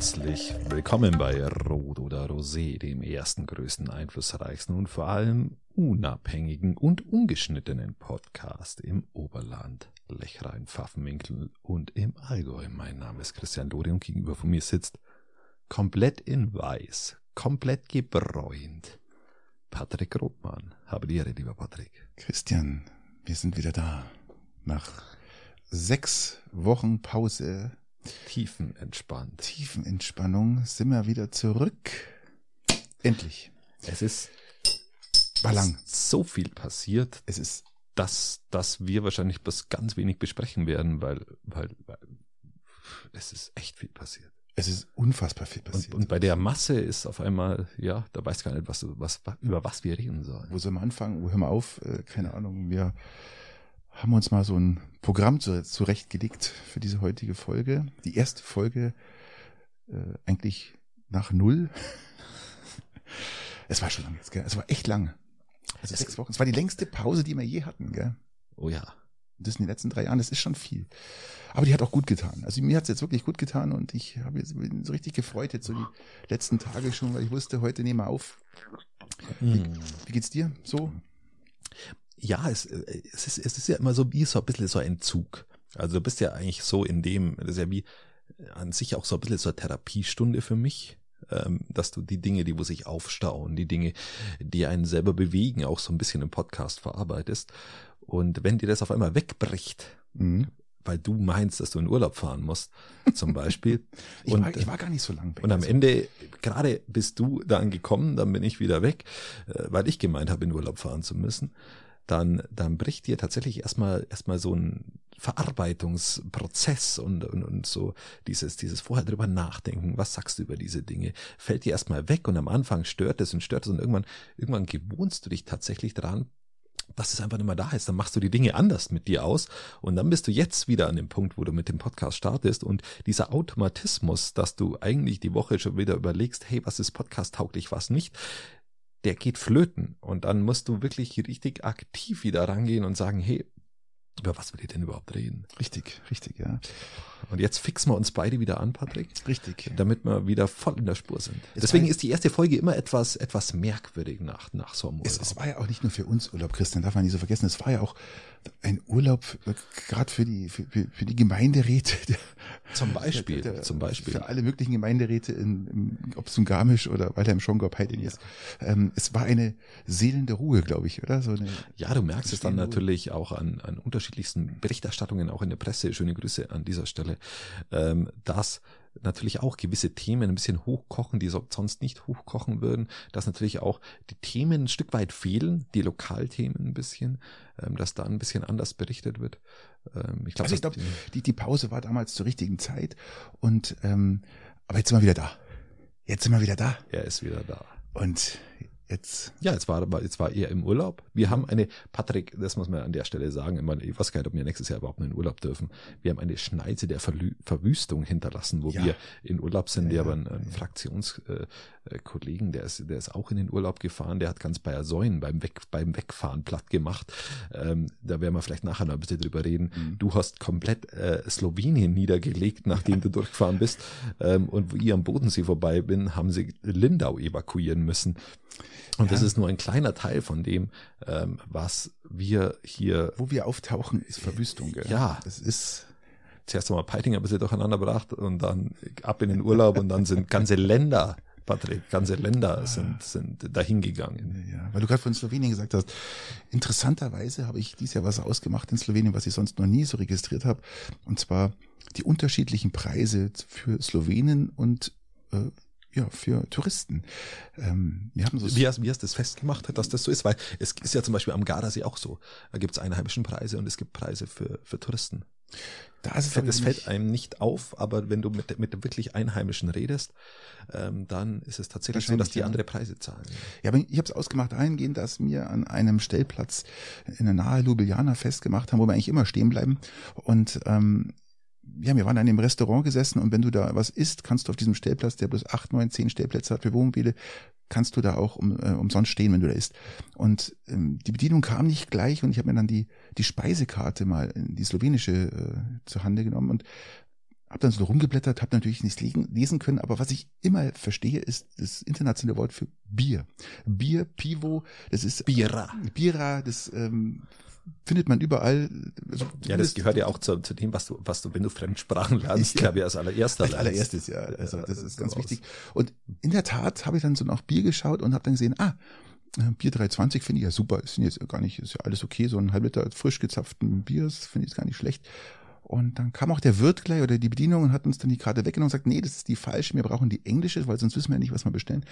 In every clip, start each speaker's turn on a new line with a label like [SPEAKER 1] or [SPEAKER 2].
[SPEAKER 1] Herzlich willkommen bei Rot oder Rosé, dem ersten, größten, einflussreichsten und vor allem unabhängigen und ungeschnittenen Podcast im Oberland, Lechrein, Pfaffenwinkel und im Allgäu. Mein Name ist Christian Lori und gegenüber von mir sitzt komplett in weiß, komplett gebräunt. Patrick Rothmann. Habe die Ehre, lieber Patrick.
[SPEAKER 2] Christian, wir sind wieder da. Nach sechs Wochen Pause,
[SPEAKER 1] Tiefenentspannt.
[SPEAKER 2] Tiefenentspannung, sind wir wieder zurück. Endlich.
[SPEAKER 1] Es ist
[SPEAKER 2] War lang.
[SPEAKER 1] so viel passiert,
[SPEAKER 2] Es ist,
[SPEAKER 1] dass, dass wir wahrscheinlich bloß ganz wenig besprechen werden, weil, weil, weil es ist echt viel passiert.
[SPEAKER 2] es ist unfassbar viel
[SPEAKER 1] Und,
[SPEAKER 2] passiert.
[SPEAKER 1] und bei der Masse ist auf einmal, ja, da weiß gar nicht, was, was, über was wir reden sollen.
[SPEAKER 2] Wo soll man anfangen? Wo hören wir auf? Äh, keine Ahnung. Wir haben uns mal so ein Programm zu, zurechtgelegt für diese heutige Folge. Die erste Folge äh, eigentlich nach null. es war schon lang jetzt, gell? Es war echt lang. Also
[SPEAKER 1] Es-
[SPEAKER 2] sechs Wochen. Es war die längste Pause, die wir je hatten, gell?
[SPEAKER 1] Oh ja.
[SPEAKER 2] Das in den letzten drei Jahren, das ist schon viel. Aber die hat auch gut getan. Also mir hat es jetzt wirklich gut getan und ich habe jetzt bin so richtig gefreut jetzt so die letzten Tage schon, weil ich wusste, heute nehmen wir auf.
[SPEAKER 1] Hm.
[SPEAKER 2] Wie geht's dir? So?
[SPEAKER 1] Ja, es, äh, es, ist, es ist ja immer so wie so ein bisschen so ein Zug. Also du bist ja eigentlich so in dem, das ist ja wie äh, an sich auch so ein bisschen so eine Therapiestunde für mich, ähm, dass du die Dinge, die wo sich aufstauen, die Dinge, die einen selber bewegen, auch so ein bisschen im Podcast verarbeitest. Und wenn dir das auf einmal wegbricht,
[SPEAKER 2] Mhm.
[SPEAKER 1] weil du meinst, dass du in Urlaub fahren musst, zum Beispiel.
[SPEAKER 2] Ich,
[SPEAKER 1] und,
[SPEAKER 2] war, ich war gar nicht so lang weg.
[SPEAKER 1] und am
[SPEAKER 2] Also,
[SPEAKER 1] Ende, gerade bist du dann gekommen, dann bin ich wieder weg, äh, weil ich gemeint habe, in Urlaub fahren zu müssen. Dann, dann bricht dir tatsächlich erstmal, erstmal so ein Verarbeitungsprozess und, und, und so dieses, dieses vorher drüber nachdenken, was sagst du über diese Dinge, fällt dir erstmal weg und am Anfang stört es und stört es und irgendwann, irgendwann gewohnst du dich tatsächlich dran, dass es einfach nicht mehr da ist. Dann machst du die Dinge anders mit dir aus und dann bist du jetzt wieder an dem Punkt, wo du mit dem Podcast startest und dieser Automatismus, dass du eigentlich die Woche schon wieder überlegst, hey, was ist Podcast tauglich, was nicht, der geht flöten. Und dann musst du wirklich richtig aktiv wieder rangehen und sagen, hey, über was will ich denn überhaupt reden?
[SPEAKER 2] Richtig, richtig, ja.
[SPEAKER 1] Und jetzt fixen wir uns beide wieder an, Patrick,
[SPEAKER 2] Richtig.
[SPEAKER 1] damit wir wieder voll in der Spur sind.
[SPEAKER 2] Es
[SPEAKER 1] Deswegen ist die erste Folge immer etwas, etwas merkwürdig nach, nach so einem
[SPEAKER 2] Es,
[SPEAKER 1] Urlaub.
[SPEAKER 2] es war ja auch nicht nur für uns Urlaub, Christian, darf man nicht so vergessen. Es war ja auch ein Urlaub äh, gerade für die für, für die Gemeinderäte. Der,
[SPEAKER 1] Zum Beispiel,
[SPEAKER 2] der,
[SPEAKER 1] zum Beispiel.
[SPEAKER 2] Für alle möglichen Gemeinderäte, in, in, ob es in Garmisch oder Weilheim Schongau Heiding ist. Ähm, es war eine seelende Ruhe, glaube ich, oder? So eine,
[SPEAKER 1] Ja, du merkst es dann natürlich auch an, an unterschiedlichsten Berichterstattungen, auch in der Presse. Schöne Grüße an dieser Stelle, ähm, dass natürlich auch gewisse Themen ein bisschen hochkochen, die so, sonst nicht hochkochen würden, dass natürlich auch die Themen ein Stück weit fehlen, die Lokalthemen ein bisschen, ähm, dass da ein bisschen anders berichtet wird. Ähm, ich glaube,
[SPEAKER 2] Also ich glaube, die, die Pause war damals zur richtigen Zeit und ähm, aber jetzt sind wir wieder da. Jetzt sind wir wieder da
[SPEAKER 1] er ist wieder da.
[SPEAKER 2] und jetzt
[SPEAKER 1] Ja, jetzt war, jetzt war er im Urlaub. Wir haben eine, Patrick, das muss man an der Stelle sagen, ich, meine, ich weiß gar nicht, ob wir nächstes Jahr überhaupt noch in Urlaub dürfen. Wir haben eine Schneise der Verlü Verwüstung hinterlassen, wo
[SPEAKER 2] Ja.
[SPEAKER 1] wir in Urlaub sind.
[SPEAKER 2] Ja,
[SPEAKER 1] wir
[SPEAKER 2] ja,
[SPEAKER 1] haben einen, einen Fraktionskollegen, Kollegen, der ist, der ist auch in den Urlaub gefahren, der hat ganz Bayer Säulen beim, Weg, beim Wegfahren platt gemacht. Ähm, da werden wir vielleicht nachher noch ein bisschen drüber reden.
[SPEAKER 2] Mhm.
[SPEAKER 1] Du hast komplett äh, Slowenien niedergelegt, nachdem du durchgefahren bist. Ähm, und wo ihr am Bodensee vorbei bin, haben sie Lindau evakuieren müssen. Und das
[SPEAKER 2] Ja.
[SPEAKER 1] ist nur ein kleiner Teil von dem, ähm, was wir hier
[SPEAKER 2] wo wir auftauchen, ist Verwüstung. Gell?
[SPEAKER 1] Ja.
[SPEAKER 2] das ist
[SPEAKER 1] zuerst einmal Peiting ein bisschen durcheinander gebracht und dann ab in den Urlaub und dann sind ganze Länder, Patrick, ganze Länder sind, sind dahin gegangen.
[SPEAKER 2] Ja, weil du gerade von Slowenien gesagt hast. Interessanterweise habe ich dieses Jahr was ausgemacht in Slowenien, was ich sonst noch nie so registriert habe. Und zwar die unterschiedlichen Preise für Slowenen und äh, ja, für Touristen. Ähm, wir haben so
[SPEAKER 1] Wie hast, wie hast du das festgemacht, dass das so ist? Weil es ist ja zum Beispiel am Gardasee auch so. Da gibt es einheimischen Preise und es gibt Preise für, für Touristen.
[SPEAKER 2] da
[SPEAKER 1] Das,
[SPEAKER 2] glaub ich,
[SPEAKER 1] fällt einem nicht auf, aber wenn du mit, mit wirklich Einheimischen redest, ähm, dann ist es tatsächlich so, dass die
[SPEAKER 2] ja.
[SPEAKER 1] andere Preise zahlen.
[SPEAKER 2] Ja, aber ich habe es ausgemacht dahingehend, dass wir an einem Stellplatz in der Nahe Ljubljana festgemacht haben, wo wir eigentlich immer stehen bleiben. Und ähm, ja, wir waren an dem Restaurant gesessen und wenn du da was isst, kannst du auf diesem Stellplatz, der bloß acht, neun, zehn Stellplätze hat für Wohnmobile, kannst du da auch um, äh, umsonst stehen, wenn du da isst. Und ähm, die Bedienung kam nicht gleich und ich habe mir dann die, die Speisekarte mal, die slowenische, äh, zur Hande genommen und habe dann so rumgeblättert, habe natürlich nichts lesen können, aber was ich immer verstehe, ist das internationale Wort für Bier. Bier, Pivo, das ist
[SPEAKER 1] Bira.
[SPEAKER 2] Bira, das ähm, findet man überall.
[SPEAKER 1] Also ja, das gehört ja auch zu, zu, dem, was du, was du, wenn du Fremdsprachen lernst, ja, glaube ich, als allererster
[SPEAKER 2] als allererstes, ja. Also das ist ganz wichtig. Und in der Tat habe ich dann so nach Bier geschaut und habe dann gesehen, ah, äh, Bier 320 finde ich ja super. Ist jetzt gar nicht, ist ja alles okay. So ein halb Liter frisch gezapften Biers finde ich gar nicht schlecht. Und dann kam auch der Wirt gleich oder die Bedienung und hat uns dann die Karte weggenommen und sagt, nee, das ist die falsche, wir brauchen die englische, weil sonst wissen wir ja nicht, was wir bestellen.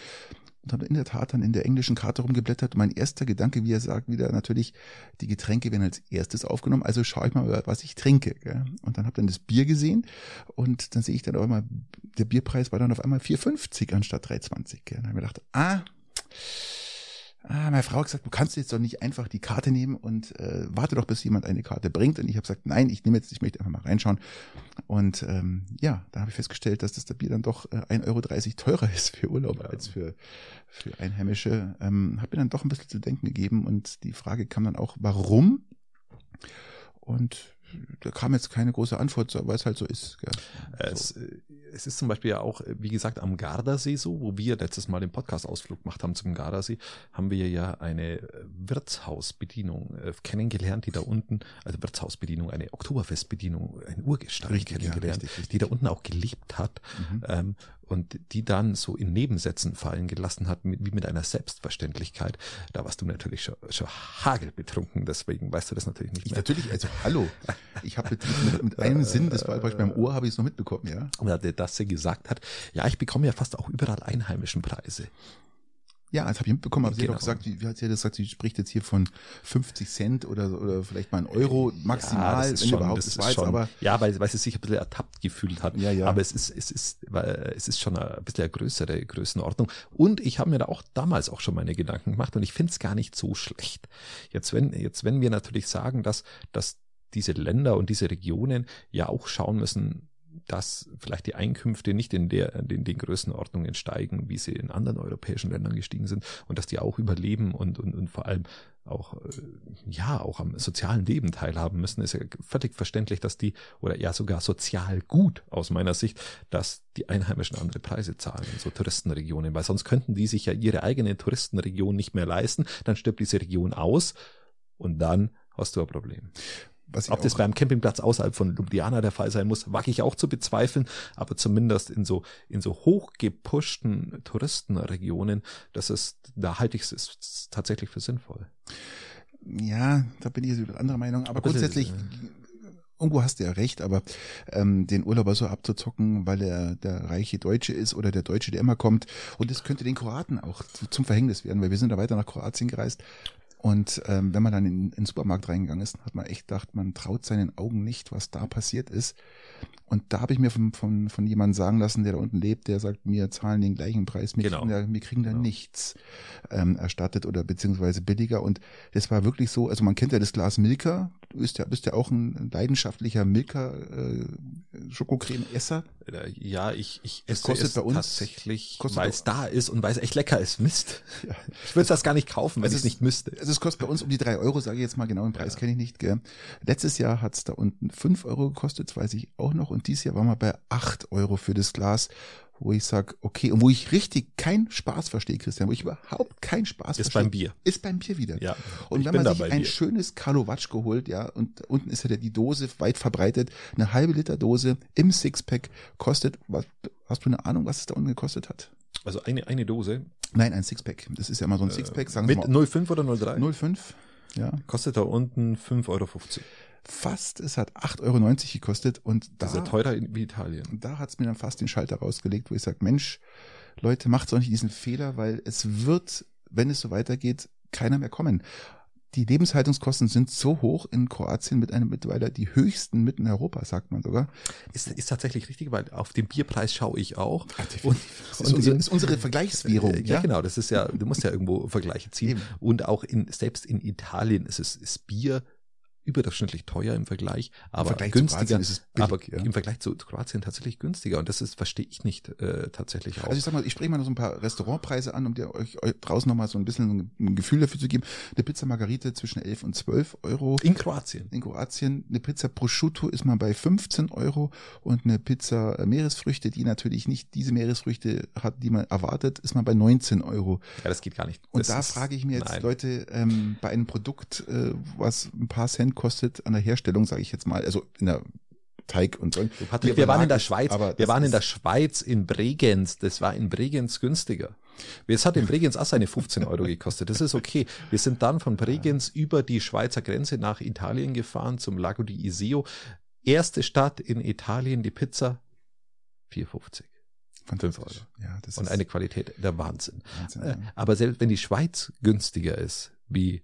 [SPEAKER 2] Und habe in der Tat dann in der englischen Karte rumgeblättert. Mein erster Gedanke, wie er sagt, wieder natürlich, die Getränke werden als erstes aufgenommen. Also schaue ich mal, was ich trinke. Gell? Und dann habe dann das Bier gesehen und dann sehe ich dann auf einmal, der Bierpreis war dann auf einmal 4,50 anstatt 3,20. Gell? Dann habe ich gedacht, ah, ah, meine Frau hat gesagt, du kannst jetzt doch nicht einfach die Karte nehmen und äh, warte doch, bis jemand eine Karte bringt. Und ich habe gesagt, nein, ich nehme jetzt, ich möchte einfach mal reinschauen. Und ähm, ja, da habe ich festgestellt, dass das Bier dann doch äh, 1,30 Euro teurer ist für Urlaub ja. als für, für Einheimische. Ähm, hat mir dann doch ein bisschen zu denken gegeben und die Frage kam dann auch, warum? Und da kam jetzt keine große Antwort, weil es halt so ist.
[SPEAKER 1] Es, so. Äh, es ist zum Beispiel ja auch, wie gesagt, am Gardasee so, wo wir letztes Mal den Podcast-Ausflug gemacht haben zum Gardasee, haben wir ja eine Wirtshausbedienung äh, kennengelernt, die da unten, also Wirtshausbedienung, eine Oktoberfestbedienung, ein Urgestein richtig, kennengelernt, ja, richtig, richtig. die da unten auch gelebt hat. Mhm. Ähm, und die dann so in Nebensätzen fallen gelassen hat, wie mit einer Selbstverständlichkeit. Da warst du natürlich schon, schon hagelbetrunken, deswegen weißt du das natürlich nicht mehr.
[SPEAKER 2] natürlich, also hallo, ich habe mit, mit, einem Sinn, das war beim Ohr, habe ich es noch mitbekommen, ja.
[SPEAKER 1] Und dass sie gesagt hat, ja, ich bekomme ja fast auch überall einheimischen Preise.
[SPEAKER 2] Ja, das habe ich mitbekommen, aber sie genau. hat auch gesagt, wie, wie hat sie das gesagt, sie spricht jetzt hier von 50 Cent oder, oder vielleicht mal ein Euro maximal,
[SPEAKER 1] ja, das ist schon, überhaupt. Das, das ist schon, aber ja, weil, weil sie sich ein bisschen ertappt gefühlt hat. Ja, ja. Aber es ist, es ist, weil, es ist schon ein bisschen eine größere Größenordnung. Und ich habe mir da auch damals auch schon meine Gedanken gemacht und ich finde es gar nicht so schlecht. Jetzt, wenn, jetzt, wenn wir natürlich sagen, dass, dass diese Länder und diese Regionen ja auch schauen müssen, dass vielleicht die Einkünfte nicht in der in den Größenordnungen steigen, wie sie in anderen europäischen Ländern gestiegen sind und dass die auch überleben und und, und vor allem auch äh, ja auch am sozialen Leben teilhaben müssen, ist ja völlig verständlich, dass die oder ja sogar sozial gut aus meiner Sicht, dass die Einheimischen andere Preise zahlen in so Touristenregionen, weil sonst könnten die sich ja ihre eigene Touristenregion nicht mehr leisten, dann stirbt diese Region aus und dann hast du ein Problem. Ob das beim Campingplatz außerhalb von Ljubljana der Fall sein muss, wage ich auch zu bezweifeln, aber zumindest in so, in so hochgepushten Touristenregionen, das ist, da halte ich es tatsächlich für sinnvoll.
[SPEAKER 2] Ja, da bin ich jetzt wieder anderer Meinung, aber, aber grundsätzlich, irgendwo hast du ja recht, aber ähm, den Urlauber so abzuzocken, weil er der reiche Deutsche ist oder der Deutsche, der immer kommt. Und das könnte den Kroaten auch zum Verhängnis werden, weil wir sind da weiter nach Kroatien gereist und ähm, wenn man dann in, in den Supermarkt reingegangen ist, hat man echt gedacht, man traut seinen Augen nicht, was da passiert ist. Und da habe ich mir von, von, von jemandem sagen lassen, der da unten lebt, der sagt, wir zahlen den gleichen Preis, wir genau. kriegen da, wir kriegen da genau. nichts ähm, erstattet oder beziehungsweise billiger. Und das war wirklich so, also man kennt ja das Glas Milka, du bist ja, bist ja auch ein leidenschaftlicher Milka äh, Schokocreme-Esser.
[SPEAKER 1] Äh, ja, ich, ich esse kostet es bei uns, tatsächlich, weil es da ist und weil es echt lecker ist. Mist. Ja. Ich würde das gar nicht kaufen, wenn also ich es nicht müsste.
[SPEAKER 2] Also es kostet bei uns um die drei Euro, sage ich jetzt mal genau, den Preis ja. kenne ich nicht. Gell. Letztes Jahr hat es da unten fünf Euro gekostet, das weiß ich auch noch. Und dieses Jahr waren wir bei acht Euro für das Glas wo ich sag, okay, und wo ich richtig keinen Spaß verstehe, Christian, wo ich überhaupt keinen Spaß
[SPEAKER 1] ist verstehe. Ist beim Bier.
[SPEAKER 2] Ist beim Bier wieder.
[SPEAKER 1] Ja.
[SPEAKER 2] Und wenn man sich ein dir. schönes Karlowatsch geholt, ja, und unten ist ja die Dose weit verbreitet, eine halbe Liter Dose im Sixpack kostet, was, hast du eine Ahnung, was es da unten gekostet hat?
[SPEAKER 1] Also eine, eine Dose?
[SPEAKER 2] Nein, ein Sixpack. Das ist ja immer so ein äh, Sixpack,
[SPEAKER 1] sagen Mit 0,5 oder 0,3?
[SPEAKER 2] 0,5,
[SPEAKER 1] ja. Kostet da unten 5,50 Euro
[SPEAKER 2] fast, es hat 8,90 Euro gekostet und
[SPEAKER 1] da, das ist ja teurer wie Italien.
[SPEAKER 2] Da hat es mir dann fast den Schalter rausgelegt, wo ich sage, Mensch, Leute, macht doch nicht diesen Fehler, weil es wird, wenn es so weitergeht, keiner mehr kommen. Die Lebenshaltungskosten sind so hoch in Kroatien mit einem mittlerweile die höchsten mitten in Europa, sagt man sogar.
[SPEAKER 1] Ist, ist tatsächlich richtig, weil auf den Bierpreis schaue ich auch.
[SPEAKER 2] Ach, und, das ist, unsere, ist unsere Vergleichswährung.
[SPEAKER 1] Ja, ja, genau. Das ist ja, du musst ja irgendwo Vergleiche ziehen. Eben. Und auch in, selbst in Italien ist es, ist Bier überdurchschnittlich teuer im Vergleich, aber
[SPEAKER 2] Vergleich zu
[SPEAKER 1] günstiger.
[SPEAKER 2] Kroatien ist es billig,
[SPEAKER 1] aber
[SPEAKER 2] ja.
[SPEAKER 1] im Vergleich zu Kroatien tatsächlich günstiger. Und das ist, verstehe ich nicht äh, tatsächlich auch.
[SPEAKER 2] Also ich sag mal, ich spreche mal noch so ein paar Restaurantpreise an, um dir euch, euch draußen nochmal so ein bisschen ein Gefühl dafür zu geben. Eine Pizza Margarite zwischen 11 und 12 Euro.
[SPEAKER 1] in Kroatien.
[SPEAKER 2] In Kroatien eine Pizza Prosciutto ist man bei 15 Euro und eine Pizza äh, Meeresfrüchte, die natürlich nicht diese Meeresfrüchte hat, die man erwartet, ist man bei 19 Euro.
[SPEAKER 1] Ja, das geht gar nicht.
[SPEAKER 2] Und
[SPEAKER 1] das
[SPEAKER 2] da frage ich mir jetzt,
[SPEAKER 1] nein.
[SPEAKER 2] Leute, ähm, bei einem Produkt, äh, was ein paar Cent kostet an der Herstellung, sage ich jetzt mal, also in der Teig und so.
[SPEAKER 1] Patrick, wir waren in der Schweiz, wir waren in der Schweiz in Bregenz, das war in Bregenz günstiger. Es hat in Bregenz auch seine 15 Euro gekostet, das ist okay. Wir sind dann von Bregenz über die Schweizer Grenze nach Italien gefahren zum Lago di Iseo. Erste Stadt in Italien, die Pizza 4,50
[SPEAKER 2] Fantastisch.
[SPEAKER 1] Euro.
[SPEAKER 2] Ja, das
[SPEAKER 1] und
[SPEAKER 2] ist
[SPEAKER 1] eine Qualität, der Wahnsinn.
[SPEAKER 2] Wahnsinn,
[SPEAKER 1] Äh,
[SPEAKER 2] ja.
[SPEAKER 1] Aber selbst wenn die Schweiz günstiger ist wie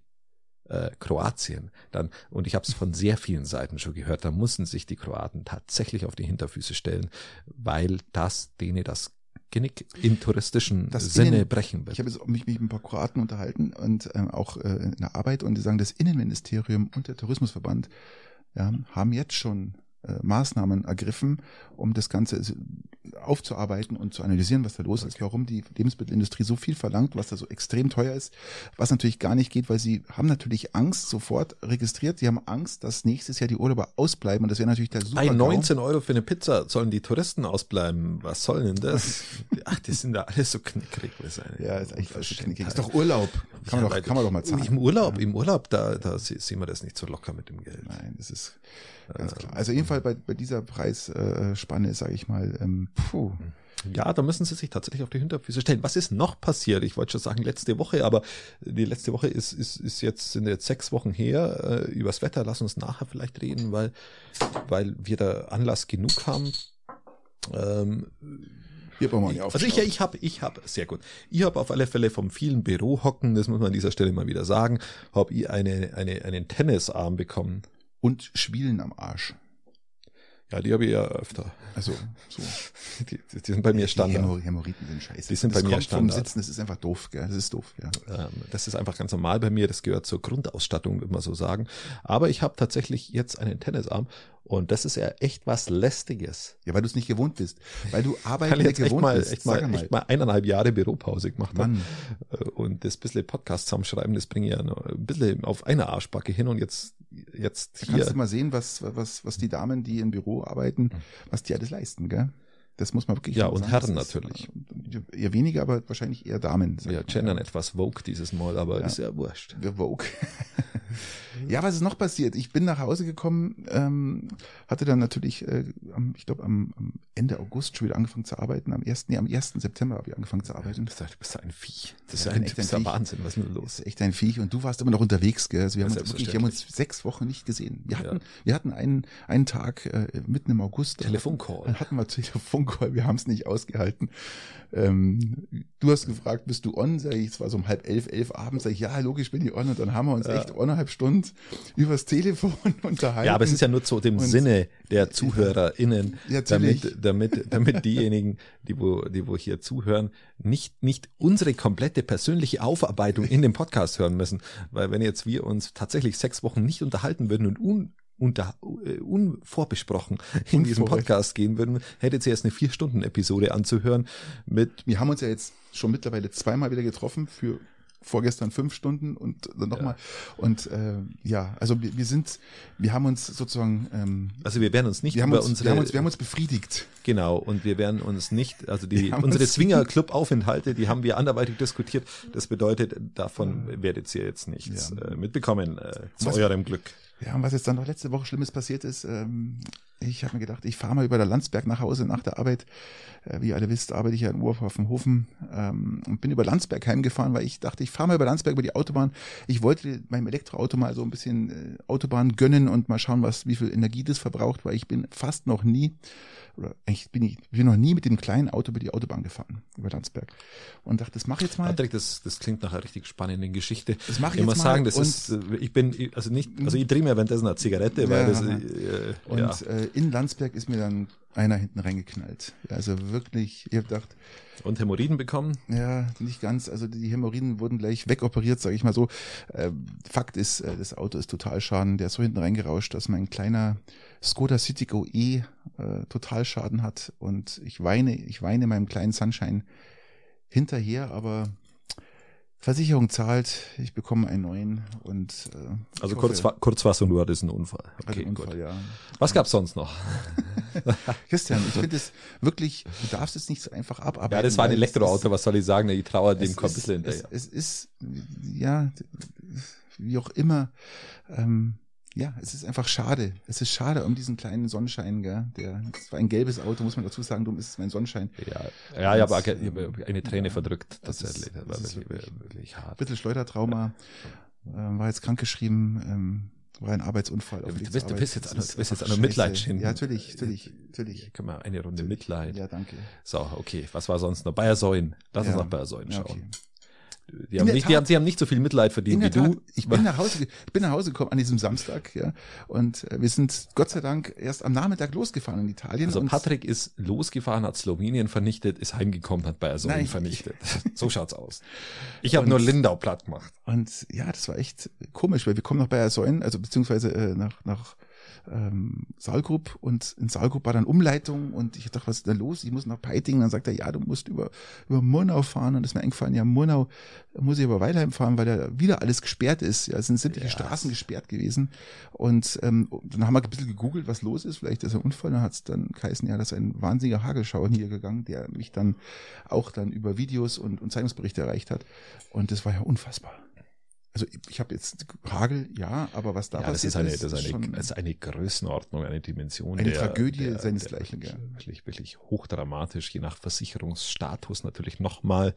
[SPEAKER 1] äh, Kroatien, dann, und ich habe es von sehr vielen Seiten schon gehört, da mussten sich die Kroaten tatsächlich auf die Hinterfüße stellen, weil das denen das Genick im touristischen
[SPEAKER 2] Das
[SPEAKER 1] Sinne
[SPEAKER 2] Innen-
[SPEAKER 1] brechen wird.
[SPEAKER 2] Ich habe jetzt mich mit ein paar Kroaten unterhalten und ähm, auch äh, in der Arbeit und die sagen, das Innenministerium und der Tourismusverband ja, haben jetzt schon Maßnahmen ergriffen, um das Ganze aufzuarbeiten und zu analysieren, was da los ist, warum die Lebensmittelindustrie so viel verlangt, was da so extrem teuer ist, was natürlich gar nicht geht, weil sie haben natürlich Angst sofort registriert, sie haben Angst, dass nächstes Jahr die Urlauber ausbleiben und das wäre natürlich der super
[SPEAKER 1] Ein 19 Euro für eine Pizza sollen die Touristen ausbleiben. Was soll denn das? Ach, die sind da alles so knickrig. Eine
[SPEAKER 2] Ja, ist alles so knickig.
[SPEAKER 1] Unverschämtheit.
[SPEAKER 2] Ist doch Urlaub. Kann,
[SPEAKER 1] Ja,
[SPEAKER 2] man, doch, kann man doch mal zahlen.
[SPEAKER 1] Im Urlaub, im Urlaub, da, da se- sehen wir das nicht so locker mit dem Geld.
[SPEAKER 2] Nein, das ist ganz klar. Also jedenfalls bei, bei dieser Preisspanne, sage ich mal, ähm, puh.
[SPEAKER 1] Ja, da müssen sie sich tatsächlich auf die Hinterfüße stellen. Was ist noch passiert? Ich wollte schon sagen letzte Woche, aber die letzte Woche ist, ist, ist jetzt, sind jetzt sechs Wochen her. Äh, übers Wetter, lass uns nachher vielleicht reden, weil, weil wir da Anlass genug haben. Ähm,
[SPEAKER 2] Hier brauchen wir nicht
[SPEAKER 1] also ich, ich habe, ich habe, sehr gut. Ich habe auf alle Fälle vom vielen Bürohocken, das muss man an dieser Stelle mal wieder sagen, habe ich eine, eine, einen Tennisarm bekommen.
[SPEAKER 2] Und Schwielen am Arsch.
[SPEAKER 1] Ja, die habe ich ja öfter.
[SPEAKER 2] Also so.
[SPEAKER 1] Die, die sind bei mir
[SPEAKER 2] Die
[SPEAKER 1] Standard.
[SPEAKER 2] Hämo- Hämorrhoiden sind scheiße.
[SPEAKER 1] Die sind
[SPEAKER 2] das
[SPEAKER 1] bei mir
[SPEAKER 2] kommt vom
[SPEAKER 1] Standard.
[SPEAKER 2] Sitzen, das ist einfach doof, gell? Das ist doof, ja.
[SPEAKER 1] Ähm, Das ist einfach ganz normal bei mir. Das gehört zur Grundausstattung, würde man so sagen. Aber ich habe tatsächlich jetzt einen Tennisarm und das ist ja echt was Lästiges.
[SPEAKER 2] Ja, weil du es nicht gewohnt bist. Weil du
[SPEAKER 1] Weil
[SPEAKER 2] arbeiten
[SPEAKER 1] ich
[SPEAKER 2] nicht
[SPEAKER 1] jetzt echt
[SPEAKER 2] gewohnt
[SPEAKER 1] mal,
[SPEAKER 2] bist.
[SPEAKER 1] echt mal,
[SPEAKER 2] mal.
[SPEAKER 1] echt mal eineinhalb Jahre Büropause gemacht habe.
[SPEAKER 2] Mann,
[SPEAKER 1] Und das bisschen Podcast zusammenschreiben, das bringe ich ja noch ein bisschen auf einer Arschbacke hin und jetzt, jetzt
[SPEAKER 2] da kannst
[SPEAKER 1] hier.
[SPEAKER 2] du mal sehen, was, was, was die Damen, die im Büro arbeiten, was die alles leisten, gell? Das muss man wirklich
[SPEAKER 1] Ja, und
[SPEAKER 2] sagen.
[SPEAKER 1] Herren
[SPEAKER 2] Das
[SPEAKER 1] natürlich.
[SPEAKER 2] äh, Eher weniger, aber wahrscheinlich eher Damen. mal.
[SPEAKER 1] gendern etwas Vogue dieses Mal, aber
[SPEAKER 2] Ja.
[SPEAKER 1] ist ja wurscht.
[SPEAKER 2] Wir Vogue. ja, was ist noch passiert? Ich bin nach Hause gekommen, ähm, hatte dann natürlich, äh, am, ich glaube, am, am Ende August schon wieder angefangen zu arbeiten. Am 1. Nee, am 1. September habe ich angefangen zu
[SPEAKER 1] Du
[SPEAKER 2] arbeiten.
[SPEAKER 1] bist, du bist ein Vieh. Das ist
[SPEAKER 2] Ja,
[SPEAKER 1] ja ein,
[SPEAKER 2] echt
[SPEAKER 1] du
[SPEAKER 2] ein
[SPEAKER 1] ja
[SPEAKER 2] Viech.
[SPEAKER 1] Wahnsinn. Was ist denn
[SPEAKER 2] Das
[SPEAKER 1] los?
[SPEAKER 2] ist echt ein Viech und du warst immer noch unterwegs, gell? Also wir,
[SPEAKER 1] Ja,
[SPEAKER 2] haben uns wirklich, wir haben uns sechs Wochen nicht gesehen. Wir hatten,
[SPEAKER 1] Ja.
[SPEAKER 2] wir hatten einen, einen Tag äh, mitten im August.
[SPEAKER 1] Telefoncall.
[SPEAKER 2] Dann hatten wir Telefoncall, wir haben es nicht ausgehalten. Ähm, du hast gefragt, bist du on? Sag ich, es war so um halb elf, elf abends. Sag ich, ja, logisch bin ich on. Und dann haben wir uns
[SPEAKER 1] Ja.
[SPEAKER 2] echt eineinhalb Stunden übers Telefon unterhalten.
[SPEAKER 1] Ja, aber es ist ja nur zu dem
[SPEAKER 2] Und-
[SPEAKER 1] Sinne der ZuhörerInnen,
[SPEAKER 2] Ja,
[SPEAKER 1] damit, damit, damit diejenigen, die wo, die wo hier zuhören, nicht, nicht unsere komplette persönliche Aufarbeitung in dem Podcast hören müssen. Weil wenn jetzt wir uns tatsächlich sechs Wochen nicht unterhalten würden und un, unter, äh, unvorbesprochen in
[SPEAKER 2] Unvorher-
[SPEAKER 1] Podcast gehen würden, hättet ihr jetzt eine Vier-Stunden-Episode anzuhören mit
[SPEAKER 2] wir haben uns ja jetzt schon mittlerweile zweimal wieder getroffen für vorgestern fünf Stunden und dann nochmal. Und äh, ja, also wir, wir sind, wir haben uns sozusagen, ähm,
[SPEAKER 1] also wir werden uns nicht
[SPEAKER 2] wir haben,
[SPEAKER 1] über
[SPEAKER 2] uns,
[SPEAKER 1] unsere
[SPEAKER 2] wir, haben uns, wir haben uns befriedigt.
[SPEAKER 1] Genau, und wir werden uns nicht, also die, unsere
[SPEAKER 2] uns-
[SPEAKER 1] Swinger-Club-Aufenthalte, die haben wir anderweitig diskutiert. Das bedeutet, davon werdet ihr jetzt nichts
[SPEAKER 2] Ja.
[SPEAKER 1] äh, mitbekommen, äh, zu
[SPEAKER 2] Was-
[SPEAKER 1] eurem Glück.
[SPEAKER 2] Ja, und was jetzt dann noch letzte Woche Schlimmes passiert ist, ähm, ich habe mir gedacht, ich fahre mal über der Landsberg nach Hause nach der Arbeit. Äh, wie ihr alle wisst, arbeite ich ja in Urhofen ähm, und bin über Landsberg heimgefahren, weil ich dachte, ich fahre mal über Landsberg über die Autobahn. Ich wollte meinem Elektroauto mal so ein bisschen äh, Autobahn gönnen und mal schauen, was wie viel Energie das verbraucht, weil ich bin fast noch nie oder eigentlich bin ich bin noch nie mit dem kleinen Auto über die Autobahn gefahren über Landsberg und dachte, das mache ich jetzt mal.
[SPEAKER 1] Patrick, das, das klingt nach einer richtig spannenden Geschichte.
[SPEAKER 2] Das mache ich
[SPEAKER 1] ich muss
[SPEAKER 2] jetzt mal
[SPEAKER 1] sagen, das ist, äh, ich bin, also nicht, also ich drehe mir währenddessen eine Zigarette, weil
[SPEAKER 2] Ja,
[SPEAKER 1] das,
[SPEAKER 2] ja.
[SPEAKER 1] äh,
[SPEAKER 2] Und
[SPEAKER 1] ja.
[SPEAKER 2] äh, äh, in Landsberg ist mir dann einer hinten reingeknallt. Also wirklich, ich habe gedacht.
[SPEAKER 1] Und Hämorrhoiden bekommen?
[SPEAKER 2] Ja, nicht ganz. Also die Hämorrhoiden wurden gleich wegoperiert, sage ich mal so. Äh, Fakt ist, äh, das Auto ist total schaden. Der ist so hinten reingerauscht, dass mein kleiner Skoda Citigo E äh, total Schaden hat. Und ich weine, ich weine meinem kleinen Sunshine hinterher, aber Versicherung zahlt, ich bekomme einen neuen und
[SPEAKER 1] äh, also kurz, Kurzfassung, du hattest einen Unfall.
[SPEAKER 2] Okay, einen Unfall, gut. ja.
[SPEAKER 1] Was gab's sonst noch?
[SPEAKER 2] Christian, ich finde es wirklich, du darfst es nicht so einfach abarbeiten. Ja,
[SPEAKER 1] das war ein Elektroauto, was soll ich sagen? Ich traue dem kommt ein bisschen
[SPEAKER 2] hinterher. Es, es ist, ja, wie auch immer, ähm, ja, es ist einfach schade. Es ist schade um diesen kleinen Sonnenschein, gell? Der, das war ein gelbes Auto, muss man dazu sagen, darum ist es mein Sonnenschein.
[SPEAKER 1] Ja, ja, ich habe eine Träne ja, verdrückt, tatsächlich.
[SPEAKER 2] Das, war wirklich, wirklich, wirklich hart. Bitte Schleudertrauma, äh, war jetzt krankgeschrieben, ähm, war ein Arbeitsunfall.
[SPEAKER 1] Ja, du, bist, du bist jetzt, an, du bist jetzt an der Mitleid
[SPEAKER 2] schinden. Ja, natürlich, natürlich, natürlich.
[SPEAKER 1] Können wir eine Runde natürlich. Mitleid.
[SPEAKER 2] Ja, danke.
[SPEAKER 1] So, okay, was war sonst noch? Bayer Säulen. Lass ja. uns nach Bayer Säulen schauen. Ja, okay. Die haben, nicht, die haben, sie haben nicht so viel Mitleid verdient wie Tat, du.
[SPEAKER 2] Ich bin nach Hause, ich bin nach Hause gekommen an diesem Samstag, ja. Und äh, wir sind Gott sei Dank erst am Nachmittag losgefahren in Italien.
[SPEAKER 1] Also Patrick ist losgefahren, hat Slowenien vernichtet, ist heimgekommen, hat Bayer Sonnen vernichtet. so schaut's aus. Ich habe nur Lindau platt gemacht.
[SPEAKER 2] Und ja, das war echt komisch, weil wir kommen nach Bayer Säulen, also beziehungsweise äh, nach, nach ähm, Saalgrub und in Saalgrub war dann Umleitung und ich dachte, was ist da los? Ich muss nach Peiting. Dann sagt er, ja, du musst über, über Murnau fahren und das ist mir eingefallen, ja, Murnau muss ich über Weilheim fahren, weil da wieder alles gesperrt ist. Ja, es sind sämtliche ja. Straßen gesperrt gewesen und ähm, dann haben wir ein bisschen gegoogelt, was los ist. Vielleicht ist ein Unfall. Dann hat es dann geheißen, ja, dass ein wahnsinniger Hagelschauer niedergegangen, der mich dann auch dann über Videos und, und Zeitungsberichte erreicht hat. Und das war ja unfassbar. Also ich habe jetzt Hagel, ja, aber was da
[SPEAKER 1] ja, passiert das ist, eine, das ist, eine, das ist eine Größenordnung, eine Dimension.
[SPEAKER 2] Eine der, Tragödie der, seinesgleichen.
[SPEAKER 1] Der, ja. Wirklich, wirklich hochdramatisch, je nach Versicherungsstatus natürlich nochmal,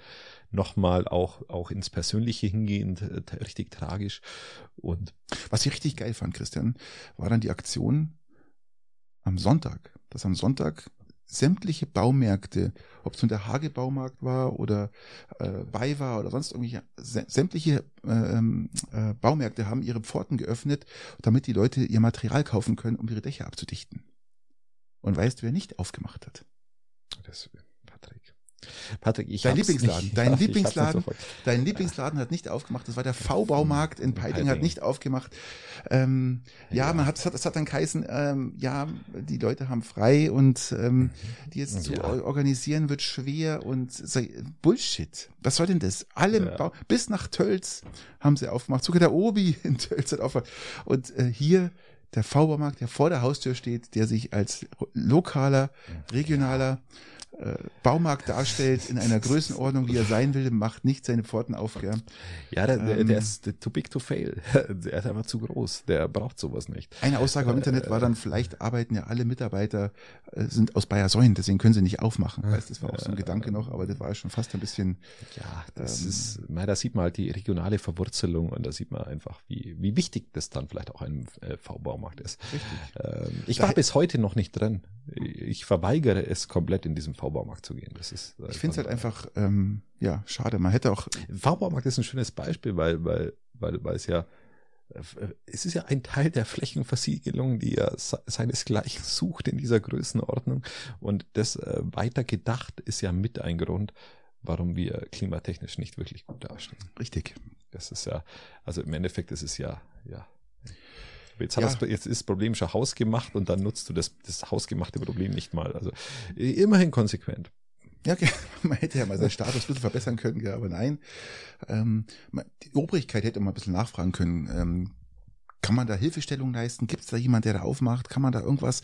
[SPEAKER 1] nochmal auch, auch ins Persönliche hingehend, äh, richtig tragisch. Und
[SPEAKER 2] was ich richtig geil fand, Christian, war dann die Aktion am Sonntag, dass am Sonntag sämtliche Baumärkte, ob es nun der Hagebaumarkt war oder äh, Bei war oder sonst irgendwelche, sämtliche äh, ähm, äh, Baumärkte haben ihre Pforten geöffnet, damit die Leute ihr Material kaufen können, um ihre Dächer abzudichten. Und weißt du, wer nicht aufgemacht hat?
[SPEAKER 1] Das, Patrick. Ich
[SPEAKER 2] dein Lieblingsladen, nicht, dein ja, Lieblingsladen, dein Lieblingsladen hat nicht aufgemacht. Das war der V-Baumarkt in Peiting, hat nicht aufgemacht. Ähm, ja, ja, man hat, das hat dann geheißen, ähm, ja, die Leute haben frei und ähm, die jetzt zu organisieren wird schwer und so, Bullshit. Was soll denn das? Alle Bau, bis nach Tölz haben sie aufgemacht. Sogar der Obi in Tölz hat aufgemacht. Und äh, hier der V-Baumarkt, der vor der Haustür steht, der sich als lokaler, regionaler äh, Baumarkt darstellt in einer Größenordnung, wie er sein will, macht nicht seine Pforten auf. Gell?
[SPEAKER 1] Ja, der, der, ähm, der ist too big to fail. Der ist einfach zu groß. Der braucht sowas nicht.
[SPEAKER 2] Eine Aussage im äh, Internet war dann, vielleicht arbeiten ja alle Mitarbeiter äh, sind aus Bayersäulen, deswegen können sie nicht aufmachen. Weißt, das war auch so ein Gedanke noch, aber das war schon fast ein bisschen.
[SPEAKER 1] Ja, das ähm, ist, na, da sieht man halt die regionale Verwurzelung und da sieht man einfach, wie, wie wichtig das dann vielleicht auch einem äh, V-Baumarkt ist. Richtig. Ähm, ich war bis heute noch nicht drin. Ich verweigere es komplett in diesem V-Baumarkt zu gehen. Das ist
[SPEAKER 2] ich finde es halt einfach, ähm, ja, schade. Man hätte auch.
[SPEAKER 1] V-Baumarkt ist ein schönes Beispiel, weil, weil, weil, weil es ja, äh, es ist ja ein Teil der Flächenversiegelung, die ja seinesgleichen sucht in dieser Größenordnung. Und das äh, weiter gedacht ist ja mit ein Grund, warum wir klimatechnisch nicht wirklich gut dastehen.
[SPEAKER 2] Richtig.
[SPEAKER 1] Das ist ja, also im Endeffekt ist es ja, ja, Jetzt, hat ja. das, jetzt ist das Problem schon hausgemacht und dann nutzt du das, das hausgemachte Problem nicht mal. Also immerhin konsequent.
[SPEAKER 2] Ja, okay. man hätte ja mal seinen Status ein bisschen verbessern können, ja, aber nein. Ähm, die Obrigkeit hätte mal ein bisschen nachfragen können. Ähm, kann man da Hilfestellung leisten? Gibt es da jemand, der da aufmacht? Kann man da irgendwas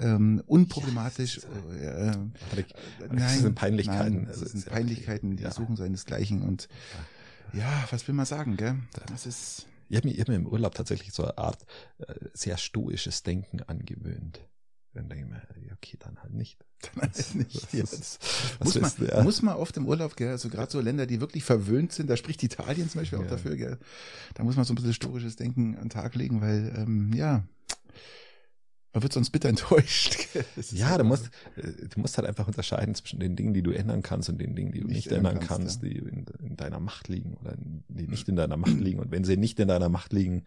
[SPEAKER 2] ähm, unproblematisch?
[SPEAKER 1] Ja, äh, äh, nein, das sind Peinlichkeiten. Nein,
[SPEAKER 2] das sind Peinlichkeiten, die ja. suchen seinesgleichen. Und ja, was will man sagen, gell?
[SPEAKER 1] Das ist ich habe mir immer im Urlaub tatsächlich so eine Art äh, sehr stoisches Denken angewöhnt. Dann denke ich mir, okay, dann halt nicht.
[SPEAKER 2] Dann halt nicht. Jetzt. muss, man, ja. muss man oft im Urlaub, gell, also gerade so Länder, die wirklich verwöhnt sind, da spricht Italien zum Beispiel ja. auch dafür, gell, da muss man so ein bisschen stoisches Denken an den Tag legen, weil, ähm, ja, Man wird sonst bitter enttäuscht.
[SPEAKER 1] ja, halt du musst, äh, du musst halt einfach unterscheiden zwischen den Dingen, die du ändern kannst und den Dingen, die du nicht, nicht ändern kannst, kannst ja. die in, in, deiner Macht liegen oder die nicht in deiner Macht liegen. Und wenn sie nicht in deiner Macht liegen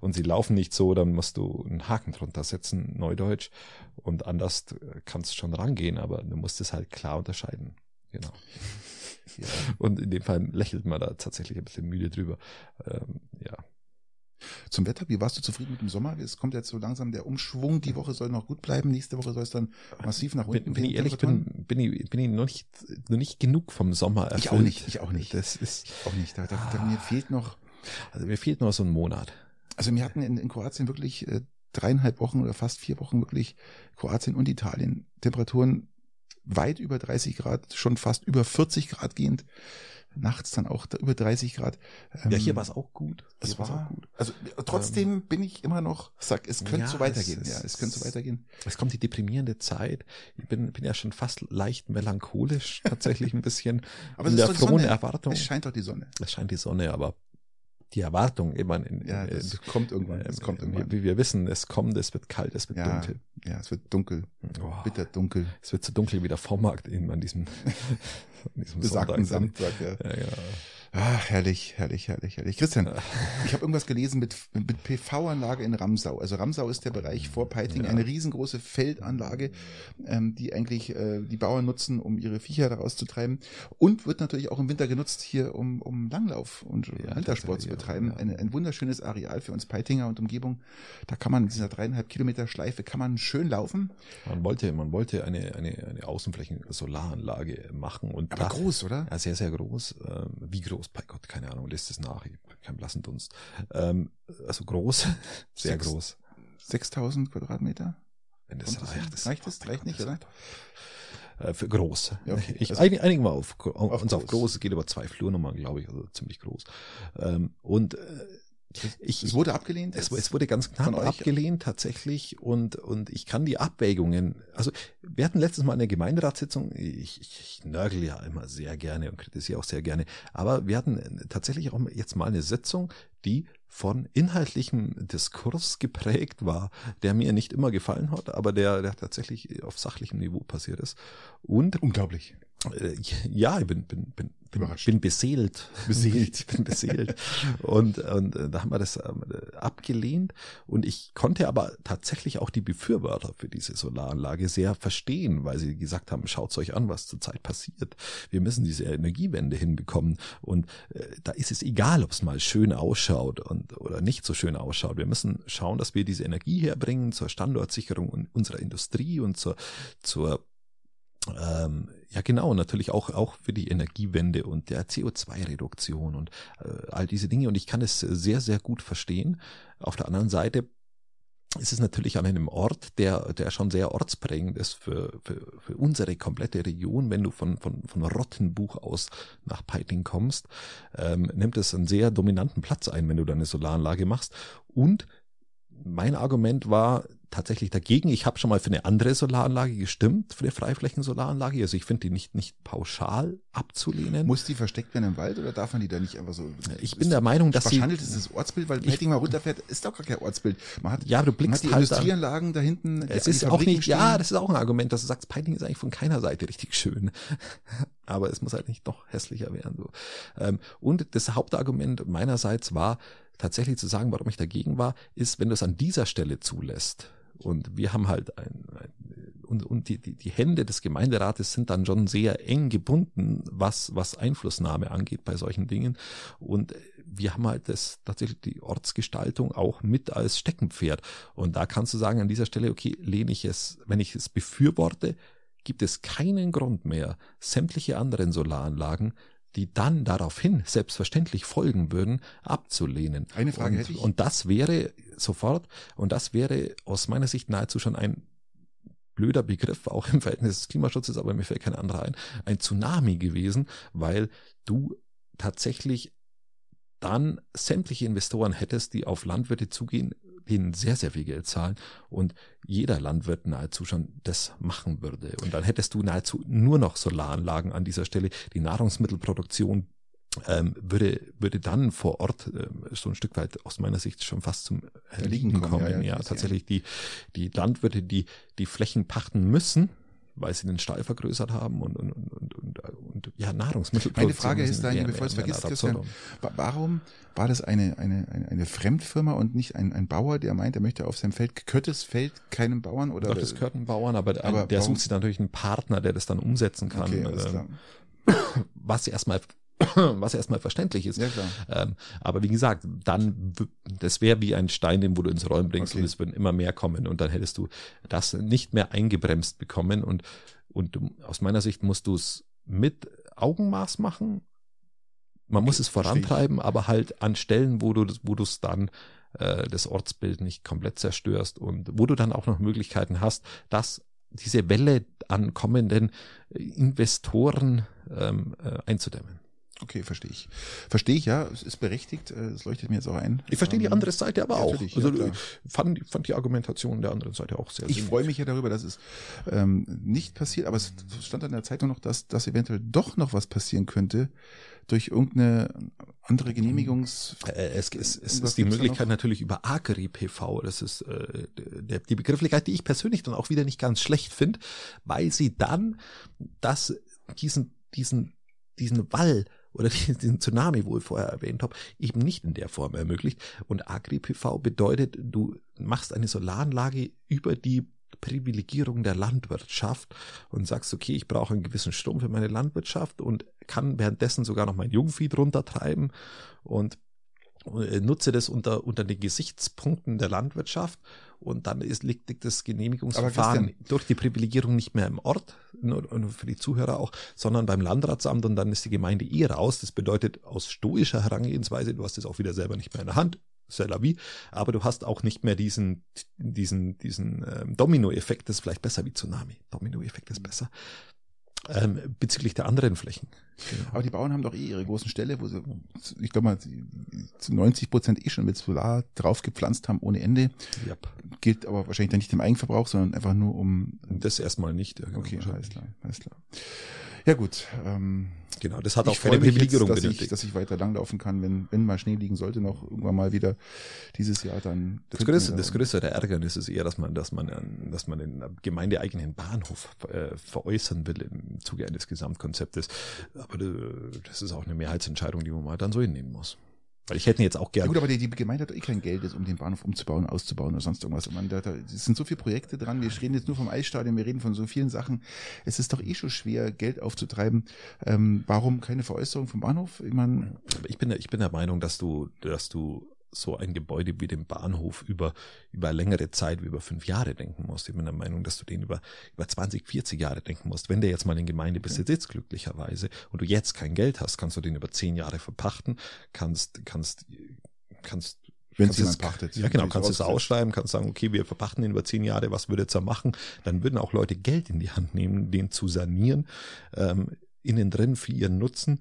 [SPEAKER 1] und sie laufen nicht so, dann musst du einen Haken drunter setzen, Neudeutsch. Und anders äh, kannst du schon rangehen, aber du musst es halt klar unterscheiden. Genau. Ja. Und in dem Fall lächelt man da tatsächlich ein bisschen müde drüber. Ähm, ja.
[SPEAKER 2] Zum Wetter, wie warst du zufrieden mit dem Sommer? Es kommt jetzt so langsam der Umschwung. Die Woche soll noch gut bleiben. Nächste Woche soll es dann massiv nach unten
[SPEAKER 1] gehen. Bin ich ehrlich, bin, bin, ich, bin ich noch nicht, noch nicht genug vom Sommer
[SPEAKER 2] erfüllt. Ich auch nicht, ich auch nicht.
[SPEAKER 1] Das ist
[SPEAKER 2] auch nicht. Da, da, da, mir fehlt noch.
[SPEAKER 1] Also mir fehlt noch so ein Monat.
[SPEAKER 2] Also wir hatten in, in Kroatien wirklich äh, dreieinhalb Wochen oder fast vier Wochen wirklich Kroatien und Italien Temperaturen weit über 30 Grad, schon fast über 40 Grad gehend nachts dann auch über 30 Grad.
[SPEAKER 1] Ähm, ja, hier war es auch gut.
[SPEAKER 2] Es war auch gut. Also trotzdem ähm, bin ich immer noch, sag, es könnte ja, so weitergehen. Es, ja, es könnte so weitergehen.
[SPEAKER 1] Es kommt die deprimierende Zeit. Ich bin, bin ja schon fast leicht melancholisch, tatsächlich ein bisschen.
[SPEAKER 2] aber in der frohen Erwartung. Es scheint doch die Sonne.
[SPEAKER 1] Es scheint die Sonne, aber die Erwartung immer in,
[SPEAKER 2] ja, das äh, kommt irgendwann,
[SPEAKER 1] es kommt irgendwann. Wie, wie, wir wissen, es kommt, es wird kalt, es wird
[SPEAKER 2] ja,
[SPEAKER 1] dunkel.
[SPEAKER 2] Ja, es wird dunkel. Oh, bitter dunkel.
[SPEAKER 1] Es wird so dunkel wie der Vormarkt eben an diesem,
[SPEAKER 2] diesem Besagten Samstag. Ja. ja, ja. Ah, herrlich, herrlich, herrlich, herrlich. Christian, ich habe irgendwas gelesen mit, mit PV-Anlage in Ramsau. Also Ramsau ist der Bereich vor Peiting, ja. eine riesengroße Feldanlage, ähm, die eigentlich äh, die Bauern nutzen, um ihre Viecher daraus zu treiben. Und wird natürlich auch im Winter genutzt hier, um, um Langlauf und ja, Wintersport zu betreiben. Ja. Eine, ein wunderschönes Areal für uns Peitinger und Umgebung. Da kann man in dieser dreieinhalb Kilometer Schleife kann man schön laufen.
[SPEAKER 1] Man wollte, man wollte eine, eine, eine Außenflächen-Solaranlage machen und
[SPEAKER 2] Aber da, groß, oder?
[SPEAKER 1] Ja, sehr, sehr groß. Ähm, wie groß? bei Gott, keine Ahnung, lässt es nach, ich habe keinen blassen Dunst. Ähm, also groß, sehr Sechs, groß.
[SPEAKER 2] 6000 Quadratmeter?
[SPEAKER 1] Wenn das reicht.
[SPEAKER 2] Das reicht das? Reicht nicht, oder?
[SPEAKER 1] Äh, für groß. Ja, okay. Ich also, einigen wir auf, auf, auf uns groß. auf groß. Es geht über zwei Flurnummern, glaube ich, also ziemlich groß. Ähm, und äh,
[SPEAKER 2] ich, es wurde abgelehnt?
[SPEAKER 1] Es, es wurde ganz knapp abgelehnt tatsächlich und, und ich kann die Abwägungen, also wir hatten letztes Mal eine Gemeinderatssitzung, ich, ich, ich nörgel ja immer sehr gerne und kritisiere auch sehr gerne, aber wir hatten tatsächlich auch jetzt mal eine Sitzung, die von inhaltlichem Diskurs geprägt war, der mir nicht immer gefallen hat, aber der, der tatsächlich auf sachlichem Niveau passiert ist. Und
[SPEAKER 2] unglaublich.
[SPEAKER 1] Äh, ja, ich bin, bin, bin, bin, bin beseelt. Beseelt. Ich bin beseelt. und, und äh, da haben wir das ähm, abgelehnt. Und ich konnte aber tatsächlich auch die Befürworter für diese Solaranlage sehr verstehen, weil sie gesagt haben, schaut euch an, was zurzeit passiert. Wir müssen diese Energiewende hinbekommen. Und äh, da ist es egal, ob es mal schön ausschaut und oder nicht so schön ausschaut. Wir müssen schauen, dass wir diese Energie herbringen zur Standortsicherung unserer Industrie und zur, zur ähm, ja genau, natürlich auch, auch für die Energiewende und der CO2-Reduktion und äh, all diese Dinge. Und ich kann es sehr, sehr gut verstehen. Auf der anderen Seite ist es natürlich an einem Ort, der, der schon sehr ortsprägend ist für, für, für unsere komplette Region. Wenn du von, von, von Rottenbuch aus nach Peiting kommst, ähm, nimmt es einen sehr dominanten Platz ein, wenn du deine Solaranlage machst. Und mein Argument war tatsächlich dagegen. Ich habe schon mal für eine andere Solaranlage gestimmt, für eine Freiflächensolaranlage. Also ich finde die nicht, nicht pauschal abzulehnen.
[SPEAKER 2] Muss die versteckt werden im Wald oder darf man die da nicht einfach so?
[SPEAKER 1] Ich bin der Meinung, dass
[SPEAKER 2] sie. handelt ist das Ortsbild, weil Petting mal runterfährt, ist doch gar kein Ortsbild.
[SPEAKER 1] Man hat, ja, du blickst
[SPEAKER 2] man hat die halt Industrieanlagen da hinten.
[SPEAKER 1] Es ist auch nicht, stehen. ja, das ist auch ein Argument, dass du sagst, Peiting ist eigentlich von keiner Seite richtig schön. Aber es muss halt nicht noch hässlicher werden. So. Ähm, und das Hauptargument meinerseits war, tatsächlich zu sagen, warum ich dagegen war, ist, wenn du es an dieser Stelle zulässt. Und wir haben halt ein, ein und, und die, die, die Hände des Gemeinderates sind dann schon sehr eng gebunden, was, was Einflussnahme angeht bei solchen Dingen. Und wir haben halt das tatsächlich die Ortsgestaltung auch mit als Steckenpferd. Und da kannst du sagen, an dieser Stelle, okay, lehne ich es, wenn ich es befürworte, gibt es keinen Grund mehr, sämtliche anderen Solaranlagen die dann daraufhin selbstverständlich folgen würden, abzulehnen.
[SPEAKER 2] Eine Frage
[SPEAKER 1] und,
[SPEAKER 2] hätte ich.
[SPEAKER 1] Und das wäre sofort, und das wäre aus meiner Sicht nahezu schon ein blöder Begriff, auch im Verhältnis des Klimaschutzes, aber mir fällt kein anderer ein, ein Tsunami gewesen, weil du tatsächlich dann sämtliche Investoren hättest, die auf Landwirte zugehen, denen sehr, sehr viel Geld zahlen und jeder Landwirt nahezu schon das machen würde. Und dann hättest du nahezu nur noch Solaranlagen an dieser Stelle. Die Nahrungsmittelproduktion ähm, würde, würde dann vor Ort ähm, so ein Stück weit aus meiner Sicht schon fast zum Erliegen kommen. kommen. Ja, ja, ja tatsächlich die, die Landwirte, die die Flächen pachten müssen, weil sie den Stall vergrößert haben und, und, und, und, und ja, Nahrungsmittel.
[SPEAKER 2] Meine Frage ist da, bevor es vergisst, Christian, warum war das eine, eine, eine, eine Fremdfirma und nicht ein, ein Bauer, der meint, er möchte auf seinem Feld, gehört das Feld keinem Bauern oder?
[SPEAKER 1] Doch, das gehört einem Bauern, aber, aber der sucht sich natürlich einen Partner, der das dann umsetzen kann. Okay, klar. Was erstmal was erstmal verständlich ist. Ja. Ähm, aber wie gesagt, dann, das wäre wie ein Stein, den wo du ins Rollen bringst okay. und es würden immer mehr kommen und dann hättest du das nicht mehr eingebremst bekommen und, und aus meiner Sicht musst du es mit Augenmaß machen. Man muss okay, es vorantreiben, aber halt an Stellen, wo du, wo du es dann äh, das Ortsbild nicht komplett zerstörst und wo du dann auch noch Möglichkeiten hast, dass diese Welle an kommenden Investoren ähm, äh, einzudämmen.
[SPEAKER 2] Okay, verstehe ich. Verstehe ich, ja. Es ist berechtigt. Äh, es leuchtet mir jetzt auch ein.
[SPEAKER 1] Ich verstehe die ähm, andere Seite aber auch. Also ja, fand, fand die Argumentation der anderen Seite auch sehr
[SPEAKER 2] Ich freue mich ja darüber, dass es ähm, nicht passiert, aber es stand in der Zeitung noch, dass, dass eventuell doch noch was passieren könnte durch irgendeine andere Genehmigungs...
[SPEAKER 1] Äh, es, es, es ist die Möglichkeit natürlich über Agri PV. Das ist äh, der, die Begrifflichkeit, die ich persönlich dann auch wieder nicht ganz schlecht finde, weil sie dann das, diesen, diesen, diesen Wall oder diesen Tsunami, wo ich vorher erwähnt habe, eben nicht in der Form ermöglicht. Und Agri-PV bedeutet, du machst eine Solaranlage über die Privilegierung der Landwirtschaft und sagst, okay, ich brauche einen gewissen Strom für meine Landwirtschaft und kann währenddessen sogar noch mein Jungvieh drunter treiben und äh, nutze das unter, unter den Gesichtspunkten der Landwirtschaft und dann ist, liegt, das Genehmigungsverfahren durch die Privilegierung nicht mehr im Ort, nur, nur für die Zuhörer auch, sondern beim Landratsamt und dann ist die Gemeinde eh raus. Das bedeutet aus stoischer Herangehensweise, du hast es auch wieder selber nicht mehr in der Hand, c'est la vie, aber du hast auch nicht mehr diesen, diesen, diesen ähm, Domino-Effekt, das ist vielleicht besser wie Tsunami. Domino-Effekt ist besser ähm, bezüglich der anderen Flächen.
[SPEAKER 2] Genau. Aber die Bauern haben doch eh ihre großen Ställe, wo sie, ich glaube mal, zu 90 Prozent eh schon mit Solar draufgepflanzt haben ohne Ende. Yep. Gilt aber wahrscheinlich dann nicht im Eigenverbrauch, sondern einfach nur um.
[SPEAKER 1] Das erstmal nicht.
[SPEAKER 2] Ja, genau. okay, alles klar, alles klar. Ja gut. Ähm,
[SPEAKER 1] genau, das hat auch keine Privilegierung
[SPEAKER 2] jetzt, dass ich, dass ich weiter langlaufen kann, wenn, wenn mal Schnee liegen sollte, noch irgendwann mal wieder dieses Jahr dann.
[SPEAKER 1] Das größte, das größere Ärgernis ist eher, dass man, dass man, dass man den gemeindeeigenen Bahnhof äh, veräußern will im Zuge eines Gesamtkonzeptes. Aber das ist auch eine Mehrheitsentscheidung, die man mal dann so hinnehmen muss. Weil ich hätte ihn jetzt auch gerne. Ja
[SPEAKER 2] gut, aber die, die Gemeinde hat doch eh kein Geld, um den Bahnhof umzubauen, auszubauen oder sonst irgendwas. Man, da, da, es sind so viele Projekte dran. Wir reden jetzt nur vom Eisstadion, wir reden von so vielen Sachen. Es ist doch eh schon schwer, Geld aufzutreiben. Ähm, warum keine Veräußerung vom Bahnhof?
[SPEAKER 1] Ich, mein, ich bin, ich bin der Meinung, dass du, dass du so ein Gebäude wie den Bahnhof über, über längere Zeit, wie über fünf Jahre denken musst. Ich bin der Meinung, dass du den über, über 20, 40 Jahre denken musst. Wenn der jetzt mal in Gemeindebesitz sitzt, glücklicherweise, und du jetzt kein Geld hast, kannst du den über zehn Jahre verpachten, kannst, kannst, kannst
[SPEAKER 2] wenn sie jemand pachtet.
[SPEAKER 1] Ja, genau, kannst du es ausschreiben, kannst sagen, okay, wir verpachten ihn über zehn Jahre, was würde jetzt er machen? Dann würden auch Leute Geld in die Hand nehmen, den zu sanieren, ähm, innen drin für ihren Nutzen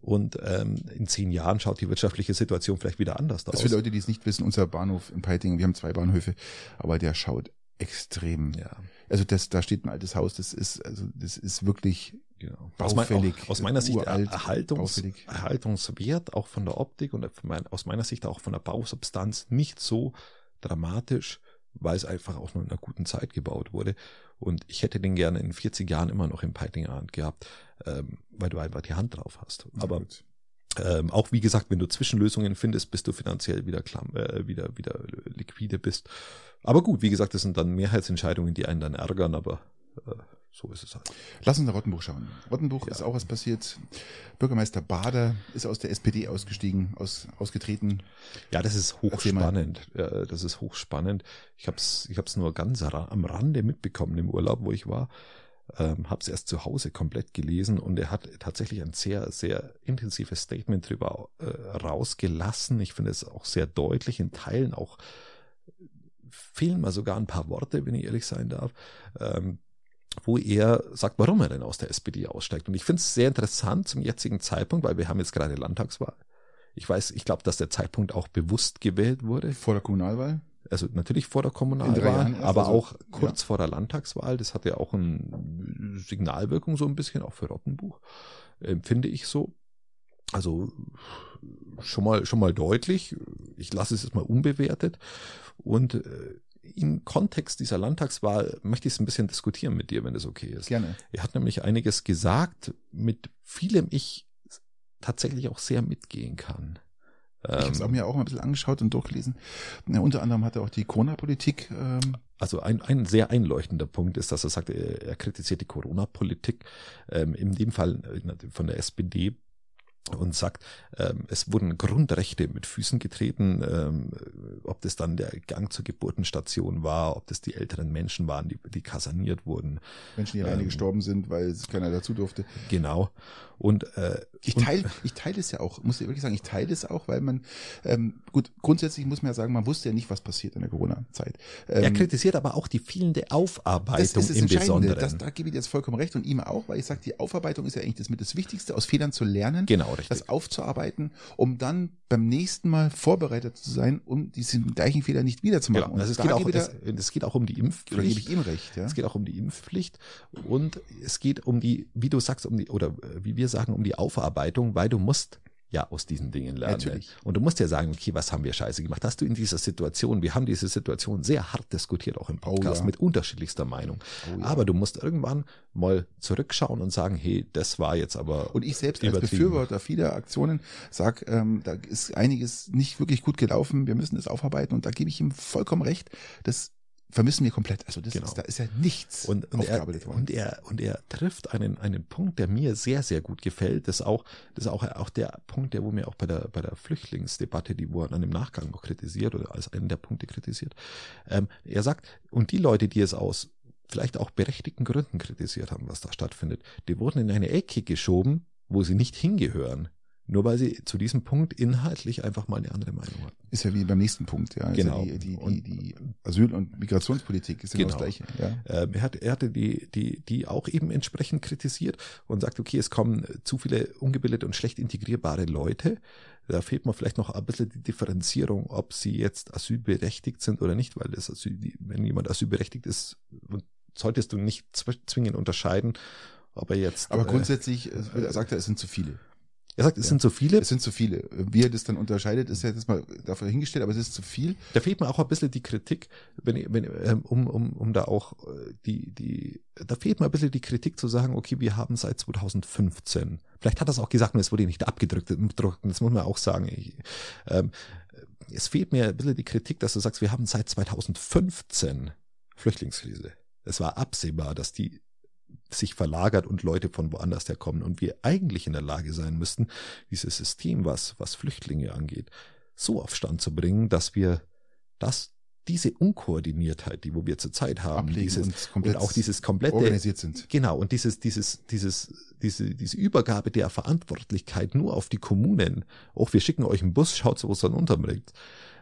[SPEAKER 1] und ähm, in zehn Jahren schaut die wirtschaftliche Situation vielleicht wieder anders
[SPEAKER 2] aus. Das für Leute, die es nicht wissen, unser Bahnhof in Peitingen, wir haben zwei Bahnhöfe, aber der schaut extrem. Ja. Also das, da steht ein altes Haus, das ist, also das ist wirklich genau.
[SPEAKER 1] baufällig. Aus, aus meiner Sicht uralt, Erhaltungs, Erhaltungswert, auch von der Optik und mein, aus meiner Sicht auch von der Bausubstanz nicht so dramatisch, weil es einfach auch nur in einer guten Zeit gebaut wurde. Und ich hätte den gerne in 40 Jahren immer noch im Piting gehabt, ähm, weil du einfach die Hand drauf hast. Aber ähm, auch wie gesagt, wenn du Zwischenlösungen findest, bist du finanziell wieder klamm, äh, wieder wieder liquide bist. Aber gut, wie gesagt, das sind dann Mehrheitsentscheidungen, die einen dann ärgern, aber äh, so ist es halt.
[SPEAKER 2] Lass uns nach Rottenbuch schauen. Rottenbuch ja. ist auch was passiert. Bürgermeister Bader ist aus der SPD ausgestiegen, aus, ausgetreten.
[SPEAKER 1] Ja, das ist hochspannend. Ja, das ist hochspannend. Ich habe es ich hab's nur ganz am Rande mitbekommen im Urlaub, wo ich war. Ähm, habe es erst zu Hause komplett gelesen und er hat tatsächlich ein sehr, sehr intensives Statement drüber äh, rausgelassen. Ich finde es auch sehr deutlich, in Teilen auch fehlen mal sogar ein paar Worte, wenn ich ehrlich sein darf. Ähm, wo er sagt, warum er denn aus der SPD aussteigt. Und ich finde es sehr interessant zum jetzigen Zeitpunkt, weil wir haben jetzt gerade Landtagswahl. Ich weiß, ich glaube, dass der Zeitpunkt auch bewusst gewählt wurde.
[SPEAKER 2] Vor der Kommunalwahl?
[SPEAKER 1] Also natürlich vor der Kommunalwahl, aber also, auch kurz ja. vor der Landtagswahl. Das hat ja auch eine Signalwirkung so ein bisschen, auch für Rottenbuch, empfinde ich so. Also schon mal, schon mal deutlich. Ich lasse es jetzt mal unbewertet. Und äh, im Kontext dieser Landtagswahl möchte ich es ein bisschen diskutieren mit dir, wenn das okay ist.
[SPEAKER 2] Gerne.
[SPEAKER 1] Er hat nämlich einiges gesagt, mit vielem ich tatsächlich auch sehr mitgehen kann.
[SPEAKER 2] Ich habe es mir auch mal ein bisschen angeschaut und durchgelesen. Ja, unter anderem hat er auch die Corona-Politik. Ähm
[SPEAKER 1] also ein, ein sehr einleuchtender Punkt ist, dass er sagt, er, er kritisiert die Corona-Politik, ähm, in dem Fall äh, von der SPD und sagt, ähm, es wurden Grundrechte mit Füßen getreten, ähm, ob das dann der Gang zur Geburtenstation war, ob das die älteren Menschen waren, die, die kasaniert wurden.
[SPEAKER 2] Menschen, die alleine ähm, gestorben sind, weil keiner dazu durfte.
[SPEAKER 1] Genau. Und äh,
[SPEAKER 2] ich teile ich teile es ja auch, muss ich wirklich sagen, ich teile es auch, weil man ähm, gut grundsätzlich muss man ja sagen, man wusste ja nicht, was passiert in der Corona-Zeit.
[SPEAKER 1] Ähm, er kritisiert aber auch die fehlende Aufarbeitung das ist das im Besonderen.
[SPEAKER 2] Das, da gebe ich dir jetzt vollkommen recht und ihm auch, weil ich sage, die Aufarbeitung ist ja eigentlich das mit das Wichtigste, aus Fehlern zu lernen,
[SPEAKER 1] genau, richtig.
[SPEAKER 2] das aufzuarbeiten, um dann beim nächsten Mal vorbereitet zu sein, um diesen gleichen Fehler nicht wiederzumachen.
[SPEAKER 1] Genau. Also es, geht auch, es, es, geht auch um die Impfpflicht. Da
[SPEAKER 2] gebe ich ihm recht. Ja?
[SPEAKER 1] Es geht auch um die Impfpflicht und es geht um die, wie du sagst, um die oder wie wir sagen, um die Aufarbeitung, weil du musst ja aus diesen Dingen lernen.
[SPEAKER 2] Natürlich.
[SPEAKER 1] Und du musst ja sagen, okay, was haben wir scheiße gemacht? Hast du in dieser Situation, wir haben diese Situation sehr hart diskutiert, auch im Podcast, oh ja. mit unterschiedlichster Meinung. Oh ja. Aber du musst irgendwann mal zurückschauen und sagen, hey, das war jetzt aber.
[SPEAKER 2] Und ich selbst als Befürworter vieler Aktionen sag, ähm, da ist einiges nicht wirklich gut gelaufen, wir müssen das aufarbeiten und da gebe ich ihm vollkommen recht. Das vermissen wir komplett. Also das
[SPEAKER 1] genau.
[SPEAKER 2] ist, da ist ja nichts
[SPEAKER 1] und, und er, Und er, und er trifft einen, einen Punkt, der mir sehr, sehr gut gefällt. Das ist auch, das ist auch, auch der Punkt, der wo mir auch bei der, bei der Flüchtlingsdebatte, die er dann im Nachgang noch kritisiert oder als einen der Punkte kritisiert. Ähm, er sagt, und die Leute, die es aus vielleicht auch berechtigten Gründen kritisiert haben, was da stattfindet, die wurden in eine Ecke geschoben, wo sie nicht hingehören. Nur weil sie zu diesem Punkt inhaltlich einfach mal eine andere Meinung hatten.
[SPEAKER 2] Ist ja wie beim nächsten Punkt, ja.
[SPEAKER 1] Genau.
[SPEAKER 2] Ja die, die, die, die, Asyl- und Migrationspolitik ist ja genau. das Gleiche. Ja.
[SPEAKER 1] Ähm, er, hat, er hatte die, die, die auch eben entsprechend kritisiert und sagt, okay, es kommen zu viele ungebildete und schlecht integrierbare Leute. Da fehlt mir vielleicht noch ein bisschen die Differenzierung, ob sie jetzt asylberechtigt sind oder nicht, weil das Asyl, wenn jemand asylberechtigt ist, solltest du nicht zwingend unterscheiden, ob er jetzt.
[SPEAKER 2] Aber äh, grundsätzlich äh, sagt er, es sind zu viele.
[SPEAKER 1] Er sagt, es ja. sind zu viele.
[SPEAKER 2] Es sind zu viele. Wie er das dann unterscheidet, ist ja jetzt mal dafür hingestellt, aber es ist zu viel.
[SPEAKER 1] Da fehlt mir auch ein bisschen die Kritik, wenn, wenn, ähm, um, um, um da auch äh, die, die, da fehlt mir ein bisschen die Kritik zu sagen, okay, wir haben seit 2015. Vielleicht hat er es auch gesagt, und es wurde nicht abgedrückt, das muss man auch sagen. Ich, ähm, es fehlt mir ein bisschen die Kritik, dass du sagst, wir haben seit 2015 Flüchtlingskrise. Es war absehbar, dass die sich verlagert und Leute von woanders herkommen und wir eigentlich in der Lage sein müssten, dieses System, was, was Flüchtlinge angeht, so auf Stand zu bringen, dass wir das diese Unkoordiniertheit, die wo wir zurzeit haben,
[SPEAKER 2] dieses,
[SPEAKER 1] und, auch dieses komplette
[SPEAKER 2] organisiert sind.
[SPEAKER 1] Genau und dieses dieses dieses diese diese Übergabe der Verantwortlichkeit nur auf die Kommunen. Auch wir schicken euch einen Bus, schaut, wo es dann unterbringt.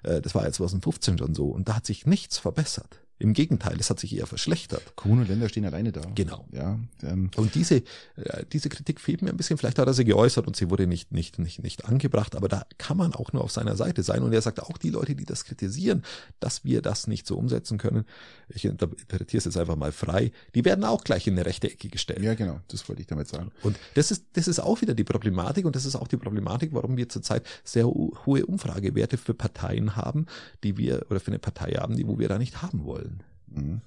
[SPEAKER 1] Äh, das war jetzt 2015 schon so und da hat sich nichts verbessert. Im Gegenteil, es hat sich eher verschlechtert.
[SPEAKER 2] Kommunen und Länder stehen alleine da.
[SPEAKER 1] Genau.
[SPEAKER 2] Ja, ähm.
[SPEAKER 1] Und diese, äh, diese Kritik fehlt mir ein bisschen. Vielleicht hat er sie geäußert und sie wurde nicht, nicht, nicht, nicht angebracht, aber da kann man auch nur auf seiner Seite sein. Und er sagt auch die Leute, die das kritisieren, dass wir das nicht so umsetzen können. Ich interpretiere es jetzt einfach mal frei. Die werden auch gleich in eine rechte Ecke gestellt.
[SPEAKER 2] Ja, genau. Das wollte ich damit sagen.
[SPEAKER 1] Und das ist, das ist auch wieder die Problematik und das ist auch die Problematik, warum wir zurzeit sehr hohe Umfragewerte für Parteien haben, die wir, oder für eine Partei haben, die, wo wir da nicht haben wollen. Mhm.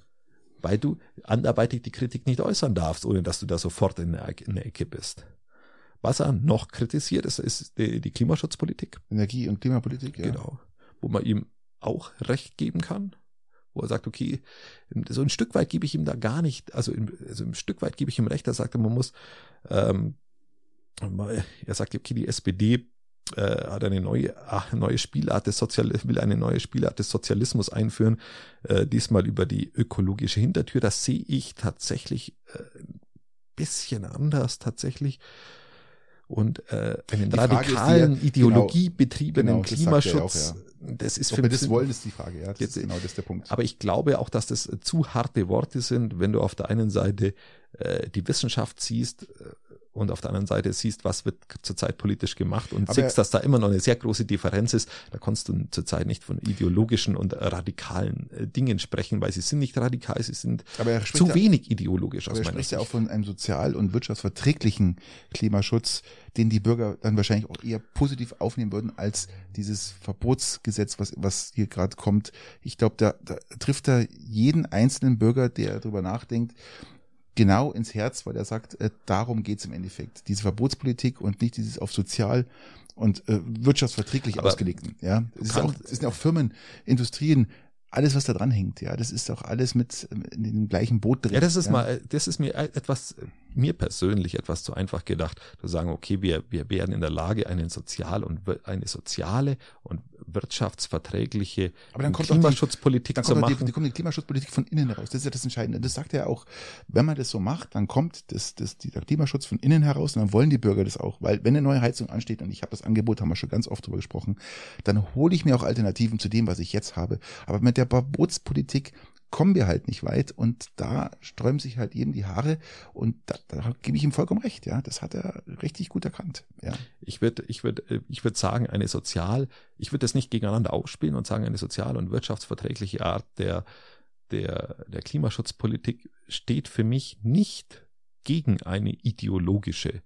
[SPEAKER 1] Weil du anderweitig die Kritik nicht äußern darfst, ohne dass du da sofort in der, in der Ecke bist. Was er noch kritisiert, ist, ist die, die Klimaschutzpolitik.
[SPEAKER 2] Energie- und Klimapolitik,
[SPEAKER 1] ja. Genau. Wo man ihm auch Recht geben kann. Wo er sagt, okay, so ein Stück weit gebe ich ihm da gar nicht, also, in, also ein Stück weit gebe ich ihm Recht, er sagt, man muss, ähm, er sagt, okay, die SPD äh, hat eine neue, ach, neue Spielart des Sozial will eine neue Spielart des Sozialismus einführen, äh, diesmal über die ökologische Hintertür. Das sehe ich tatsächlich äh, ein bisschen anders tatsächlich. Und äh, einen die radikalen, ja, ideologiebetriebenen genau, Klimaschutz,
[SPEAKER 2] auch, ja. das ist Ob für wir das wollen, ist die Frage, ja, das jetzt, ist genau das ist der Punkt.
[SPEAKER 1] Aber ich glaube auch, dass das zu harte Worte sind, wenn du auf der einen Seite äh, die Wissenschaft siehst, äh, und auf der anderen Seite siehst, was wird zurzeit politisch gemacht und siehst, dass da immer noch eine sehr große Differenz ist, da kannst du zurzeit nicht von ideologischen und radikalen äh, Dingen sprechen, weil sie sind nicht radikal, sie sind zu wenig ideologisch
[SPEAKER 2] Aber
[SPEAKER 1] aus
[SPEAKER 2] er spricht
[SPEAKER 1] Sicht.
[SPEAKER 2] ja auch von einem sozial- und wirtschaftsverträglichen Klimaschutz, den die Bürger dann wahrscheinlich auch eher positiv aufnehmen würden als dieses Verbotsgesetz, was, was hier gerade kommt. Ich glaube, da, da trifft er jeden einzelnen Bürger, der darüber nachdenkt, genau ins Herz, weil er sagt, äh, darum geht's im Endeffekt. Diese Verbotspolitik und nicht dieses auf sozial und äh, wirtschaftsverträglich
[SPEAKER 1] Aber
[SPEAKER 2] ausgelegten. Ja, es, ist auch, es sind auch Firmen, Industrien, alles, was da dran hängt. Ja, das ist auch alles mit ähm, in dem gleichen Boot drin.
[SPEAKER 1] Ja, das ist
[SPEAKER 2] ja.
[SPEAKER 1] mal, das ist mir etwas, mir persönlich etwas zu einfach gedacht, zu sagen, okay, wir, wir werden in der Lage, einen sozial und eine soziale und wirtschaftsverträgliche
[SPEAKER 2] Aber dann kommt doch die-
[SPEAKER 1] Klimaschutzpolitik
[SPEAKER 2] Dann
[SPEAKER 1] zu
[SPEAKER 2] die,
[SPEAKER 1] machen.
[SPEAKER 2] die kommt die Klimaschutzpolitik von innen heraus. Das ist ja das Entscheidende. Das sagt er auch. Wenn man das so macht, dann kommt das, das, dieser Klimaschutz von innen heraus und dann wollen die Bürger das auch. Weil wenn eine neue Heizung ansteht und ich habe das Angebot, haben wir schon ganz oft drüber gesprochen, dann hole ich mir auch Alternativen zu dem, was ich jetzt habe. Aber mit der Verbotspolitik kommen wir halt nicht weit und da sträuben sich halt jedem die Haare und da, da gebe ich ihm vollkommen recht. Ja, das hat er richtig gut erkannt. Ja.
[SPEAKER 1] Ich würde, ich würde, ich würde sagen, eine sozial, ich würde das nicht gegeneinander ausspielen und sagen, eine sozial und wirtschaftsverträgliche Art der, der, der Klimaschutzpolitik steht für mich nicht gegen eine ideologische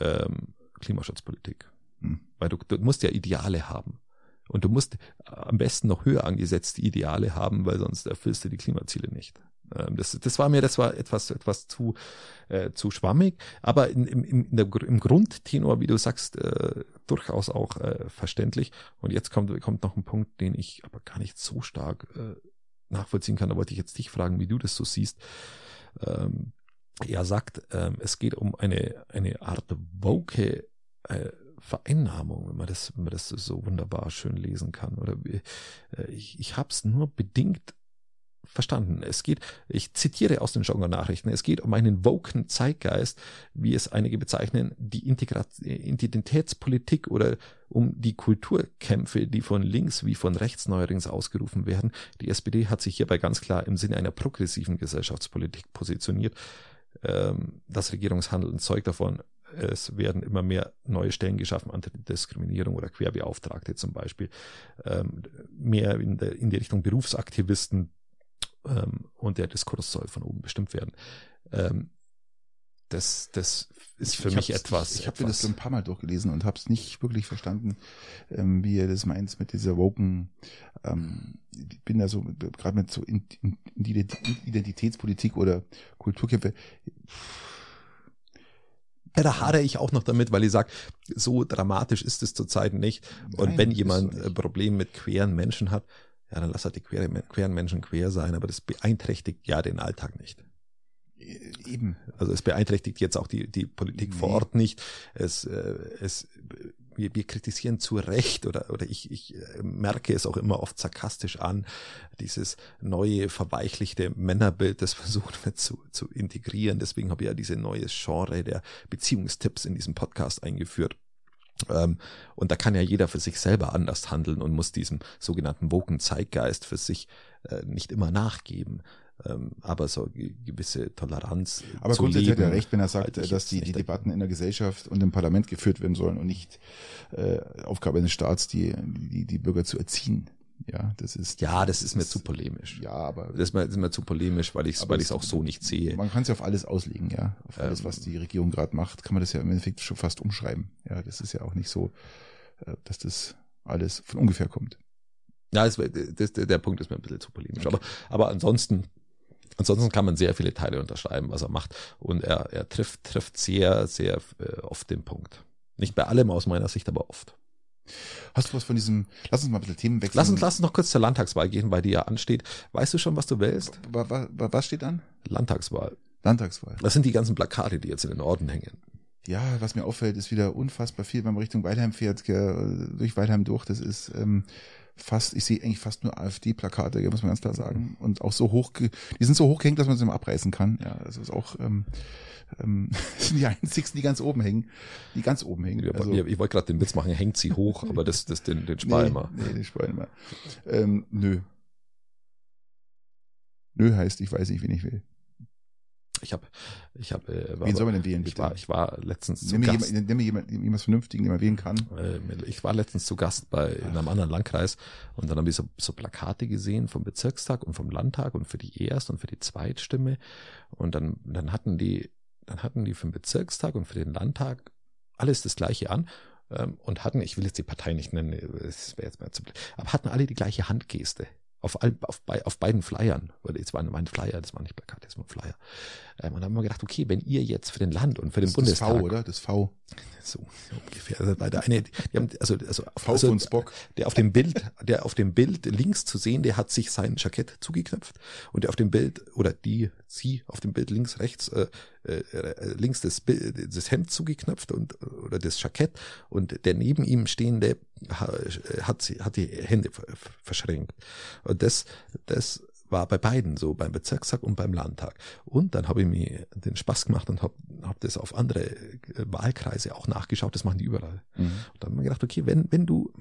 [SPEAKER 1] ähm, Klimaschutzpolitik.
[SPEAKER 2] Hm.
[SPEAKER 1] Weil du, du musst ja Ideale haben. Und du musst am besten noch höher angesetzte Ideale haben, weil sonst erfüllst du die Klimaziele nicht. Ähm, Das, das war mir, das war etwas, etwas zu, äh, zu schwammig, aber in, im, im, in der, im Grundtenor, wie du sagst, äh, durchaus auch äh, verständlich. Und jetzt kommt, kommt noch ein Punkt, den ich aber gar nicht so stark äh, nachvollziehen kann. Da wollte ich jetzt dich fragen, wie du das so siehst. Ähm, er sagt, ähm, es geht um eine, eine Art woke äh, Vereinnahmung, wenn man das, wenn man das so wunderbar schön lesen kann. Oder äh, ich, ich habe es nur bedingt verstanden. Es geht, ich zitiere aus den Genre-Nachrichten, es geht um einen woken Zeitgeist, wie es einige bezeichnen, die Integra Identitätspolitik oder um die Kulturkämpfe, die von links wie von rechts neuerdings ausgerufen werden. Die SPD hat sich hierbei ganz klar im Sinne einer progressiven Gesellschaftspolitik positioniert. Ähm, das Regierungshandeln zeugt davon, es werden immer mehr neue Stellen geschaffen, Antidiskriminierung oder Querbeauftragte zum Beispiel, ähm, mehr in, der, in die Richtung Berufsaktivisten ähm, und der Diskurs soll von oben bestimmt werden. Ähm, das, das ist für
[SPEAKER 2] Ich
[SPEAKER 1] mich etwas.
[SPEAKER 2] Ich, habe das so ein paar Mal durchgelesen und habe es nicht wirklich verstanden, ähm, wie er das meint mit dieser woken. Ähm, ich bin da so gerade mit so in, in, in Identitätspolitik oder Kulturkämpfe.
[SPEAKER 1] Ja, da hadere ich auch noch damit, weil ich sage, so dramatisch ist es zurzeit nicht. Und
[SPEAKER 2] Nein,
[SPEAKER 1] wenn jemand ein
[SPEAKER 2] nicht.
[SPEAKER 1] Problem mit queeren Menschen hat, ja, dann lass halt die queere, queeren Menschen quer sein, aber das beeinträchtigt ja den Alltag nicht.
[SPEAKER 2] Äh, Eben.
[SPEAKER 1] Also es beeinträchtigt jetzt auch die, die Politik vor
[SPEAKER 2] Nee.
[SPEAKER 1] Ort nicht. Es, äh, es, wir, wir kritisieren zu Recht oder, oder ich, ich äh, merke es auch immer oft sarkastisch an, dieses neue, verweichlichte Männerbild, das versucht wird zu, zu integrieren. Deswegen habe ich ja diese neue Genre der Beziehungstipps in diesem Podcast eingeführt. Ähm, und da kann ja jeder für sich selber anders handeln und muss diesem sogenannten woken Zeitgeist für sich äh, nicht immer nachgeben. Ähm, aber so ge- gewisse Toleranz.
[SPEAKER 2] Aber
[SPEAKER 1] zu
[SPEAKER 2] grundsätzlich hat er
[SPEAKER 1] leben,
[SPEAKER 2] recht, wenn er sagt, dass die, die. Debatten in der Gesellschaft und im Parlament geführt werden sollen und nicht äh, Aufgabe eines Staats, die, die, die Bürger zu erziehen. Ja, das ist.
[SPEAKER 1] Ja, das ist mir zu polemisch.
[SPEAKER 2] Ja, aber
[SPEAKER 1] Das ist mir, das ist mir zu polemisch, weil ich es
[SPEAKER 2] Aber
[SPEAKER 1] weil
[SPEAKER 2] es-
[SPEAKER 1] ich's auch so nicht sehe.
[SPEAKER 2] Man kann es ja auf alles auslegen, ja. Auf alles,
[SPEAKER 1] Ähm,
[SPEAKER 2] was die Regierung gerade macht, kann man das ja im Endeffekt schon fast umschreiben. Ja, das ist ja auch nicht so, äh, dass das alles von ungefähr kommt.
[SPEAKER 1] Ja, das, das, der Punkt ist mir ein bisschen zu polemisch.
[SPEAKER 2] Okay.
[SPEAKER 1] Aber, aber ansonsten, ansonsten kann man sehr viele Teile unterschreiben, was er macht. Und er, er trifft, trifft sehr, sehr äh, oft den Punkt. Nicht bei allem aus meiner Sicht, aber oft.
[SPEAKER 2] Hast du was von diesem, lass uns mal ein bisschen Themen wechseln.
[SPEAKER 1] Lass uns, lass uns noch kurz zur Landtagswahl gehen, weil die ja ansteht. Weißt du schon, was du wählst?
[SPEAKER 2] Wa- wa- wa- Was steht an?
[SPEAKER 1] Landtagswahl.
[SPEAKER 2] Landtagswahl.
[SPEAKER 1] Das sind die ganzen Plakate, die jetzt in den Orden hängen.
[SPEAKER 2] Ja, was mir auffällt, ist wieder unfassbar viel, wenn man Richtung Weilheim fährt, durch Weilheim durch. Das ist ähm, fast, ich sehe eigentlich fast nur AfD-Plakate, muss man ganz klar sagen. Und auch so hoch, die sind so hochgehängt, dass man sie mal abreißen kann. Ja, also ist auch, ähm, ähm, das sind die einzigsten, die ganz oben hängen, die ganz oben hängen.
[SPEAKER 1] Ich,
[SPEAKER 2] Also,
[SPEAKER 1] ich wollte gerade den Witz machen, hängt sie hoch, aber das, das den, den mal.
[SPEAKER 2] Nee, nee, den mal. Ähm, nö. Nö heißt, ich weiß nicht, wen ich will.
[SPEAKER 1] Ich habe, ich habe. Äh,
[SPEAKER 2] Wen soll man denn wählen,
[SPEAKER 1] ich
[SPEAKER 2] bitte?
[SPEAKER 1] war, ich war letztens zu
[SPEAKER 2] Nimm mir
[SPEAKER 1] Gast.
[SPEAKER 2] jemand, nimm mir jemand, jemand Vernünftigen, den man wählen kann.
[SPEAKER 1] Äh, Ich war letztens zu Gast bei in einem anderen Landkreis und dann habe ich so, so Plakate gesehen vom Bezirkstag und vom Landtag und für die Erst- und für die Zweitstimme und dann dann hatten die dann hatten die für den Bezirkstag und für den Landtag alles das gleiche an ähm, und hatten ich will jetzt die Partei nicht nennen, es wäre jetzt mal zu blöd, aber hatten alle die gleiche Handgeste. Auf, all, auf, bei, auf beiden Flyern, jetzt waren mein Flyer, das war nicht Plakate, das war ein Flyer. Ähm, und dann haben wir gedacht, okay, wenn ihr jetzt für den Land und für den
[SPEAKER 2] Das, das
[SPEAKER 1] Bundestag
[SPEAKER 2] V, oder? Das V.
[SPEAKER 1] so ungefähr. Also bei der eine, die haben, also, also,
[SPEAKER 2] V
[SPEAKER 1] also
[SPEAKER 2] von Spock.
[SPEAKER 1] der auf dem Bild, der auf dem Bild links zu sehen, der hat sich sein Jackett zugeknöpft und der auf dem Bild oder die, sie auf dem Bild links, rechts, äh, äh, äh, links das, Bild, das Hemd zugeknöpft und oder das Jackett und der neben ihm stehende ha- hat hat die Hände ver- verschränkt und das das war bei beiden so, beim Bezirkstag und beim Landtag. Und dann habe ich mir den Spaß gemacht und habe hab das auf andere äh, Wahlkreise auch nachgeschaut, das machen die überall.
[SPEAKER 2] Mhm.
[SPEAKER 1] Und dann haben wir gedacht, okay, wenn, wenn du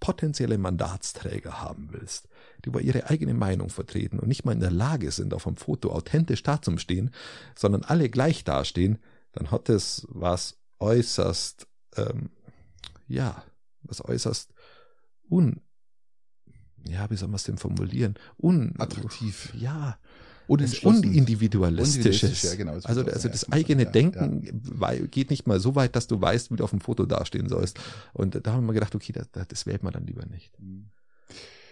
[SPEAKER 1] potenzielle Mandatsträger haben willst, die über ihre eigene Meinung vertreten und nicht mal in der Lage sind, auf einem Foto authentisch dazustehen, sondern alle gleich dastehen, dann hat es was äußerst, ähm, ja, was äußerst un, ja, wie soll man es denn formulieren? Un,
[SPEAKER 2] Attraktiv.
[SPEAKER 1] Ja. Unindividualistisches.
[SPEAKER 2] Universalistisch, ja, genau,
[SPEAKER 1] also, also das eigene
[SPEAKER 2] ja,
[SPEAKER 1] Denken wei- geht nicht mal so weit, dass du weißt, wie du auf dem Foto dastehen sollst. Und da haben wir gedacht, okay, das, das wählt man dann lieber nicht.
[SPEAKER 2] Mhm.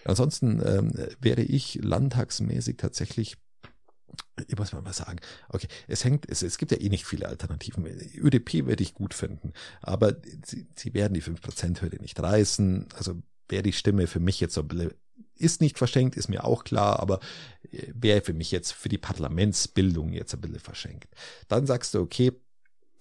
[SPEAKER 1] Ansonsten ähm, wäre ich landtagsmäßig tatsächlich, ich muss mal sagen, okay, es hängt, es, es gibt ja eh nicht viele Alternativen. ÖDP würde ich gut finden, aber sie, sie werden die 5%-Hürde nicht reißen. Also wäre die Stimme für mich jetzt so ist nicht verschenkt, ist mir auch klar, aber äh, wäre für mich jetzt für die Parlamentsbildung jetzt ein bisschen verschenkt. Dann sagst du, okay,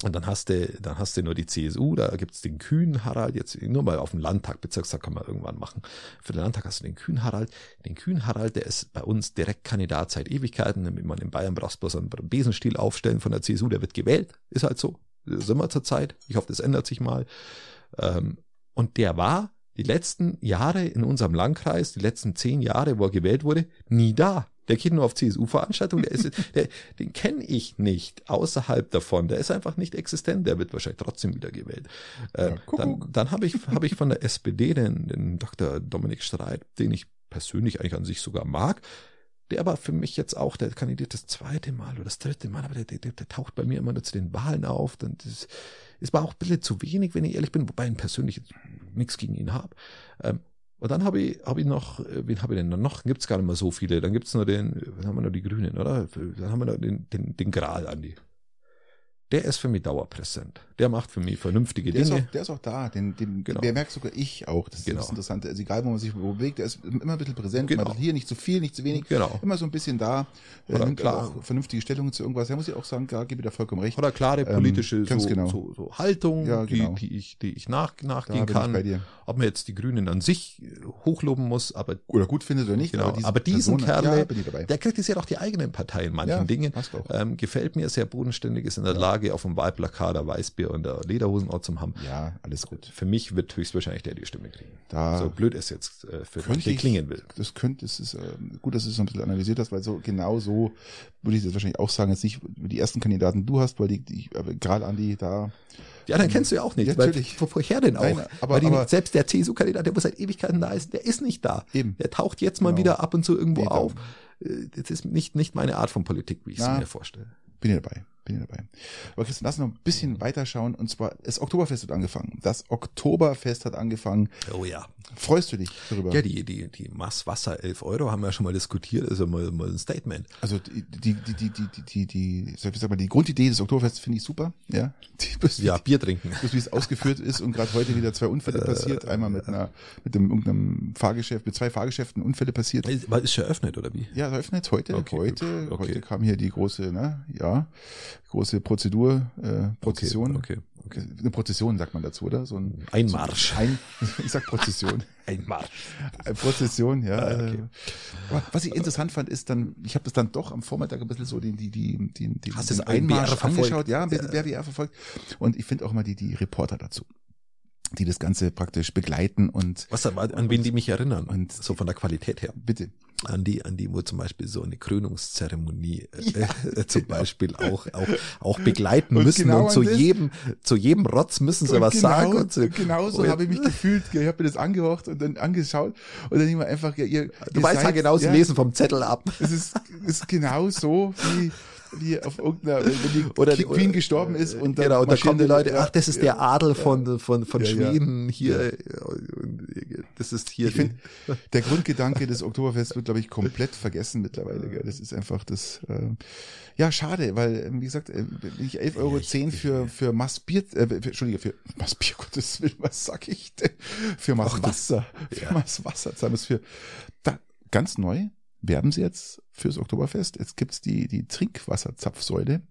[SPEAKER 1] und dann hast du, dann hast du nur die CSU, da gibt's den Kühn Harald, jetzt nur mal auf dem Landtag, Bezirkstag kann man irgendwann machen. Für den Landtag hast du den Kühn Harald. Den Kühn Harald, der ist bei uns Direktkandidat seit Ewigkeiten. Wenn man in Bayern brauchst bloß einen Besenstiel aufstellen von der CSU, der wird gewählt. Ist halt so. Das sind wir zur Zeit. Ich hoffe, das ändert sich mal. Ähm, Und der war die letzten Jahre in unserem Landkreis, die letzten zehn Jahre, wo er gewählt wurde, nie da. Der geht nur auf CSU-Veranstaltungen, der ist, der, den kenne ich nicht außerhalb davon. Der ist einfach nicht existent, der wird wahrscheinlich trotzdem wieder gewählt. Äh,
[SPEAKER 2] Ja,
[SPEAKER 1] dann dann habe ich, hab ich von der SPD den, den Dr. Dominik Streit, den ich persönlich eigentlich an sich sogar mag. Der aber für mich jetzt auch, der kandidiert das zweite Mal oder das dritte Mal, aber der, der, der taucht bei mir immer nur zu den Wahlen auf. Dann das, ist war auch ein bisschen zu wenig, wenn ich ehrlich bin, wobei ich persönlich nichts gegen ihn habe. Ähm, und dann habe ich, habe ich noch, äh, wen habe ich denn noch? Gibt's gar nicht mehr so viele. Dann gibt's nur den, dann haben wir noch die Grünen, oder? Dann haben wir noch den, den, den Gral, Andi. Der ist für mich dauerpräsent. Der macht für mich vernünftige
[SPEAKER 2] Der ist, auch,
[SPEAKER 1] Dinge.
[SPEAKER 2] der ist auch da, den, den,
[SPEAKER 1] Genau.
[SPEAKER 2] der merkt sogar ich auch. Das ist
[SPEAKER 1] Genau.
[SPEAKER 2] das Interessante. Also egal, wo man sich bewegt, der ist immer ein bisschen präsent.
[SPEAKER 1] Genau.
[SPEAKER 2] Mal hier nicht zu viel, nicht zu wenig.
[SPEAKER 1] Genau.
[SPEAKER 2] Immer so ein bisschen da. Er
[SPEAKER 1] Oder
[SPEAKER 2] nimmt
[SPEAKER 1] klar.
[SPEAKER 2] aber auch vernünftige Stellungen zu irgendwas. Da muss ich auch sagen, da gebe ich da vollkommen recht.
[SPEAKER 1] Oder klare
[SPEAKER 2] Ähm,
[SPEAKER 1] politische
[SPEAKER 2] ganz
[SPEAKER 1] so,
[SPEAKER 2] genau.
[SPEAKER 1] so, so Haltung,
[SPEAKER 2] Ja, genau.
[SPEAKER 1] die, die ich, die ich nach, nachgehen kann. Ob man jetzt die Grünen an sich äh, hochloben muss, aber
[SPEAKER 2] Oder gut findet oder nicht.
[SPEAKER 1] Genau,
[SPEAKER 2] diese
[SPEAKER 1] aber diesen
[SPEAKER 2] Person-
[SPEAKER 1] Kerle,
[SPEAKER 2] ja,
[SPEAKER 1] der kritisiert auch die eigenen Parteien in manchen
[SPEAKER 2] Ja,
[SPEAKER 1] Dingen. Ähm, gefällt mir sehr bodenständig, ist in der Lage, auf dem Wahlplakat ein Weißbier und der Lederhosen auch zu haben.
[SPEAKER 2] Ja, alles gut.
[SPEAKER 1] Für mich wird höchstwahrscheinlich der die Stimme kriegen.
[SPEAKER 2] Da
[SPEAKER 1] so blöd es jetzt äh, für
[SPEAKER 2] könnte ich,
[SPEAKER 1] klingen will.
[SPEAKER 2] Das könnte, es ist äh, gut, dass du es ein bisschen analysiert hast, weil so genau so würde ich das wahrscheinlich auch sagen, jetzt nicht die ersten Kandidaten du hast, weil die, die gerade Andi da
[SPEAKER 1] Ja, dann kennst du ja auch nicht.
[SPEAKER 2] Ja,
[SPEAKER 1] weil,
[SPEAKER 2] natürlich.
[SPEAKER 1] wo- woher denn auch?
[SPEAKER 2] Nein, aber-
[SPEAKER 1] weil die,
[SPEAKER 2] aber-
[SPEAKER 1] selbst der CSU-Kandidat, der wo seit Ewigkeiten da ist, der ist nicht da.
[SPEAKER 2] Eben.
[SPEAKER 1] Der taucht jetzt mal
[SPEAKER 2] Genau.
[SPEAKER 1] wieder ab und zu irgendwo
[SPEAKER 2] Nee,
[SPEAKER 1] auf. Äh, Das ist nicht, nicht meine Art von Politik, wie ich sie mir vorstelle.
[SPEAKER 2] bin ich dabei. Bin ich dabei. Aber Christian, lass uns noch ein bisschen weiterschauen. Und zwar, das Oktoberfest hat angefangen. Das Oktoberfest hat angefangen.
[SPEAKER 1] Oh ja.
[SPEAKER 2] Freust du dich darüber?
[SPEAKER 1] Ja, die, die, die Maß Wasser 11 Euro haben wir ja schon mal diskutiert, also mal, mal ein Statement.
[SPEAKER 2] Also die, die, die, die, die, die, die, soll ich sagen, die Grundidee des Oktoberfests finde ich super. Ja. Die,
[SPEAKER 1] Ja, Bier trinken.
[SPEAKER 2] bloß wie es ausgeführt ist und gerade heute wieder zwei Unfälle
[SPEAKER 1] Äh,
[SPEAKER 2] passiert. Einmal mit einer, mit dem irgendeinem Fahrgeschäft, mit zwei Fahrgeschäften Unfälle passiert.
[SPEAKER 1] Ist, war- ist schon eröffnet, oder wie?
[SPEAKER 2] Ja, eröffnet heute.
[SPEAKER 1] Okay,
[SPEAKER 2] heute,
[SPEAKER 1] okay.
[SPEAKER 2] heute kam hier die große, ne, ja, große Prozedur, äh, Prozession.
[SPEAKER 1] Okay, okay.
[SPEAKER 2] Eine Prozession sagt man dazu, oder? So ein
[SPEAKER 1] Einmarsch.
[SPEAKER 2] So ein, ich sag Prozession.
[SPEAKER 1] Ein Marsch.
[SPEAKER 2] Äh, Prozession, ja.
[SPEAKER 1] Ah, okay.
[SPEAKER 2] äh, aber Was ich interessant fand, ist dann, ich habe das dann doch am Vormittag ein bisschen so die, die, die, die, die
[SPEAKER 1] Hast
[SPEAKER 2] den
[SPEAKER 1] du das Einmarsch verfolgt?
[SPEAKER 2] angeschaut. Ja, ein bisschen BRWR verfolgt. Und ich finde auch mal die, die Reporter dazu, die das Ganze praktisch begleiten und
[SPEAKER 1] Was, an wen die mich erinnern?
[SPEAKER 2] Und-
[SPEAKER 1] so von der Qualität her.
[SPEAKER 2] bitte.
[SPEAKER 1] an die, an die, wo zum Beispiel so eine Krönungszeremonie äh, äh, zum Beispiel auch, auch, auch begleiten
[SPEAKER 2] Und
[SPEAKER 1] müssen
[SPEAKER 2] genau
[SPEAKER 1] und zu jedem, zu jedem Rotz müssen sie was
[SPEAKER 2] genau,
[SPEAKER 1] sagen. Und so,
[SPEAKER 2] genau so
[SPEAKER 1] und-
[SPEAKER 2] habe ich mich gefühlt. Ich habe mir das angehört und dann angeschaut und dann immer einfach, ja, ihr,
[SPEAKER 1] Du
[SPEAKER 2] ihr
[SPEAKER 1] weißt ja
[SPEAKER 2] seid-
[SPEAKER 1] genau, sie
[SPEAKER 2] ja,
[SPEAKER 1] lesen vom Zettel ab.
[SPEAKER 2] Es ist, es ist genau so, wie, wie auf irgendeiner, wenn die
[SPEAKER 1] Oder
[SPEAKER 2] Queen gestorben ist und dann
[SPEAKER 1] genau, und da kommen die Leute, ach, das ist der Adel von, von, von. Schweden hier. Das ist hier.
[SPEAKER 2] Ich finde, der Grundgedanke des Oktoberfests wird, glaube ich, komplett vergessen mittlerweile. Gell? Das ist einfach das, äh, ja, schade, weil, äh, wie gesagt, äh, wenn ich 11,10 Euro für, für Massbier, äh, für, Entschuldige, für Massbier, Gottes Willen, was sag ich denn? Für Masswasser, für
[SPEAKER 1] ja.
[SPEAKER 2] Masswasser zahlen wir es für, da, ganz neu werben sie jetzt fürs Oktoberfest. Jetzt gibt's die, die Trinkwasserzapfsäule,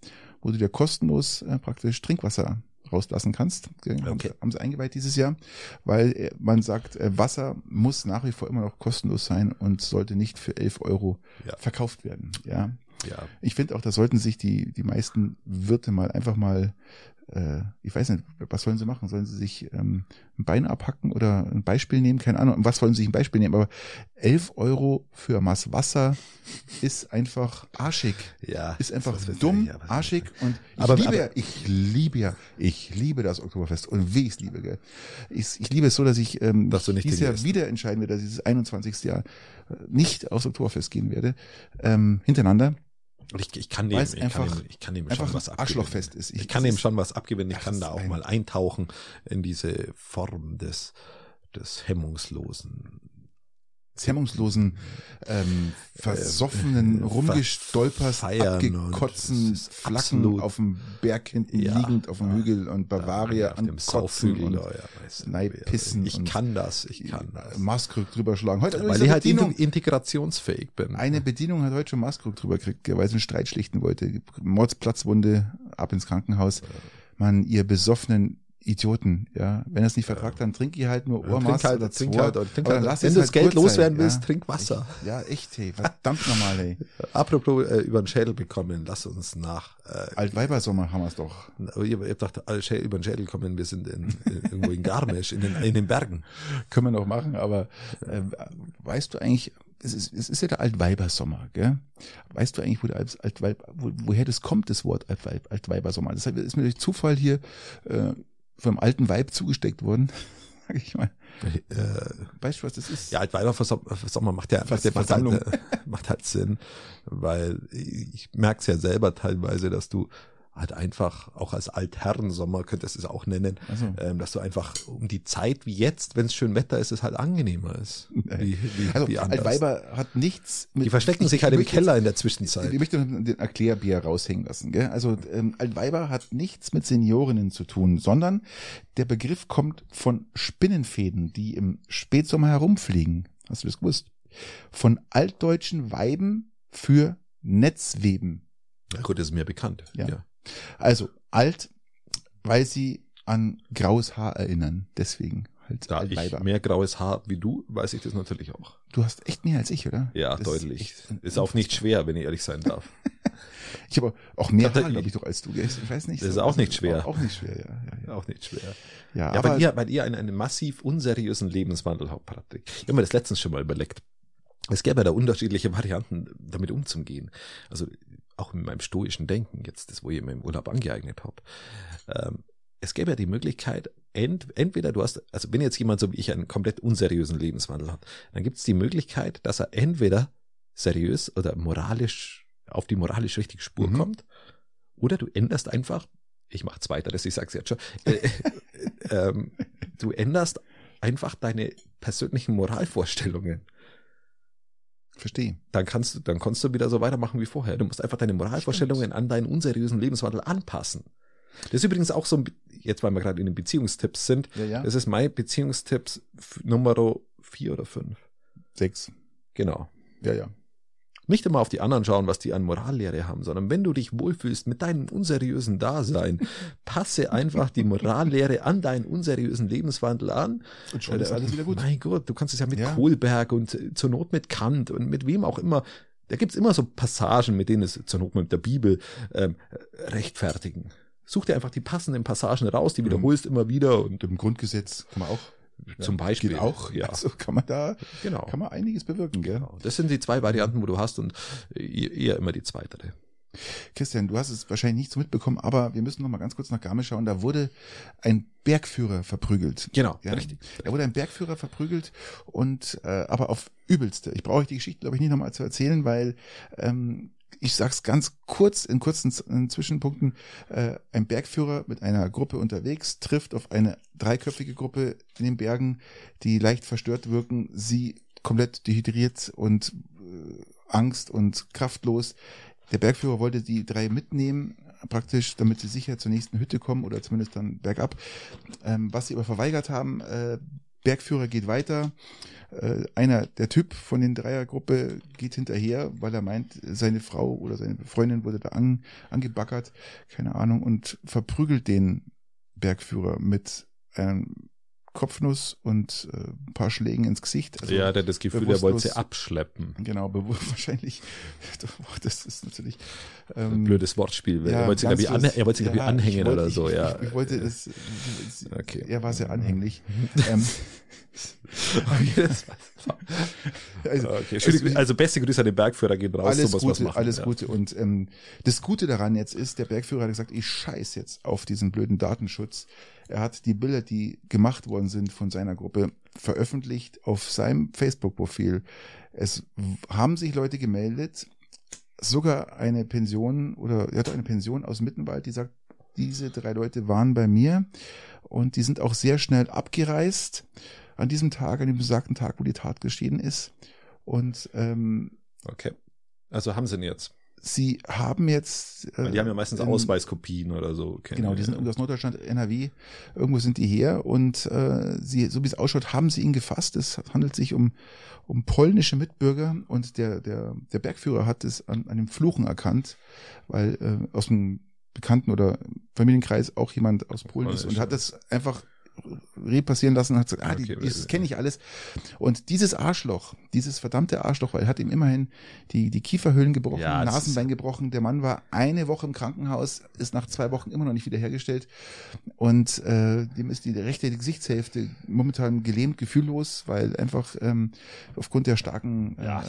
[SPEAKER 2] wo du dir kostenlos äh, praktisch Trinkwasser rauslassen kannst. Haben,
[SPEAKER 1] Okay.
[SPEAKER 2] sie, haben sie eingeweiht dieses Jahr, weil äh, man sagt, äh, Wasser muss nach wie vor immer noch kostenlos sein und sollte nicht für 11 Euro
[SPEAKER 1] Ja.
[SPEAKER 2] verkauft werden. Ja,
[SPEAKER 1] ja.
[SPEAKER 2] ich finde auch, da sollten sich die die meisten Wirte mal einfach mal, äh, ich weiß nicht, was sollen sie machen? Sollen sie sich ähm, ein Bein abhacken oder ein Beispiel nehmen? Keine Ahnung. Was wollen sie sich ein Beispiel nehmen? Aber 11 Euro für Maß Wasser ist einfach arschig.
[SPEAKER 1] Ja.
[SPEAKER 2] Ist einfach dumm,
[SPEAKER 1] ja,
[SPEAKER 2] arschig und ich
[SPEAKER 1] Aber-
[SPEAKER 2] liebe
[SPEAKER 1] aber-
[SPEAKER 2] ja, ich liebe ja, ich liebe das Oktoberfest und wie ich es liebe, gell. Ich, ich liebe es so, dass ich ähm,
[SPEAKER 1] Dass
[SPEAKER 2] dieses Jahr wieder entscheiden werde, dass ich dieses 21. Jahr nicht aufs Oktoberfest gehen werde, ähm, hintereinander.
[SPEAKER 1] Ich, ich kann dem, ich kann
[SPEAKER 2] einfach-
[SPEAKER 1] dem, ich kann dem
[SPEAKER 2] einfach
[SPEAKER 1] schon was abgewinnen.
[SPEAKER 2] Arschlochfest ist.
[SPEAKER 1] Ich,
[SPEAKER 2] Ich-
[SPEAKER 1] kann dem schon was abgewinnen. Ich kann da auch
[SPEAKER 2] ein-
[SPEAKER 1] mal eintauchen in diese Form des, des hemmungslosen.
[SPEAKER 2] Hemmungslosen, ähm, versoffenen,
[SPEAKER 1] äh,
[SPEAKER 2] rumgestolpers,
[SPEAKER 1] feiern
[SPEAKER 2] abgekotzen, Flacken auf dem Berg hinten
[SPEAKER 1] Ja.
[SPEAKER 2] liegend auf dem Hügel und Bavaria
[SPEAKER 1] dem
[SPEAKER 2] ankotzen und
[SPEAKER 1] ja, weißt du,
[SPEAKER 2] Nein, pissen
[SPEAKER 1] Ich kann das, ich kann das.
[SPEAKER 2] Maskrug drüber schlagen. Heute
[SPEAKER 1] Weil ich
[SPEAKER 2] eine
[SPEAKER 1] halt
[SPEAKER 2] Bedienung,
[SPEAKER 1] inte- integrationsfähig bin.
[SPEAKER 2] eine Bedienung hat heute schon Maskrug drüber gekriegt, weil sie einen Streit schlichten wollte. Mordsplatzwunde, ab ins Krankenhaus. Mann, ihr besoffenen Idioten, ja. Wenn er es nicht vertragt, dann trink ihr halt nur
[SPEAKER 1] Ja,
[SPEAKER 2] Ohrmaß
[SPEAKER 1] trink halt,
[SPEAKER 2] oder
[SPEAKER 1] trink halt, oder trink halt.
[SPEAKER 2] dann lass
[SPEAKER 1] Wenn du
[SPEAKER 2] halt
[SPEAKER 1] das Geld
[SPEAKER 2] kurz sein,
[SPEAKER 1] loswerden
[SPEAKER 2] ja.
[SPEAKER 1] willst, trink Wasser.
[SPEAKER 2] Ja, echt, hey, verdammt nochmal, hey.
[SPEAKER 1] Apropos äh, über den Schädel bekommen, lass uns nach äh,
[SPEAKER 2] Altweibersommer haben wir es doch.
[SPEAKER 1] ich, ich hab gedacht, über den Schädel kommen, wir sind in, in, irgendwo in Garmisch, in den, in den Bergen.
[SPEAKER 2] Können wir noch machen, aber äh, weißt du eigentlich, es ist, es ist ja der Altweibersommer, gell? Weißt du eigentlich, wo der Alt, Altweib, wo, woher das kommt, das Wort Altweib, Altweibersommer? Das ist mir durch Zufall hier äh, vom alten Weib zugesteckt worden, sag ich mal.
[SPEAKER 1] Äh,
[SPEAKER 2] Weißt du, was das ist?
[SPEAKER 1] ja, Altweiberversommer macht ja macht,
[SPEAKER 2] Versammlung.
[SPEAKER 1] halt, macht halt Sinn, weil ich merk's ja selber teilweise, dass du halt einfach auch als Altherrensommer könntest du es auch nennen,
[SPEAKER 2] Also,
[SPEAKER 1] ähm, dass du einfach um die Zeit wie jetzt, wenn es schön Wetter ist, es halt angenehmer ist. Wie, wie,
[SPEAKER 2] also
[SPEAKER 1] wie.
[SPEAKER 2] Altweiber hat nichts mit.
[SPEAKER 1] Die verstecken
[SPEAKER 2] ich-
[SPEAKER 1] sich
[SPEAKER 2] ich
[SPEAKER 1] halt im
[SPEAKER 2] möchte jetzt-
[SPEAKER 1] Keller in der Zwischenzeit.
[SPEAKER 2] Ich möchte den Erklärbär raushängen lassen. Gell? Also ähm, Altweiber hat nichts mit Seniorinnen zu tun, sondern der Begriff kommt von Spinnenfäden, die im Spätsommer herumfliegen. Hast du das gewusst? Von altdeutschen Weiben für Netzweben.
[SPEAKER 1] Ja, gut, das ist mir bekannt.
[SPEAKER 2] Ja.
[SPEAKER 1] ja.
[SPEAKER 2] Also alt, weil sie an graues Haar erinnern. Deswegen halt
[SPEAKER 1] Da ich mehr graues Haar wie du, weiß ich das natürlich auch.
[SPEAKER 2] Du hast echt mehr als ich, oder?
[SPEAKER 1] Ja,
[SPEAKER 2] Das
[SPEAKER 1] deutlich.
[SPEAKER 2] echt-
[SPEAKER 1] Ist auch nicht schwer, wenn ich ehrlich sein darf.
[SPEAKER 2] Ich habe auch mehr Haar, glaube ich, doch als du. Ich weiß nicht.
[SPEAKER 1] Das ist
[SPEAKER 2] so.
[SPEAKER 1] auch nicht schwer.
[SPEAKER 2] Auch, auch nicht schwer, ja. ja, ja.
[SPEAKER 1] Auch nicht schwer.
[SPEAKER 2] ja,
[SPEAKER 1] Ja,
[SPEAKER 2] aber
[SPEAKER 1] weil ihr, weil ihr einen, einen massiv unseriösen Lebenswandel habt, Patrick. Ich habe mir das letztens schon mal überlegt. Es gäbe ja da unterschiedliche Varianten, damit umzugehen. Also auch mit meinem stoischen Denken, jetzt das, wo ich mir im Urlaub angeeignet habe. Ähm, es gäbe ja die Möglichkeit, ent, entweder du hast, also wenn jetzt jemand so wie ich einen komplett unseriösen Lebenswandel hat, dann gibt es die Möglichkeit, dass er entweder seriös oder moralisch auf die moralisch richtige Spur
[SPEAKER 2] Mhm.
[SPEAKER 1] kommt, oder du änderst einfach, ich mache zweiteres, ich sag's jetzt schon, äh, äh, ähm, du änderst einfach deine persönlichen Moralvorstellungen.
[SPEAKER 2] Verstehe.
[SPEAKER 1] Dann kannst du, dann kannst du wieder so weitermachen wie vorher. Du musst einfach deine Moralvorstellungen an deinen unseriösen Lebenswandel anpassen. Das ist übrigens auch so, ein, jetzt weil wir gerade in den Beziehungstipps sind,
[SPEAKER 2] Ja, ja.
[SPEAKER 1] das ist mein Beziehungstipps f- Nummer vier oder fünf.
[SPEAKER 2] Sechs.
[SPEAKER 1] Genau.
[SPEAKER 2] Ja, ja.
[SPEAKER 1] Nicht immer auf die anderen schauen, was die an Morallehre haben, sondern wenn du dich wohlfühlst mit deinem unseriösen Dasein, passe einfach die Morallehre an deinen unseriösen Lebenswandel an.
[SPEAKER 2] Und schon ist alles wieder gut.
[SPEAKER 1] Mein Gott, du kannst es ja mit
[SPEAKER 2] Ja.
[SPEAKER 1] Kohlberg und äh, zur Not mit Kant und mit wem auch immer. Da gibt's immer so Passagen, mit denen es zur Not mit der Bibel ähm, rechtfertigen. Such dir einfach die passenden Passagen raus, die wiederholst immer wieder und
[SPEAKER 2] Und im Grundgesetz kann man auch.
[SPEAKER 1] Zum Beispiel.
[SPEAKER 2] Geht auch, ja. Also kann man da,
[SPEAKER 1] Genau.
[SPEAKER 2] kann man einiges bewirken, gell?
[SPEAKER 1] Genau. Das sind die zwei Varianten, wo du hast und eher immer die zweitere.
[SPEAKER 2] Christian, du hast es wahrscheinlich nicht so mitbekommen, aber wir müssen noch mal ganz kurz nach Garmisch schauen. Da wurde ein Bergführer verprügelt.
[SPEAKER 1] Genau,
[SPEAKER 2] Ja,
[SPEAKER 1] richtig.
[SPEAKER 2] Da wurde ein Bergführer verprügelt und äh, aber auf übelste. Ich brauche euch die Geschichte, glaube ich, nicht nochmal zu erzählen, weil ähm, ich sag's ganz kurz in kurzen in Zwischenpunkten. Äh, ein Bergführer mit einer Gruppe unterwegs trifft auf eine dreiköpfige Gruppe in den Bergen, die leicht verstört wirken, sie komplett dehydriert und äh, Angst und kraftlos. Der Bergführer wollte die drei mitnehmen, praktisch, damit sie sicher zur nächsten Hütte kommen oder zumindest dann bergab. Ähm, was sie aber verweigert haben, äh, Bergführer geht weiter. Äh, einer, der Typ von den Dreiergruppe geht hinterher, weil er meint, seine Frau oder seine Freundin wurde da an, angebaggert, keine Ahnung, und verprügelt den Bergführer mit einem Kopfnuss und äh, ein paar Schlägen ins Gesicht. Also,
[SPEAKER 1] ja, der hat das Gefühl, der wollte sie abschleppen.
[SPEAKER 2] Genau, bewusst wahrscheinlich. Das ist natürlich. Ähm,
[SPEAKER 1] Ein blödes Wortspiel.
[SPEAKER 2] ja,
[SPEAKER 1] er wollte sie, glaube ich, an, er wollte sie, ich,
[SPEAKER 2] ja,
[SPEAKER 1] anhängen
[SPEAKER 2] ich wollte-
[SPEAKER 1] oder so,
[SPEAKER 2] ich,
[SPEAKER 1] ja.
[SPEAKER 2] Ich, ich wollte das.
[SPEAKER 1] Okay.
[SPEAKER 2] Er war sehr anhänglich. ähm, also,
[SPEAKER 1] okay. Entschuldigung, also beste Grüße an den Bergführer gehen raus.
[SPEAKER 2] alles
[SPEAKER 1] sowas was
[SPEAKER 2] Gute,
[SPEAKER 1] machen,
[SPEAKER 2] alles
[SPEAKER 1] ja.
[SPEAKER 2] Gute. Und ähm, das Gute daran jetzt ist, der Bergführer hat gesagt, ich scheiß jetzt auf diesen blöden Datenschutz. Er hat die Bilder, die gemacht worden sind von seiner Gruppe, veröffentlicht auf seinem Facebook-Profil. Es haben sich Leute gemeldet, sogar eine Pension oder er hat eine Pension aus Mittenwald, die sagt, diese drei Leute waren bei mir und die sind auch sehr schnell abgereist an diesem Tag, an dem besagten Tag, wo die Tat geschehen ist. Und ähm,
[SPEAKER 1] Okay. Also haben sie ihn jetzt.
[SPEAKER 2] Sie haben jetzt. Äh,
[SPEAKER 1] die haben ja meistens
[SPEAKER 2] in-
[SPEAKER 1] Ausweiskopien oder so. Kennen
[SPEAKER 2] Genau, die sind irgendwie aus Norddeutschland, NRW. Irgendwo sind die her und äh, sie, so wie es ausschaut, haben sie ihn gefasst. Es handelt sich um, um polnische Mitbürger und der, der, der Bergführer hat es an, an dem Fluchen erkannt, weil äh, aus dem Bekannten- oder Familienkreis auch jemand aus Polen ist und hat das einfach repassieren lassen und hat gesagt, ah, die,
[SPEAKER 1] Okay,
[SPEAKER 2] das kenne ich alles. Und dieses Arschloch, dieses verdammte Arschloch, weil er hat ihm immerhin die, die Kieferhöhlen gebrochen,
[SPEAKER 1] Ja,
[SPEAKER 2] Nasenbein gebrochen. Der Mann war eine Woche im Krankenhaus, ist nach zwei Wochen immer noch nicht wiederhergestellt. Und äh, dem ist die rechte Gesichtshälfte momentan gelähmt, gefühllos, weil einfach ähm, aufgrund der starken äh,
[SPEAKER 1] Ja,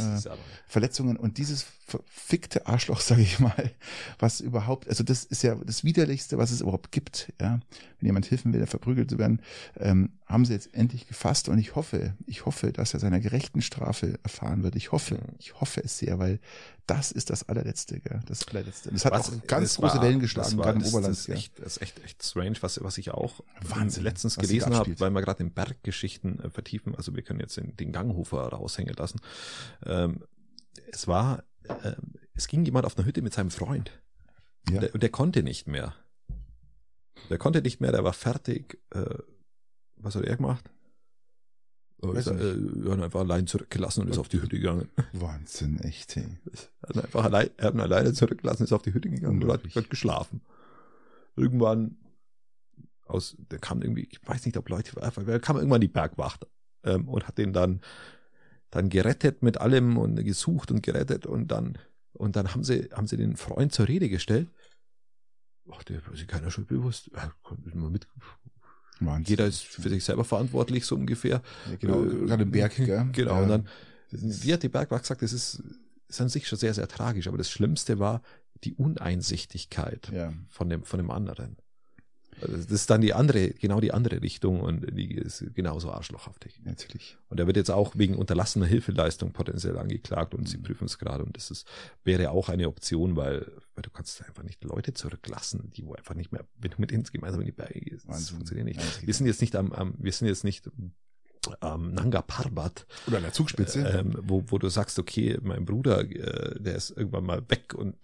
[SPEAKER 2] Verletzungen und dieses verfickte Arschloch, sage ich mal, was überhaupt, also das ist ja das widerlichste, was es überhaupt gibt. Ja, wenn jemand helfen will, der verprügelt zu werden, ähm, haben sie jetzt endlich gefasst und ich hoffe, ich hoffe, dass er seiner gerechten Strafe erfahren wird. Ich hoffe, ich hoffe es sehr, weil das ist das allerletzte, gell? das allerletzte. Und Das hat
[SPEAKER 1] Was-
[SPEAKER 2] auch ganz große
[SPEAKER 1] war-
[SPEAKER 2] Wellen geschlagen,
[SPEAKER 1] war-
[SPEAKER 2] gerade im
[SPEAKER 1] das,
[SPEAKER 2] Oberland.
[SPEAKER 1] Das ist echt, das ist echt, echt strange, was, was ich auch
[SPEAKER 2] Wahnsinn,
[SPEAKER 1] letztens gelesen habe, weil wir gerade in Berggeschichten äh, vertiefen. Also wir können jetzt den, den Ganghofer raushängen lassen. Ähm, es war, ähm, es ging jemand auf einer Hütte mit seinem Freund.
[SPEAKER 2] Ja.
[SPEAKER 1] Und, der, und der konnte nicht mehr. Der konnte nicht mehr, der war fertig. Äh, was hat er gemacht? Oh,
[SPEAKER 2] Weiß
[SPEAKER 1] ist, äh, er hat ihn einfach allein zurückgelassen und ist auf die Hütte gegangen.
[SPEAKER 2] Wahnsinn, echt.
[SPEAKER 1] Er hat ihn einfach allein, er hat ihn alleine zurückgelassen, ist auf die Hütte gegangen und hat, hat geschlafen. Irgendwann aus, der kam irgendwie, ich weiß nicht, ob Leute, da kam irgendwann die Bergwacht ähm, und hat den dann dann gerettet mit allem und gesucht und gerettet und dann und dann haben sie haben sie den Freund zur Rede gestellt. Ach, der war sich keiner Schuld bewusst. Immer mit.
[SPEAKER 2] Wahnsinn.
[SPEAKER 1] Jeder ist für sich selber verantwortlich, so ungefähr.
[SPEAKER 2] Ja, genau,
[SPEAKER 1] Äh,
[SPEAKER 2] gerade im Berg, gell?
[SPEAKER 1] Genau,
[SPEAKER 2] Ja.
[SPEAKER 1] und dann,
[SPEAKER 2] ist-
[SPEAKER 1] wie hat die Bergwacht gesagt, das ist, ist an sich schon sehr, sehr tragisch, aber das Schlimmste war die Uneinsichtigkeit
[SPEAKER 2] Ja.
[SPEAKER 1] von dem, von dem anderen. Das ist dann die andere, genau die andere Richtung und die ist genauso arschlochhaftig.
[SPEAKER 2] Natürlich.
[SPEAKER 1] Und er wird jetzt auch wegen unterlassener Hilfeleistung potenziell angeklagt und sie
[SPEAKER 2] Mhm.
[SPEAKER 1] prüfen es gerade und das ist, wäre auch eine Option, weil, weil du kannst einfach nicht Leute zurücklassen, die wo einfach nicht mehr, wenn du mit uns gemeinsam in die Berge gehst, das funktioniert nicht. Wir sind jetzt nicht am, am wir sind jetzt nicht am Nanga Parbat,
[SPEAKER 2] Oder an der Zugspitze.
[SPEAKER 1] ähm, wo, wo du sagst, okay, mein Bruder, äh, der ist irgendwann mal weg und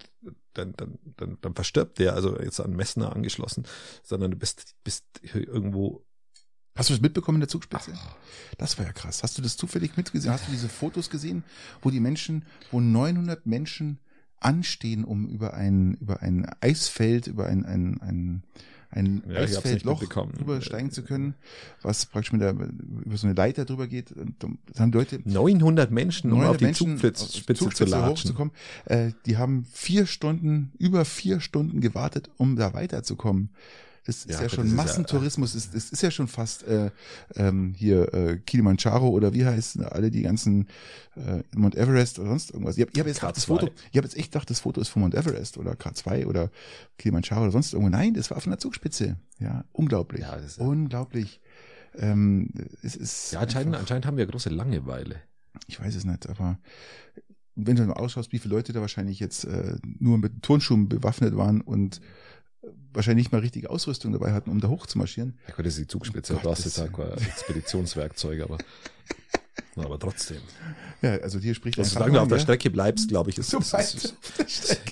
[SPEAKER 1] dann, dann, dann, dann verstirbt der, also jetzt an Messner angeschlossen, sondern du bist, bist irgendwo
[SPEAKER 2] Hast du das mitbekommen in der Zugspitze? Das war ja krass. Hast du das zufällig mitgesehen? Hast du diese Fotos gesehen, wo die Menschen, wo 900 Menschen anstehen, um über ein, über ein Eisfeld, über ein, ein, ein, ein
[SPEAKER 1] Ja,
[SPEAKER 2] Eisfeldloch übersteigen zu können, was praktisch mit der, über so eine Leiter drüber geht. Und Das haben Leute
[SPEAKER 1] 900 Menschen, um
[SPEAKER 2] 900
[SPEAKER 1] auf die
[SPEAKER 2] Menschen
[SPEAKER 1] Zugspitze,
[SPEAKER 2] auf die
[SPEAKER 1] Spitze zu
[SPEAKER 2] Zugspitze
[SPEAKER 1] latschen.
[SPEAKER 2] hochzukommen. Äh, die haben vier Stunden, über vier Stunden gewartet, um da weiterzukommen. Das ist
[SPEAKER 1] Ja,
[SPEAKER 2] ja, schon
[SPEAKER 1] ist ja-
[SPEAKER 2] Massentourismus, das, das ist ja schon fast äh, ähm, hier äh, Kilimanjaro oder wie heißen alle die ganzen äh, Mount Everest oder sonst irgendwas. Ich habe hab jetzt gedacht, das
[SPEAKER 1] K2.
[SPEAKER 2] Foto, ich habe jetzt echt gedacht, das Foto ist von Mount Everest oder K2 oder Kilimanjaro oder sonst irgendwo. Nein, das war von der Zugspitze. Ja, unglaublich.
[SPEAKER 1] Ja, ist ja-
[SPEAKER 2] unglaublich. Ähm, es ist
[SPEAKER 1] Ja, anscheinend,
[SPEAKER 2] einfach-
[SPEAKER 1] anscheinend haben wir große Langeweile.
[SPEAKER 2] ich weiß es nicht, aber wenn du nur ausschaust, wie viele Leute da wahrscheinlich jetzt äh, nur mit Turnschuhen bewaffnet waren und äh, wahrscheinlich nicht mal richtige Ausrüstung dabei hatten, um da hoch zu marschieren.
[SPEAKER 1] Ja gut, das ist die Zugspitze. Du hast jetzt
[SPEAKER 2] Gottes
[SPEAKER 1] halt kein Expeditionswerkzeug, aber, Na, aber trotzdem.
[SPEAKER 2] Ja, also hier spricht
[SPEAKER 1] Also, solange du auf der? Strecke bleibst, glaube ich, ist,
[SPEAKER 2] So
[SPEAKER 1] ist, ist,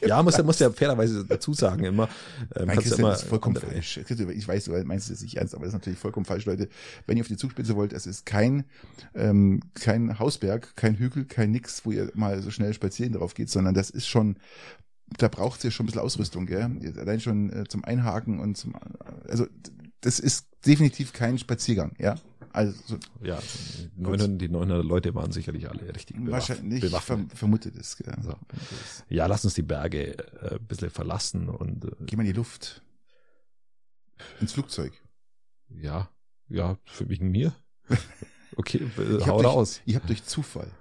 [SPEAKER 1] ja, muss, muss ja fairerweise dazu sagen immer. Ähm,
[SPEAKER 2] Nein, Christian,
[SPEAKER 1] immer
[SPEAKER 2] das ist vollkommen
[SPEAKER 1] andere-
[SPEAKER 2] falsch. Ich weiß, du meinst es nicht ernst, aber das ist natürlich vollkommen falsch, Leute. Wenn ihr auf die Zugspitze wollt, es ist kein, ähm, kein Hausberg, kein Hügel, kein nix, wo ihr mal so schnell spazieren drauf geht, sondern das ist schon, da braucht ihr schon ein bisschen Ausrüstung, gell? Allein schon äh, zum Einhaken und zum, also das ist definitiv kein Spaziergang, ja? Also so,
[SPEAKER 1] Ja, 900, die 900 Leute waren sicherlich alle richtig
[SPEAKER 2] wahrscheinlich, ich
[SPEAKER 1] bewaffnet.
[SPEAKER 2] verm vermute das, gell?
[SPEAKER 1] So. Ja, lass uns die Berge äh, ein bisschen verlassen und äh,
[SPEAKER 2] Geh mal in die Luft. Ins Flugzeug.
[SPEAKER 1] ja, ja, für wegen mir. Okay, äh,
[SPEAKER 2] Ich
[SPEAKER 1] hau
[SPEAKER 2] durch-
[SPEAKER 1] raus.
[SPEAKER 2] Ich habe durch Zufall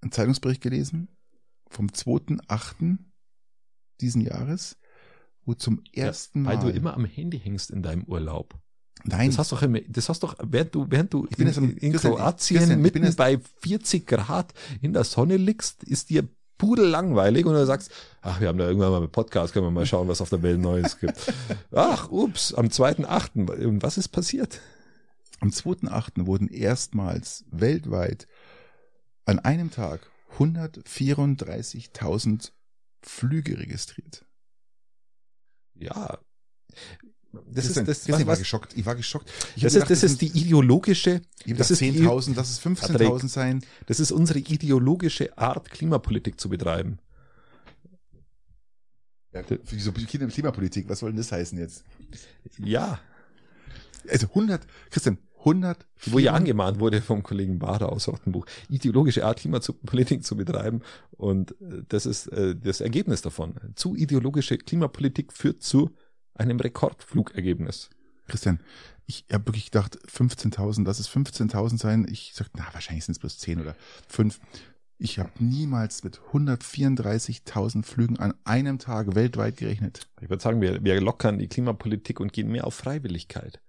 [SPEAKER 2] einen Zeitungsbericht gelesen vom 2.8. diesen Jahres, wo zum ersten
[SPEAKER 1] Weil
[SPEAKER 2] Mal.
[SPEAKER 1] du immer am Handy hängst in deinem Urlaub.
[SPEAKER 2] nein,
[SPEAKER 1] Das hast doch immer, das hast doch, während du, während du
[SPEAKER 2] Ich bin
[SPEAKER 1] in, in
[SPEAKER 2] Christian,
[SPEAKER 1] Kroatien
[SPEAKER 2] Christian,
[SPEAKER 1] mitten bei 40 Grad in der Sonne liegst, ist dir pudel langweilig und du sagst, ach, wir haben da irgendwann mal einen Podcast, können wir mal schauen, was auf der Welt Neues gibt. Ach, ups, am 2.8. Und was ist passiert?
[SPEAKER 2] am 2.8. wurden erstmals weltweit an einem Tag 134.000 Flüge registriert.
[SPEAKER 1] Ja. Das
[SPEAKER 2] Christian,
[SPEAKER 1] ist, das,
[SPEAKER 2] Christian, ich war
[SPEAKER 1] was,
[SPEAKER 2] geschockt. Ich war geschockt. Ich
[SPEAKER 1] das ist, das ist die ideologische, das
[SPEAKER 2] gedacht,
[SPEAKER 1] ist die-
[SPEAKER 2] 10.000, lass es 15.000 sein.
[SPEAKER 1] das ist unsere ideologische Art, Klimapolitik zu betreiben.
[SPEAKER 2] Ja, wieso Klimapolitik? Was soll denn das heißen jetzt?
[SPEAKER 1] Ja.
[SPEAKER 2] Also 100, Christian, 100.
[SPEAKER 1] Wo ja angemahnt wurde vom Kollegen Bader aus Rottenbuch, ideologische Art, Klimapolitik zu betreiben. Und äh, das ist äh, das Ergebnis davon. Zu ideologische Klimapolitik führt zu einem Rekordflugergebnis.
[SPEAKER 2] Christian, ich habe wirklich gedacht, 15.000, lass es 15.000 sein. Ich sag, na, wahrscheinlich sind es bloß 10 oder 5. Ich habe niemals mit 134.000 Flügen an einem Tag weltweit gerechnet.
[SPEAKER 1] Ich würde sagen, wir, wir lockern die Klimapolitik und gehen mehr auf Freiwilligkeit.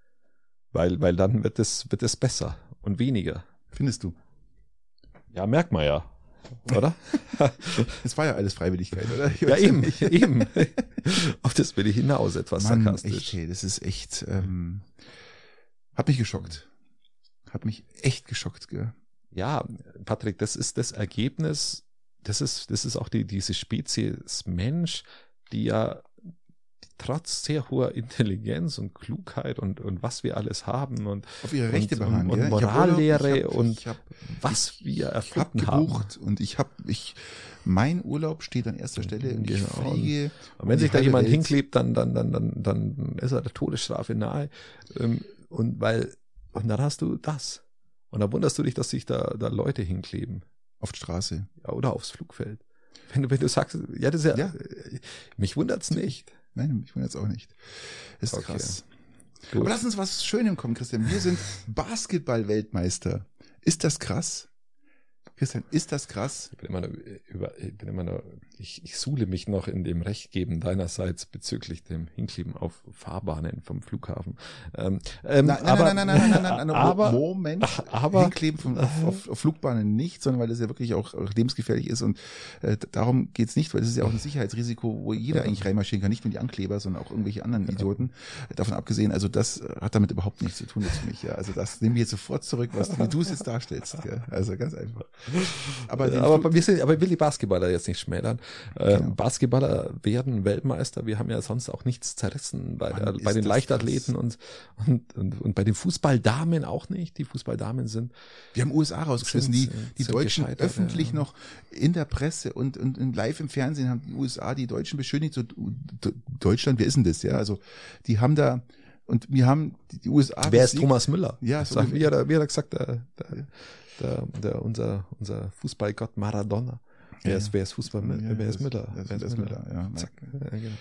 [SPEAKER 1] Weil, weil dann wird es, wird es besser und weniger.
[SPEAKER 2] Findest du?
[SPEAKER 1] Ja, merkt man ja. Oder?
[SPEAKER 2] Es war ja alles Freiwilligkeit, oder?
[SPEAKER 1] Ja, eben, eben. Auf das will ich hinaus, etwas
[SPEAKER 2] Mann,
[SPEAKER 1] sarkastisch.
[SPEAKER 2] echt, hey, das ist echt, ähm, hat mich geschockt. Hat mich echt geschockt, gell?
[SPEAKER 1] Ja, Patrick, das ist das Ergebnis, das ist, das ist auch die, diese Spezies Mensch, die ja trotz sehr hoher Intelligenz und Klugheit und, und was wir alles haben und
[SPEAKER 2] Auf ihre Rechte
[SPEAKER 1] und,
[SPEAKER 2] beharren.
[SPEAKER 1] und, und
[SPEAKER 2] Ich hab
[SPEAKER 1] Morallehre
[SPEAKER 2] ich hab-
[SPEAKER 1] und
[SPEAKER 2] ich hab,
[SPEAKER 1] was wir
[SPEAKER 2] ich hab
[SPEAKER 1] erfunden haben.
[SPEAKER 2] gebucht und ich habe, ich, mein Urlaub steht an erster Stelle und ich
[SPEAKER 1] Genau.
[SPEAKER 2] fliege.
[SPEAKER 1] Und wenn sich da jemand
[SPEAKER 2] Welt.
[SPEAKER 1] hinklebt, dann, dann, dann, dann, dann ist er der Todesstrafe nahe. Ähm, Und weil, und dann hast du das. Und dann wunderst du dich, dass sich da, da Leute hinkleben.
[SPEAKER 2] Auf die Straße.
[SPEAKER 1] Ja, oder aufs Flugfeld. Wenn du, wenn du sagst, ja, das ist ja,
[SPEAKER 2] Ja.
[SPEAKER 1] äh, mich wundert's nicht.
[SPEAKER 2] Nein, ich meine jetzt auch nicht. Ist
[SPEAKER 1] Okay.
[SPEAKER 2] krass.
[SPEAKER 1] Gut.
[SPEAKER 2] Aber lass uns was Schönem kommen, Christian. Wir sind Basketball-Weltmeister. Ist das krass? Christian, ist das krass?
[SPEAKER 1] Ich bin immer noch über, ich bin immer noch, ich, ich suhle mich noch in dem Rechtgeben deinerseits bezüglich dem Hinkleben auf Fahrbahnen vom Flughafen. Ähm, ähm,
[SPEAKER 2] Nein, nein,
[SPEAKER 1] aber,
[SPEAKER 2] nein, nein, nein, nein, nein, nein, nein,
[SPEAKER 1] aber,
[SPEAKER 2] Moment.
[SPEAKER 1] aber,
[SPEAKER 2] Hinkleben von, auf, auf, auf Flugbahnen nicht, sondern weil das ja wirklich auch lebensgefährlich ist und äh, darum geht's nicht, weil das ist ja auch ein Sicherheitsrisiko, wo jeder
[SPEAKER 1] Ja.
[SPEAKER 2] eigentlich reinmarschieren kann, nicht nur die Ankleber, sondern auch irgendwelche anderen Idioten. Davon abgesehen, also das hat damit überhaupt nichts zu tun jetzt für mich. Ja. Also das nehme ich jetzt sofort zurück, was wie du es jetzt darstellst. Gell? Also ganz einfach. Aber,
[SPEAKER 1] aber, wir sind, aber ich will die Basketballer jetzt nicht schmälern. Äh,
[SPEAKER 2] Genau.
[SPEAKER 1] Basketballer werden Weltmeister. Wir haben ja sonst auch nichts zerrissen bei,
[SPEAKER 2] Mann,
[SPEAKER 1] bei den Leichtathleten und, und, und, und bei den Fußballdamen auch nicht. Die Fußballdamen sind
[SPEAKER 2] Wir haben USA rausgeschmissen. Die, die Deutschen öffentlich
[SPEAKER 1] ja.
[SPEAKER 2] noch in der Presse und, und, und live im Fernsehen haben die USA die Deutschen beschönigt. So, Deutschland, wer ist denn das? Ja, also die haben da und wir haben die, USA.
[SPEAKER 1] Wer ist. Thomas Müller?
[SPEAKER 2] Ja, so
[SPEAKER 1] Sag, wie, hat er, wie hat er gesagt, der, der, der, der, unser, unser Fußballgott Maradona. Wer ist, wer ist Fußball?
[SPEAKER 2] Ja,
[SPEAKER 1] wer ist Müller?
[SPEAKER 2] Wer ist,
[SPEAKER 1] Wer
[SPEAKER 2] Müller? Ja,
[SPEAKER 1] Zack. Ja, genau.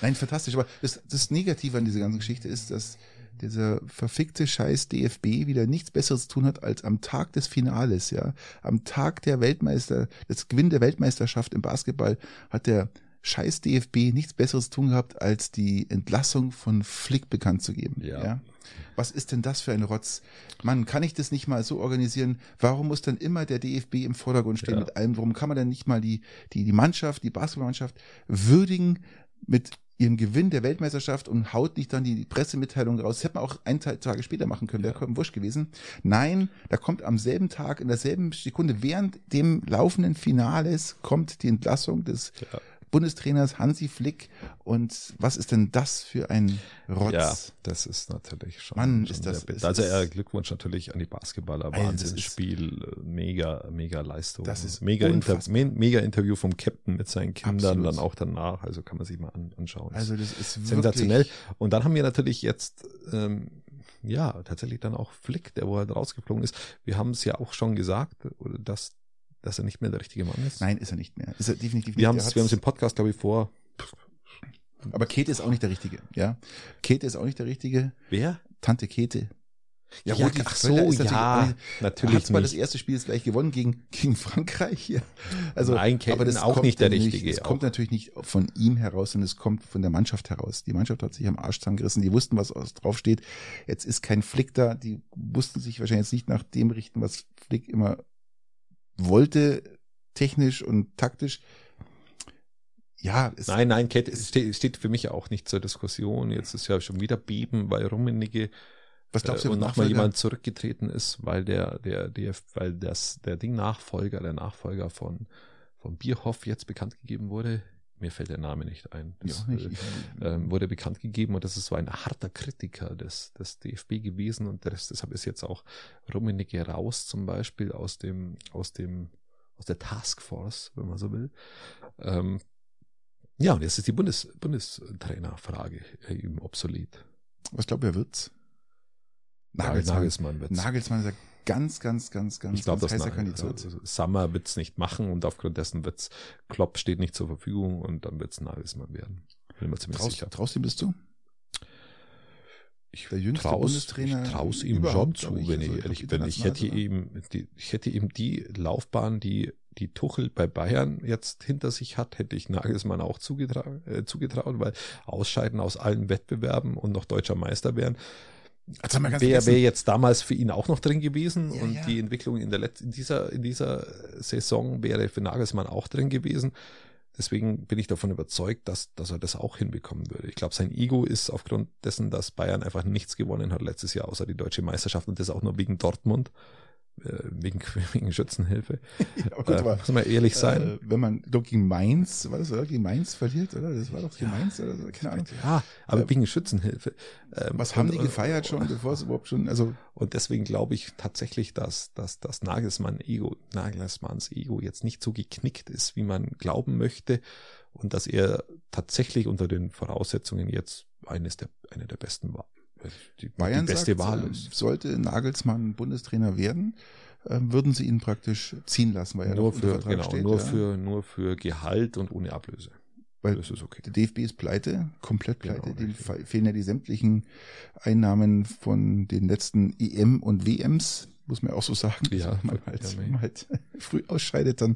[SPEAKER 2] Nein, fantastisch. Aber das, das Negative an dieser ganzen Geschichte ist, dass dieser verfickte Scheiß DFB wieder nichts Besseres zu tun hat, als am Tag des Finales, ja, am Tag der Weltmeister, des Gewinn der Weltmeisterschaft im Basketball hat der Scheiß DFB nichts Besseres tun gehabt, als die Entlassung von Flick bekannt zu geben.
[SPEAKER 1] Ja.
[SPEAKER 2] ja. Was ist denn das für ein Rotz? Mann, kann ich das nicht mal so organisieren? Warum muss dann immer der DFB im Vordergrund stehen
[SPEAKER 1] Ja.
[SPEAKER 2] mit allem? Warum kann man dann nicht mal die, die, die Mannschaft, die Basketballmannschaft würdigen mit ihrem Gewinn der Weltmeisterschaft und haut nicht dann die Pressemitteilung raus. Das hätte man auch ein Teil- Tage später machen können, wäre ja. wurscht gewesen. Nein, da kommt am selben Tag, in derselben Sekunde, während dem laufenden Finales, kommt die Entlassung des
[SPEAKER 1] Ja.
[SPEAKER 2] Bundestrainers Hansi Flick. Und was ist denn das für ein Rotz?
[SPEAKER 1] Ja, das ist natürlich schon.
[SPEAKER 2] Mann,
[SPEAKER 1] schon
[SPEAKER 2] ist das-
[SPEAKER 1] sehr
[SPEAKER 2] ist
[SPEAKER 1] also Glückwunsch natürlich an die Basketballer. Wahnsinnsspiel, mega, mega Leistung.
[SPEAKER 2] Das ist
[SPEAKER 1] mega, Inter mega Interview vom Captain mit seinen Kindern,
[SPEAKER 2] Absolut.
[SPEAKER 1] dann auch danach. Also kann man sich mal an, anschauen.
[SPEAKER 2] Also das ist
[SPEAKER 1] sensationell. Und dann haben wir natürlich jetzt, ähm, ja, tatsächlich dann auch Flick, der wo halt rausgeflogen ist. Wir haben es ja auch schon gesagt, dass, dass er nicht mehr der richtige Mann ist.
[SPEAKER 2] Nein, ist er nicht mehr. Ist er definitiv
[SPEAKER 1] Wir haben
[SPEAKER 2] nicht.
[SPEAKER 1] es, wir haben es im Podcast, glaube ich, vor.
[SPEAKER 2] aber Käthe ist auch nicht der Richtige, ja. Käthe ist auch nicht der Richtige.
[SPEAKER 1] Wer?
[SPEAKER 2] Tante Käthe.
[SPEAKER 1] Ja,
[SPEAKER 2] Rudi
[SPEAKER 1] ach so,
[SPEAKER 2] ist natürlich auch
[SPEAKER 1] ja,
[SPEAKER 2] Er
[SPEAKER 1] natürlich
[SPEAKER 2] hat
[SPEAKER 1] nicht.
[SPEAKER 2] das erste Spiel jetzt gleich gewonnen gegen, gegen Frankreich hier. Also,
[SPEAKER 1] Nein, Käthe auch
[SPEAKER 2] kommt
[SPEAKER 1] nicht der Richtige,
[SPEAKER 2] Es kommt
[SPEAKER 1] auch.
[SPEAKER 2] natürlich nicht von ihm heraus, sondern es kommt von der Mannschaft heraus. Die Mannschaft hat sich am Arsch zusammengerissen. Die wussten, was draufsteht. Jetzt ist kein Flick da. Die mussten sich wahrscheinlich jetzt nicht nach dem richten, was Flick immer wollte, technisch und taktisch. Ja, es,
[SPEAKER 1] Nein, nein, Kette steht, steht für mich auch nicht zur Diskussion. Jetzt ist ja schon wieder Beben, weil Rummenigge
[SPEAKER 2] was glaubst du,
[SPEAKER 1] äh, und nochmal jemand zurückgetreten ist, weil der, der, der, weil das, der Ding Nachfolger, der Nachfolger von, von Bierhoff jetzt bekannt gegeben wurde. Mir fällt der Name nicht ein.
[SPEAKER 2] Ja,
[SPEAKER 1] Das,
[SPEAKER 2] auch nicht.
[SPEAKER 1] äh,
[SPEAKER 2] Ich,
[SPEAKER 1] ähm, wurde bekannt gegeben und das ist so ein harter Kritiker des, des DFB gewesen und das, deshalb ist jetzt auch Rummenigge raus zum Beispiel aus dem, aus dem, aus der Taskforce, wenn man so will. Ähm, ja, und jetzt ist die Bundes, Bundestrainerfrage äh, eben obsolet.
[SPEAKER 2] was glaubt ihr, wird's?
[SPEAKER 1] Nagelsmann,
[SPEAKER 2] Nagelsmann.
[SPEAKER 1] Nagelsmann wird's.
[SPEAKER 2] Nagelsmann ist ja ganz, ganz, ganz, ganz,
[SPEAKER 1] ich glaube,
[SPEAKER 2] ganz heißer Kandidat.
[SPEAKER 1] also, Summer wird's nicht machen und aufgrund dessen wird's Klopp steht nicht zur Verfügung und dann wird's Nagelsmann werden. Bin mir ziemlich
[SPEAKER 2] Traust,
[SPEAKER 1] sicher.
[SPEAKER 2] traust ihm bist du?
[SPEAKER 1] Ich traus, ich traus ihm schon zu,
[SPEAKER 2] glaub ich.
[SPEAKER 1] wenn
[SPEAKER 2] Also,
[SPEAKER 1] ich
[SPEAKER 2] ich
[SPEAKER 1] ehrlich
[SPEAKER 2] glaub,
[SPEAKER 1] bin. Ich hätte
[SPEAKER 2] international
[SPEAKER 1] ihm, die, ich hätte ihm die Laufbahn, die die Tuchel bei Bayern jetzt hinter sich hat, hätte ich Nagelsmann auch zugetraut, äh, zugetraut, weil Ausscheiden aus allen Wettbewerben und noch deutscher Meister wären,
[SPEAKER 2] Ganz
[SPEAKER 1] wäre
[SPEAKER 2] vergessen.
[SPEAKER 1] wär jetzt damals für ihn auch noch drin gewesen
[SPEAKER 2] Ja,
[SPEAKER 1] und
[SPEAKER 2] ja.
[SPEAKER 1] die Entwicklung in der Letz in dieser in dieser Saison wäre für Nagelsmann auch drin gewesen. Deswegen bin ich davon überzeugt, dass, dass er das auch hinbekommen würde. Ich glaube, sein Ego ist aufgrund dessen, dass Bayern einfach nichts gewonnen hat letztes Jahr, außer die deutsche Meisterschaft und das auch nur wegen Dortmund, wegen, wegen Schützenhilfe.
[SPEAKER 2] Ja, aber gut,
[SPEAKER 1] äh, muss man ehrlich sein.
[SPEAKER 2] Äh, wenn man doch gegen Mainz, war das oder? Gegen Mainz verliert, oder? Das war doch gegen
[SPEAKER 1] Ja.
[SPEAKER 2] Mainz, oder? so, Keine Ahnung.
[SPEAKER 1] ja, aber
[SPEAKER 2] äh,
[SPEAKER 1] wegen Schützenhilfe. Ähm,
[SPEAKER 2] Was haben
[SPEAKER 1] und-
[SPEAKER 2] die gefeiert schon, bevor es überhaupt schon, also,
[SPEAKER 1] Und deswegen glaube ich tatsächlich, dass, dass das Nagelsmann Ego, Nagelsmanns Ego jetzt nicht so geknickt ist, wie man glauben möchte. Und dass er tatsächlich unter den Voraussetzungen jetzt eines der, eine der besten war. Die,
[SPEAKER 2] Bayern
[SPEAKER 1] die beste
[SPEAKER 2] sagt,
[SPEAKER 1] Wahl
[SPEAKER 2] äh,
[SPEAKER 1] ist.
[SPEAKER 2] sollte Nagelsmann Bundestrainer werden, äh, würden sie ihn praktisch ziehen lassen, weil er
[SPEAKER 1] Nur für,
[SPEAKER 2] Vertrag
[SPEAKER 1] genau,
[SPEAKER 2] steht.
[SPEAKER 1] nur
[SPEAKER 2] ja.
[SPEAKER 1] für, nur für Gehalt und ohne Ablöse.
[SPEAKER 2] Weil
[SPEAKER 1] das ist okay.
[SPEAKER 2] Der DFB ist pleite, komplett
[SPEAKER 1] Genau,
[SPEAKER 2] pleite. Dem
[SPEAKER 1] richtig.
[SPEAKER 2] fe- fehlen ja die sämtlichen Einnahmen von den letzten EM und WMs, muss man auch so sagen.
[SPEAKER 1] Ja,
[SPEAKER 2] Also wenn man halt, wenn man halt früh ausscheidet, dann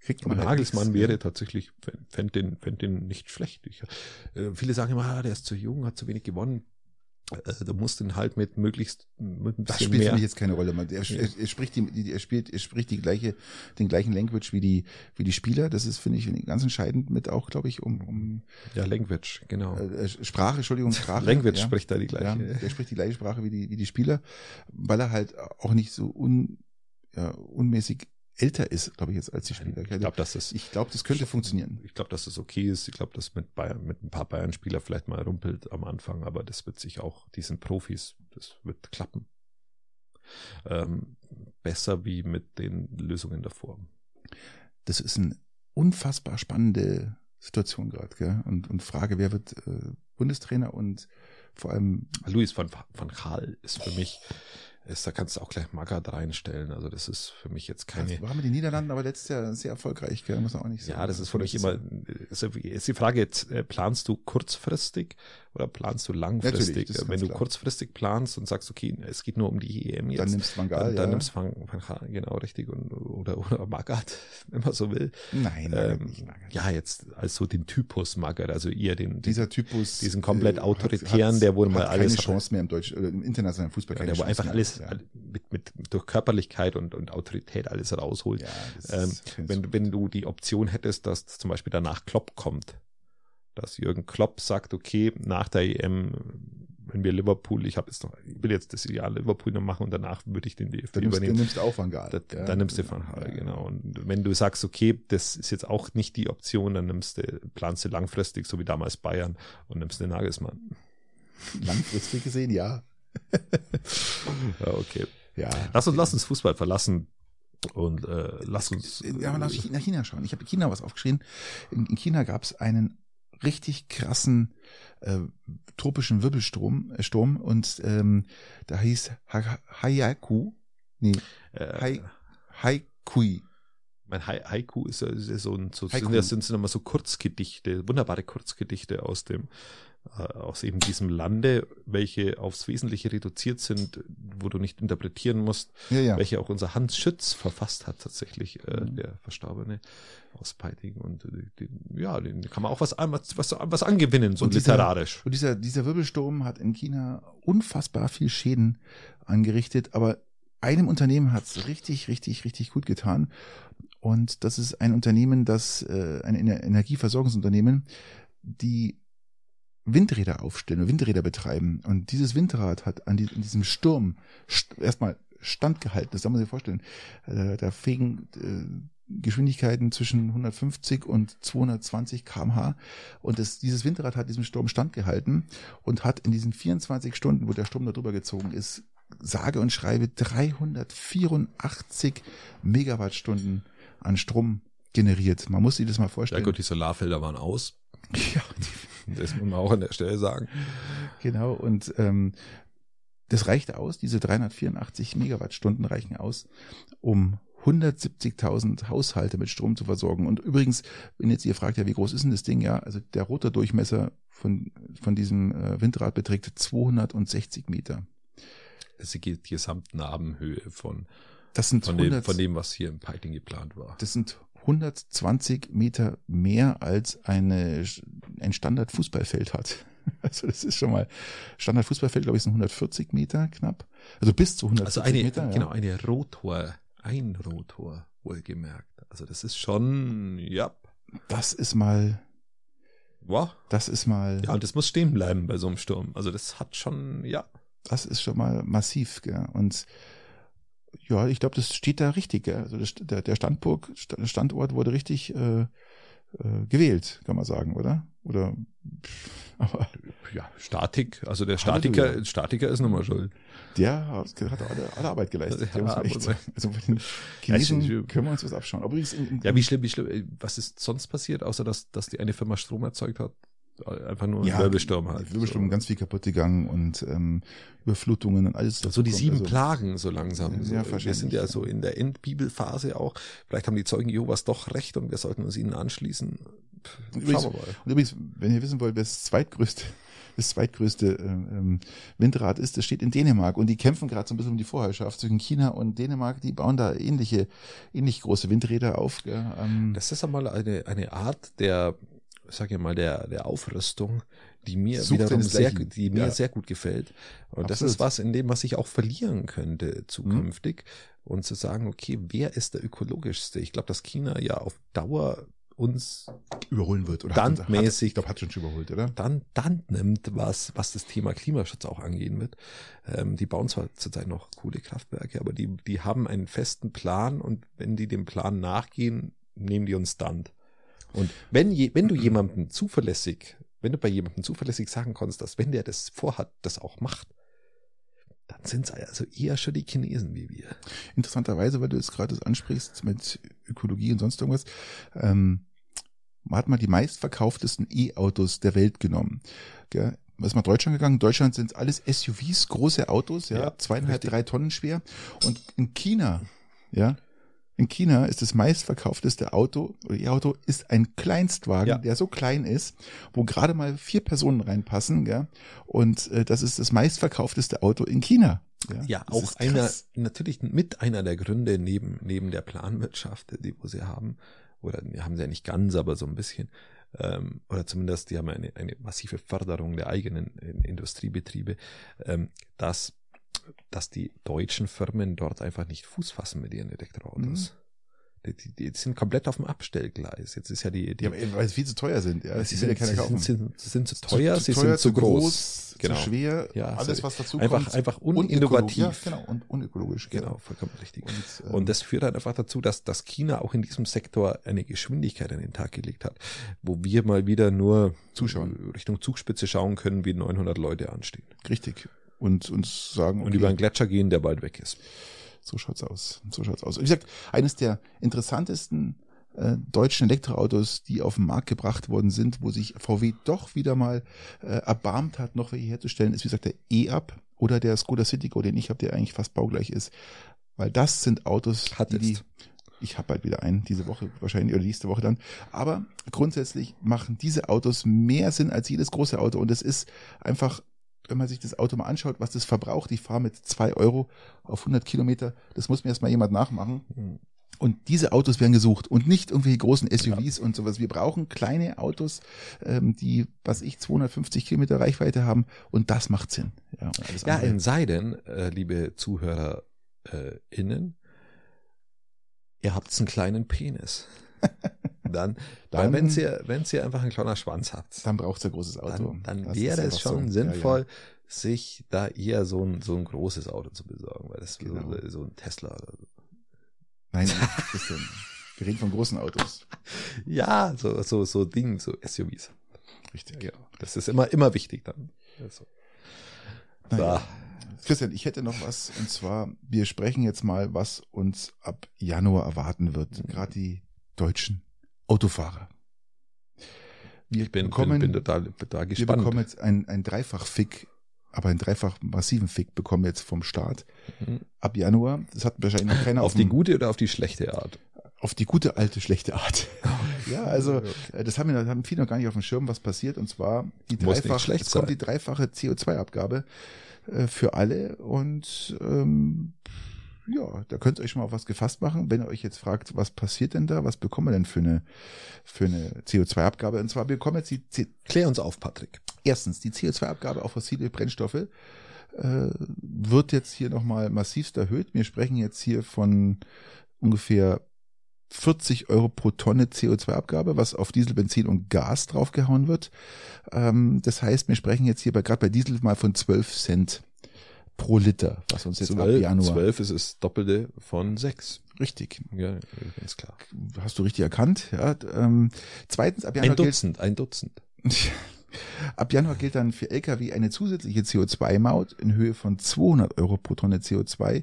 [SPEAKER 2] kriegt
[SPEAKER 1] Aber
[SPEAKER 2] man halt
[SPEAKER 1] Nagelsmann wäre tatsächlich, fände den, fänd den nicht schlecht. Ich, äh, viele sagen immer, ah, der ist zu jung, hat zu wenig gewonnen. Äh, du musst ihn halt mit möglichst mit ein
[SPEAKER 2] Das
[SPEAKER 1] bisschen
[SPEAKER 2] spielt für mich jetzt keine Rolle. Man, er, er, er spricht die, er spielt, er spricht die gleiche, den gleichen Language wie die, wie die Spieler. Das ist, finde ich, ganz entscheidend mit auch, glaube ich, um, um
[SPEAKER 1] Ja, Language, genau.
[SPEAKER 2] äh, Sprache, Entschuldigung, Sprache.
[SPEAKER 1] Language
[SPEAKER 2] ja.
[SPEAKER 1] spricht da die
[SPEAKER 2] Ja,
[SPEAKER 1] gleiche.
[SPEAKER 2] der spricht die gleiche Sprache wie die, wie die Spieler, weil er halt auch nicht so un, ja, unmäßig älter ist, glaube ich, jetzt als die Spieler.
[SPEAKER 1] Ich glaube, das,
[SPEAKER 2] Ich glaube, das könnte funktionieren.
[SPEAKER 1] ich glaube, dass das okay ist. Ich glaube, dass mit Bayern, mit ein paar Bayern-Spieler vielleicht mal rumpelt am Anfang, aber das wird sich auch, die sind Profis, das wird klappen. Ähm, besser wie mit den Lösungen davor.
[SPEAKER 2] Das ist eine unfassbar spannende Situation gerade? Und, und Frage, wer wird äh, Bundestrainer und vor allem
[SPEAKER 1] Luis van, van Gaal ist für mich ist, da kannst du auch gleich Magath reinstellen. Also das ist für mich jetzt keine. Das
[SPEAKER 2] war mit den Niederlanden aber letztes Jahr sehr erfolgreich, gell? muss man auch nicht
[SPEAKER 1] sagen. Ja, das ist für mich immer, ist, ist die Frage jetzt, äh, planst du kurzfristig oder planst du langfristig? Wenn du klar. kurzfristig planst und sagst, okay, es geht nur um die EM jetzt.
[SPEAKER 2] Dann nimmst Van Gaal,
[SPEAKER 1] dann, dann ja. nimmst Van, Van Gaal, genau, richtig, und, oder, oder Magath, wenn man so will.
[SPEAKER 2] Nein, ähm.
[SPEAKER 1] Ja, jetzt als so den Typus Magath, also eher den,
[SPEAKER 2] dieser Typus,
[SPEAKER 1] diesen komplett äh, autoritären, hat, der wohl mal alles.
[SPEAKER 2] Keine Chance mehr im Deutsch, oder im internationalen Fußball.
[SPEAKER 1] Ja, der wo einfach alles ja. mit, mit, durch Körperlichkeit und, und Autorität alles rausholt. Ja, ähm, wenn, wenn du die Option hättest, dass zum Beispiel danach Klopp kommt, dass Jürgen Klopp sagt, okay, nach der EM, wenn wir Liverpool, ich habe jetzt noch, ich will jetzt das Jahr Liverpool noch machen und danach würde ich den DFB
[SPEAKER 2] dann
[SPEAKER 1] nimmst, übernehmen.
[SPEAKER 2] Dann nimmst du auch Van Gaal.
[SPEAKER 1] Da, ja. Dann nimmst du Van Gaal, ja. genau. Und wenn du sagst, okay, das ist jetzt auch nicht die Option, dann nimmst du, planst du langfristig, so wie damals Bayern, und nimmst den Nagelsmann.
[SPEAKER 2] Langfristig gesehen, ja.
[SPEAKER 1] ja, okay. Ja. Lass uns, lass uns Fußball verlassen. Und äh, lass uns.
[SPEAKER 2] Ja, nach, nach China schauen. Ich habe China was aufgeschrieben. In, in China gab es einen richtig krassen äh, tropischen Wirbelsturm äh, Sturm und ähm, da hieß ha Hayaku. Nee, äh, Hai Haikui.
[SPEAKER 1] Mein Haiku ist ja so ein, so, sind, das sind immer so Kurzgedichte, wunderbare Kurzgedichte aus dem, äh, aus eben diesem Lande, welche aufs Wesentliche reduziert sind, wo du nicht interpretieren musst, ja, ja. welche auch unser Hans Schütz verfasst hat tatsächlich, äh, mhm. der Verstorbene aus Peiting und äh, den, ja, den kann man auch was, was, was angewinnen, so und literarisch.
[SPEAKER 2] Dieser, und dieser, dieser Wirbelsturm hat in China unfassbar viel Schäden angerichtet, aber einem Unternehmen hat's richtig, richtig, richtig gut getan. Und das ist ein Unternehmen, das äh, ein Energieversorgungsunternehmen, die Windräder aufstellen, Windräder betreiben. Und dieses Windrad hat an diesem Sturm st erstmal standgehalten. Das soll man sich vorstellen. Äh, da fegen äh, Geschwindigkeiten zwischen 150 und 220 kmh. Und das, dieses Windrad hat diesem Sturm standgehalten und hat in diesen 24 Stunden, wo der Sturm da drüber gezogen ist, sage und schreibe 384 Megawattstunden an Strom generiert. Man muss sich das mal vorstellen.
[SPEAKER 1] Ja gut, die Solarfelder waren aus. Ja, das muss man auch an der Stelle sagen.
[SPEAKER 2] Genau, und ähm, das reicht aus, diese 384 Megawattstunden reichen aus, um 170.000 Haushalte mit Strom zu versorgen. Und übrigens, wenn jetzt ihr fragt, ja, wie groß ist denn das Ding? Ja, also der Rotordurchmesser von, von diesem äh, Windrad beträgt 260 Meter.
[SPEAKER 1] Es geht die Gesamtnarbenhöhe von,
[SPEAKER 2] das sind
[SPEAKER 1] von, 100, dem, von dem, was hier im Piting geplant war.
[SPEAKER 2] Das sind 120 Meter mehr als eine, ein Standard-Fußballfeld hat. Also das ist schon mal, Standard-Fußballfeld, glaube ich, sind 140 Meter knapp. Also bis zu 140
[SPEAKER 1] also eine,
[SPEAKER 2] Meter.
[SPEAKER 1] Genau, ja. eine Rotor, ein Rotor, wohlgemerkt. Also das ist schon, ja.
[SPEAKER 2] Das ist mal,
[SPEAKER 1] wow.
[SPEAKER 2] das ist mal.
[SPEAKER 1] Ja, und das muss stehen bleiben bei so einem Sturm. Also das hat schon, ja.
[SPEAKER 2] Das ist schon mal massiv, gell. Und ja, ich glaube, das steht da richtig. Also das, der, der Standburg, Standort wurde richtig äh, äh, gewählt, kann man sagen, oder? Oder
[SPEAKER 1] aber ja, Statik, also der Statiker, Halleluja. Statiker ist nochmal schuld.
[SPEAKER 2] Der hat, hat alle, alle Arbeit geleistet. Ja, muss echt, also bei den Chinesen ja, können wir uns was abschauen. Aber
[SPEAKER 1] in, in, ja, wie schlimm, wie schlimm, was ist sonst passiert, außer dass, dass die eine Firma Strom erzeugt hat? Einfach nur
[SPEAKER 2] ja,
[SPEAKER 1] ein Wirbelsturm halt.
[SPEAKER 2] Wirbelsturm, so. ganz viel kaputt gegangen und ähm, Überflutungen und alles.
[SPEAKER 1] So die sieben also, Plagen so langsam. So. Ja, wir sind ja so in der Endbibelphase auch. Vielleicht haben die Zeugen Jehovas doch recht und wir sollten uns ihnen anschließen.
[SPEAKER 2] Übrigens, und übrigens, wenn ihr wissen wollt, wer das zweitgrößte das zweitgrößte ähm, Windrad ist, das steht in Dänemark und die kämpfen gerade so ein bisschen um die Vorherrschaft zwischen China und Dänemark. Die bauen da ähnliche, ähnlich große Windräder auf.
[SPEAKER 1] Ähm, das ist einmal eine, eine Art der sag ich mal, der, der Aufrüstung, die mir Sucht wiederum sehr, die mir ja. sehr gut gefällt. Und Absolut. das ist was, in dem, was ich auch verlieren könnte zukünftig. Mhm. Und zu sagen, okay, wer ist der ökologischste? Ich glaube, dass China ja auf Dauer uns
[SPEAKER 2] überholen wird oder
[SPEAKER 1] standmäßig,
[SPEAKER 2] ich glaube, hat schon überholt, oder?
[SPEAKER 1] Dann, dann nimmt, was, was das Thema Klimaschutz auch angehen wird. Ähm, die bauen zwar zurzeit noch Kohlekraftwerke, aber die, die haben einen festen Plan und wenn die dem Plan nachgehen, nehmen die uns dann. Und wenn, je, wenn du jemandem zuverlässig, wenn du bei jemandem zuverlässig sagen kannst, dass wenn der das vorhat, das auch macht, dann sind es also eher schon die Chinesen wie wir.
[SPEAKER 2] Interessanterweise, weil du es gerade ansprichst mit Ökologie und sonst irgendwas, ähm, man hat mal die meistverkauftesten E-Autos der Welt genommen. Gell? ist mal Deutschland gegangen. Deutschland sind alles SUVs, große Autos, ja,
[SPEAKER 1] Ja,
[SPEAKER 2] zweieinhalb,
[SPEAKER 1] richtig.
[SPEAKER 2] drei Tonnen schwer. Und in China, ja, in China ist das meistverkaufteste Auto oder E-Auto ist ein Kleinstwagen,
[SPEAKER 1] Ja.
[SPEAKER 2] der so klein ist, wo gerade mal vier Personen reinpassen, ja. Und äh, das ist das meistverkaufteste Auto in China. Ja,
[SPEAKER 1] Ja, auch einer, natürlich mit einer der Gründe neben, neben der Planwirtschaft, die wo sie haben, oder haben sie ja nicht ganz, aber so ein bisschen, ähm, oder zumindest die haben eine, eine massive Förderung der eigenen äh, Industriebetriebe, ähm, dass, dass die deutschen Firmen dort einfach nicht Fuß fassen mit ihren Elektroautos. Die, die, die sind komplett auf dem Abstellgleis. Jetzt ist ja die, die
[SPEAKER 2] Ja, weil sie viel zu teuer sind. Ja,
[SPEAKER 1] sie
[SPEAKER 2] ja
[SPEAKER 1] sind,
[SPEAKER 2] keiner
[SPEAKER 1] sie
[SPEAKER 2] kaufen.
[SPEAKER 1] sind, sind, sind zu teuer, sie sind zu groß.
[SPEAKER 2] zu schwer.
[SPEAKER 1] Ja,
[SPEAKER 2] alles, was dazu
[SPEAKER 1] einfach,
[SPEAKER 2] kommt.
[SPEAKER 1] einfach uninnovativ.
[SPEAKER 2] Ja, genau, und unökologisch.
[SPEAKER 1] Genau, vollkommen richtig.
[SPEAKER 2] Und, ähm,
[SPEAKER 1] Und das führt halt einfach dazu, dass, dass China auch in diesem Sektor eine Geschwindigkeit an den Tag gelegt hat, wo wir mal wieder nur
[SPEAKER 2] Zuschauen.
[SPEAKER 1] Richtung Zugspitze schauen können, wie 900 Leute anstehen.
[SPEAKER 2] richtig. Und uns sagen,
[SPEAKER 1] Und
[SPEAKER 2] okay,
[SPEAKER 1] über einen Gletscher gehen, der bald weg ist.
[SPEAKER 2] so schaut's aus. So schaut's aus. Wie gesagt, eines der interessantesten äh, deutschen Elektroautos, die auf den Markt gebracht worden sind, wo sich VW doch wieder mal äh, erbarmt hat, noch welche herzustellen, ist wie gesagt der E-Up oder der Skoda Citigo, den ich habe, der eigentlich fast baugleich ist. Weil das sind Autos, die,
[SPEAKER 1] Hattest.
[SPEAKER 2] die ich habe bald wieder einen, diese Woche wahrscheinlich oder nächste Woche dann. Aber grundsätzlich machen diese Autos mehr Sinn als jedes große Auto. Und es ist einfach, wenn man sich das Auto mal anschaut, was das verbraucht, ich fahre mit zwei Euro auf 100 Kilometer, das muss mir erstmal jemand nachmachen.
[SPEAKER 1] Hm.
[SPEAKER 2] Und diese Autos werden gesucht und nicht irgendwelche großen SUVs und sowas. Wir brauchen kleine Autos, ähm, die, was ich, 250 Kilometer Reichweite haben und das macht Sinn. Ja,
[SPEAKER 1] Ja,
[SPEAKER 2] andere-
[SPEAKER 1] es sei denn, äh, liebe Zuhörer äh, ihr habt einen kleinen Penis. Dann,
[SPEAKER 2] Dann-
[SPEAKER 1] wenn ihr, wenn ihr einfach einen kleinen Schwanz habt,
[SPEAKER 2] dann braucht es ein großes Auto.
[SPEAKER 1] dann, dann wäre es schon
[SPEAKER 2] so.
[SPEAKER 1] sinnvoll,
[SPEAKER 2] Ja, ja.
[SPEAKER 1] sich da eher so ein, so ein großes Auto zu besorgen, weil das
[SPEAKER 2] Genau.
[SPEAKER 1] so, so ein Tesla oder so.
[SPEAKER 2] Nein, Christian, wir reden von großen Autos.
[SPEAKER 1] Ja, so, so, so Ding, so SUVs.
[SPEAKER 2] Richtig.
[SPEAKER 1] Ja, das ist immer, immer wichtig dann. Also,
[SPEAKER 2] Naja. Christian, ich hätte noch was, und zwar, wir sprechen jetzt mal, was uns ab Januar erwarten wird.
[SPEAKER 1] Mhm.
[SPEAKER 2] Gerade die deutschen Autofahrer. Wir
[SPEAKER 1] ich bin,
[SPEAKER 2] bekommen,
[SPEAKER 1] bin, bin total
[SPEAKER 2] wir
[SPEAKER 1] gespannt.
[SPEAKER 2] bekommen jetzt ein, ein Dreifach-Fick, aber einen dreifach massiven Fick bekommen wir jetzt vom Staat.
[SPEAKER 1] Mhm.
[SPEAKER 2] Ab Januar, das hat wahrscheinlich noch keiner
[SPEAKER 1] auf
[SPEAKER 2] auf,
[SPEAKER 1] die gute oder auf die schlechte Art?
[SPEAKER 2] auf die gute alte schlechte Art. ja, also äh, das haben wir haben viele noch gar nicht auf dem Schirm, was passiert. Und zwar die dreifach,
[SPEAKER 1] schlecht
[SPEAKER 2] jetzt kommt die dreifache CO2-Abgabe äh, für alle. Und ähm, ja, da könnt ihr euch schon mal auf was gefasst machen. Wenn ihr euch jetzt fragt, was passiert denn da, was bekommen wir denn für eine für eine CO2-Abgabe? Und zwar wir bekommen jetzt die C
[SPEAKER 1] Klär uns auf, Patrick.
[SPEAKER 2] erstens die CO2-Abgabe auf fossile Brennstoffe äh, wird jetzt hier nochmal massivst erhöht. Wir sprechen jetzt hier von ungefähr 40 Euro pro Tonne CO2-Abgabe, was auf Diesel, Benzin und Gas draufgehauen wird. Ähm, das heißt, wir sprechen jetzt hier bei, gerade bei Diesel mal von 12 Cent pro Liter, was uns jetzt ab
[SPEAKER 1] Zwölf,
[SPEAKER 2] Januar.
[SPEAKER 1] zwölf ist das Doppelte von sechs.
[SPEAKER 2] Richtig.
[SPEAKER 1] Ja, ganz klar.
[SPEAKER 2] Hast du richtig erkannt. Ja, ähm, zweitens, ab Januar
[SPEAKER 1] Ein
[SPEAKER 2] gilt,
[SPEAKER 1] Dutzend, ein Dutzend.
[SPEAKER 2] Ab Januar gilt dann für Lkw eine zusätzliche CO2-Maut in Höhe von 200 Euro pro Tonne CO2, äh,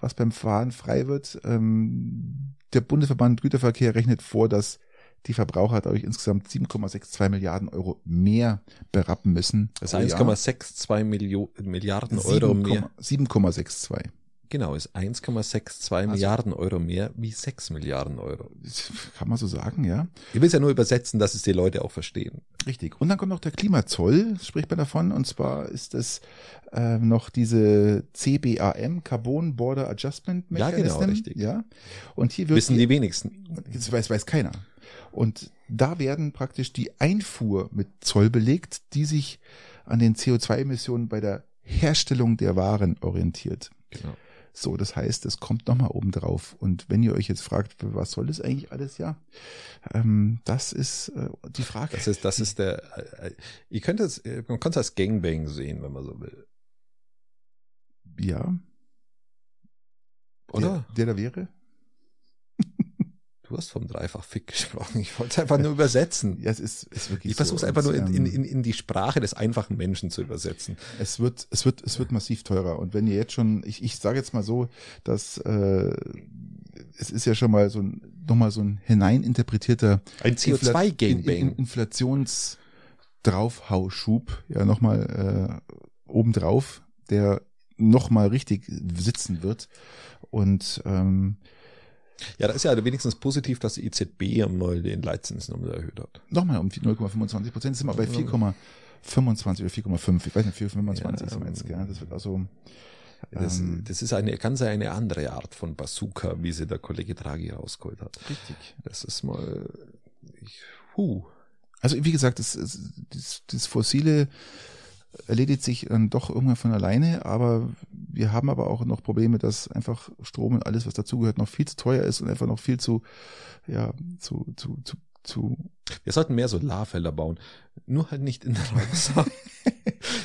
[SPEAKER 2] was beim Fahren frei wird. Ähm, der Bundesverband Güterverkehr rechnet vor, dass die Verbraucher dadurch insgesamt 7,62 Milliarden Euro mehr berappen müssen.
[SPEAKER 1] Das
[SPEAKER 2] Jahr.
[SPEAKER 1] 1,62 Millio- Milliarden Euro
[SPEAKER 2] 7,
[SPEAKER 1] mehr.
[SPEAKER 2] 7,62.
[SPEAKER 1] Genau, ist 1,62
[SPEAKER 2] Also-
[SPEAKER 1] Milliarden Euro mehr wie 6 Milliarden Euro.
[SPEAKER 2] Kann man so sagen, ja.
[SPEAKER 1] Ich will es ja nur übersetzen, dass es die Leute auch verstehen.
[SPEAKER 2] Richtig. Und dann kommt noch der Klimazoll, spricht man davon. Und zwar ist es äh, noch diese CBAM, Carbon Border Adjustment
[SPEAKER 1] Ja,
[SPEAKER 2] Mechanism.
[SPEAKER 1] genau, richtig.
[SPEAKER 2] Ja. Und hier wird
[SPEAKER 1] Wissen die wenigsten.
[SPEAKER 2] das weiß, weiß keiner. Und da werden praktisch die Einfuhr mit Zoll belegt, die sich an den CO2-Emissionen bei der Herstellung der Waren orientiert.
[SPEAKER 1] Genau.
[SPEAKER 2] So, das heißt, es kommt nochmal oben drauf. Und wenn ihr euch jetzt fragt, was soll das eigentlich alles, ja, ähm, das ist äh, die Frage.
[SPEAKER 1] Das ist, das ist der, äh, ihr könnt es, äh, man kann es als Gangbang sehen, wenn man so will.
[SPEAKER 2] ja,
[SPEAKER 1] Oder?
[SPEAKER 2] Der, der da wäre?
[SPEAKER 1] Du hast vom Dreifach-Fick gesprochen. Ich wollte es einfach nur übersetzen.
[SPEAKER 2] Ja, es ist, ist wirklich
[SPEAKER 1] Ich versuche es
[SPEAKER 2] so.
[SPEAKER 1] einfach nur in, in,
[SPEAKER 2] ähm,
[SPEAKER 1] in, in die Sprache des einfachen Menschen zu übersetzen.
[SPEAKER 2] Es wird, es wird, es wird massiv teurer. Und wenn ihr jetzt schon, ich, ich sage jetzt mal so, dass äh, es ist ja schon mal so ein, nochmal so ein hineininterpretierter
[SPEAKER 1] Ein
[SPEAKER 2] Infla- in- in-
[SPEAKER 1] CO2-Gangbang.
[SPEAKER 2] Inflations Draufhauschub ja nochmal äh, obendrauf, der nochmal richtig sitzen wird. Und ähm,
[SPEAKER 1] ja, da ist ja wenigstens positiv, dass die EZB mal den Leitzins nochmal erhöht hat.
[SPEAKER 2] Nochmal um 0,25 Prozent, sind wir bei 4,25 oder 4,5, ich weiß nicht, 4,25 ja, jetzt, gell? Das wird also.
[SPEAKER 1] Das, ähm, das ist eine ganz eine andere Art von Bazooka, wie sie der Kollege Draghi rausgeholt hat.
[SPEAKER 2] Richtig.
[SPEAKER 1] Das ist mal, ich, huh.
[SPEAKER 2] Also wie gesagt, das, das, das fossile erledigt sich dann doch irgendwann von alleine, aber wir haben aber auch noch Probleme, dass einfach Strom und alles, was dazugehört, noch viel zu teuer ist und einfach noch viel zu, ja, zu, zu, zu, zu.
[SPEAKER 1] Wir sollten mehr Solarfelder bauen. Nur halt nicht in der Ramsar.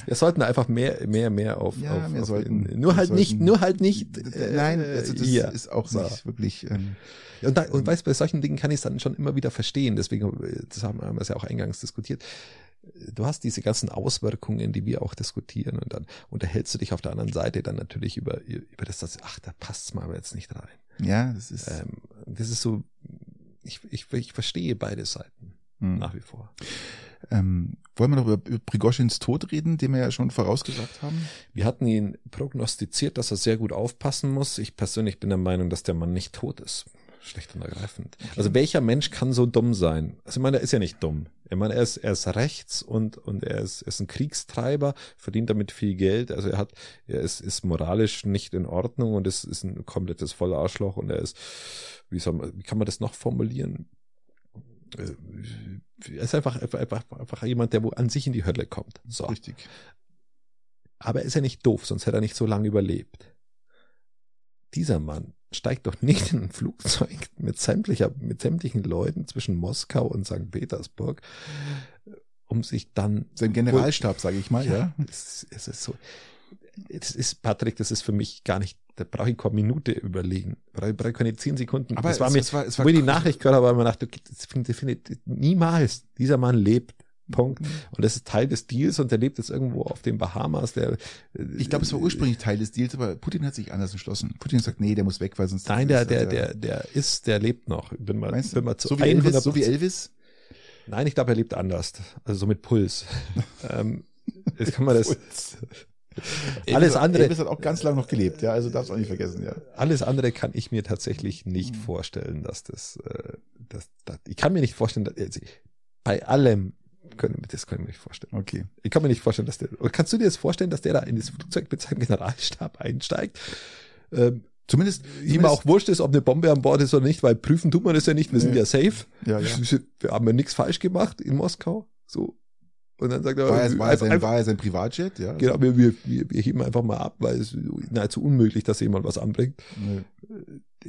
[SPEAKER 1] wir sollten einfach mehr, mehr, mehr auf,
[SPEAKER 2] ja,
[SPEAKER 1] auf,
[SPEAKER 2] wir
[SPEAKER 1] auf
[SPEAKER 2] sollten,
[SPEAKER 1] in, nur halt
[SPEAKER 2] sollten,
[SPEAKER 1] nicht, nur halt nicht.
[SPEAKER 2] Äh, nein, also das
[SPEAKER 1] hier.
[SPEAKER 2] ist auch
[SPEAKER 1] so.
[SPEAKER 2] nicht wirklich. Ähm,
[SPEAKER 1] und, da, und weißt, bei solchen Dingen kann ich es dann schon immer wieder verstehen. Deswegen, das haben wir es ja auch eingangs diskutiert du hast diese ganzen Auswirkungen, die wir auch diskutieren und dann unterhältst du dich auf der anderen Seite dann natürlich über, über das, das ach, da passt's mal aber jetzt nicht rein.
[SPEAKER 2] Ja, das ist.
[SPEAKER 1] Ähm, das ist so, ich, ich, ich verstehe beide Seiten hm. nach wie vor.
[SPEAKER 2] Ähm, wollen wir noch über, über Prigoschins Tod reden, den wir ja schon vorausgesagt haben?
[SPEAKER 1] Wir hatten ihn prognostiziert, dass er sehr gut aufpassen muss. Ich persönlich bin der Meinung, dass der Mann nicht tot ist schlecht und ergreifend. Okay. Also welcher Mensch kann so dumm sein? Also ich meine, er ist ja nicht dumm. Ich meine, er ist, er ist rechts und, und er ist, er ist ein Kriegstreiber, verdient damit viel Geld. Also er hat, er ist, ist moralisch nicht in Ordnung und ist, ist ein komplettes Vollarschloch und er ist, wie soll man, wie kann man das noch formulieren? Äh, er ist einfach, einfach, einfach jemand, der wo an sich in die Hölle kommt. So.
[SPEAKER 2] Richtig.
[SPEAKER 1] Aber er ist ja nicht doof, sonst hätte er nicht so lange überlebt. Dieser Mann steigt doch nicht in ein Flugzeug mit sämtlicher, mit sämtlichen Leuten zwischen Moskau und St. Petersburg, um sich dann.
[SPEAKER 2] Sein Generalstab, sage ich mal, ja. ja.
[SPEAKER 1] Es, es ist so. Das ist, Patrick, das ist für mich gar nicht, da brauche ich keine Minute überlegen. Brauche ich keine zehn Sekunden.
[SPEAKER 2] Aber
[SPEAKER 1] das war
[SPEAKER 2] es,
[SPEAKER 1] mir,
[SPEAKER 2] es war, es war
[SPEAKER 1] wo ich die Nachricht gehört habe, weil man dachte, das findet, das findet, niemals, dieser Mann lebt. Punkt. Mhm. Und das ist Teil des Deals und der lebt jetzt irgendwo auf den Bahamas. Der, äh,
[SPEAKER 2] ich glaube, es war ursprünglich Teil des Deals, aber Putin hat sich anders entschlossen. Putin sagt, nee, der muss weg, weil sonst.
[SPEAKER 1] Nein, der, der, der, der ist, der lebt noch. Bin mal,
[SPEAKER 2] Meinst
[SPEAKER 1] bin mal zu
[SPEAKER 2] so, wie Elvis, so wie Elvis?
[SPEAKER 1] Nein, ich glaube, er lebt anders. Also so mit Puls. ähm, jetzt kann man das. alles andere.
[SPEAKER 2] Elvis hat auch ganz lange noch gelebt, ja, also darfst du auch nicht vergessen, ja.
[SPEAKER 1] Alles andere kann ich mir tatsächlich nicht mhm. vorstellen, dass das, äh, dass, dass, ich kann mir nicht vorstellen, dass, also, bei allem, können, das kann ich mir nicht vorstellen.
[SPEAKER 2] Okay.
[SPEAKER 1] Ich kann mir nicht vorstellen, dass der. Kannst du dir das vorstellen, dass der da in das Flugzeug mit seinem Generalstab einsteigt? Ähm,
[SPEAKER 2] Zumindest,
[SPEAKER 1] ihm auch wurscht ist, ob eine Bombe an Bord ist oder nicht, weil prüfen tut man das ja nicht. Wir sind ja safe.
[SPEAKER 2] Ja, ja.
[SPEAKER 1] Wir haben ja nichts falsch gemacht in Moskau. So. Und dann sagt er,
[SPEAKER 2] war er, war er, sein, einfach, war er sein Privatjet? Ja.
[SPEAKER 1] Genau, wir, wir, wir heben einfach mal ab, weil es nahezu unmöglich, dass jemand was anbringt.
[SPEAKER 2] Nee.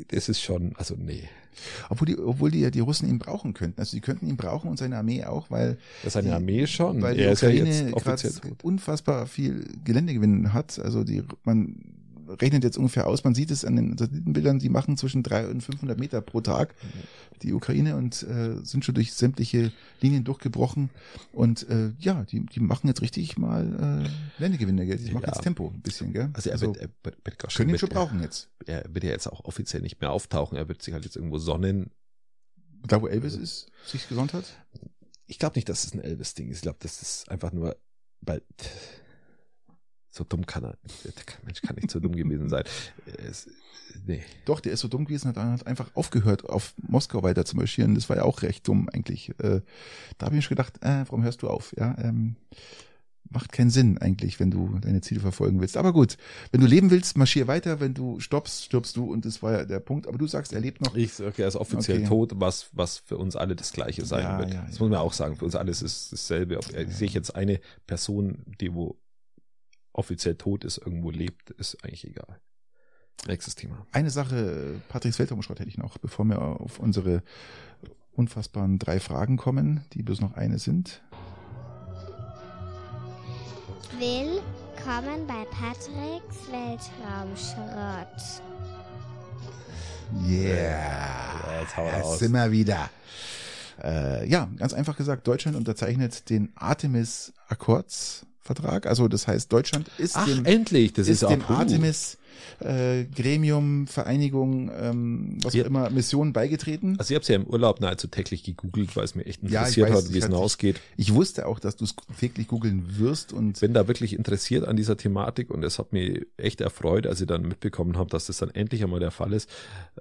[SPEAKER 1] Das ist schon, also nee.
[SPEAKER 2] Obwohl die, obwohl die, die Russen ihn brauchen könnten. Also die könnten ihn brauchen und seine Armee auch, weil.
[SPEAKER 1] Das seine die, Armee schon.
[SPEAKER 2] Weil die
[SPEAKER 1] er
[SPEAKER 2] Ukraine
[SPEAKER 1] ist ja jetzt offiziell
[SPEAKER 2] unfassbar viel Geländegewinn hat. Also die, man rechnet jetzt ungefähr aus, man sieht es an den Satellitenbildern, die machen zwischen 300 und 500 Meter pro Tag die Ukraine und äh, sind schon durch sämtliche Linien durchgebrochen und äh, ja, die, die machen jetzt richtig mal äh, Ländegewinne, gell? Die machen ja. jetzt Tempo ein bisschen, gell?
[SPEAKER 1] Also, er wird, er wird,
[SPEAKER 2] wird können ihn schon brauchen jetzt.
[SPEAKER 1] Er wird ja jetzt auch offiziell nicht mehr auftauchen, er wird sich halt jetzt irgendwo sonnen.
[SPEAKER 2] Da wo Elvis ist, sich gesonnt hat?
[SPEAKER 1] Ich glaube nicht, dass es ein Elvis-Ding ist. Ich glaube, das ist einfach nur, weil so dumm kann er. Der Mensch kann nicht so dumm gewesen sein. Es,
[SPEAKER 2] nee. Doch, der ist so dumm gewesen, hat, hat einfach aufgehört, auf Moskau weiter zu marschieren. Das war ja auch recht dumm eigentlich. Äh, da habe ich mir gedacht, äh, warum hörst du auf? Ja, ähm, macht keinen Sinn eigentlich, wenn du deine Ziele verfolgen willst. Aber gut, wenn du leben willst, marschier weiter. Wenn du stoppst, stirbst du. Und das war ja der Punkt. Aber du sagst, er lebt noch.
[SPEAKER 1] Ich sage, er ist offiziell okay. tot, was, was für uns alle das Gleiche sein ja, wird. Ja, das ja. muss man auch sagen. Für uns alles ist dasselbe. Ob. Sehe ich jetzt eine Person, die wo offiziell tot ist, irgendwo lebt, ist eigentlich egal. Nächstes Thema.
[SPEAKER 2] Eine Sache, Patricks Weltraumschrott hätte ich noch, bevor wir auf unsere unfassbaren drei Fragen kommen, die bloß noch eine sind.
[SPEAKER 3] Willkommen bei Patricks Weltraumschrott.
[SPEAKER 2] Yeah, jetzt haut raus. sind wir wieder. Äh, ja, ganz einfach gesagt, Deutschland unterzeichnet den Artemis Accords Vertrag. Also das heißt, Deutschland ist
[SPEAKER 1] Ach,
[SPEAKER 2] dem,
[SPEAKER 1] endlich, das ist,
[SPEAKER 2] ist dem Artemis äh, Gremium, Vereinigung, ähm, was
[SPEAKER 1] Ja.
[SPEAKER 2] auch immer, Mission beigetreten.
[SPEAKER 1] Also ich habe es ja im Urlaub nahezu täglich gegoogelt, weil es mir echt
[SPEAKER 2] Ja, ich
[SPEAKER 1] interessiert
[SPEAKER 2] weiß,
[SPEAKER 1] hat, wie
[SPEAKER 2] ich
[SPEAKER 1] es denn
[SPEAKER 2] hatte-
[SPEAKER 1] ausgeht.
[SPEAKER 2] Ich wusste auch, dass du es täglich googeln wirst und
[SPEAKER 1] bin da wirklich interessiert an dieser Thematik und es hat mich echt erfreut, als ich dann mitbekommen habe, dass das dann endlich einmal der Fall ist.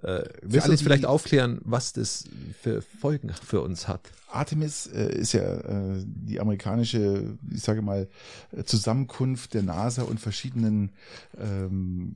[SPEAKER 1] Äh, willst du uns vielleicht aufklären, was das für Folgen für uns hat?
[SPEAKER 2] Artemis äh, ist ja äh, die amerikanische, ich sage mal, äh, Zusammenkunft der NASA und verschiedenen, ähm,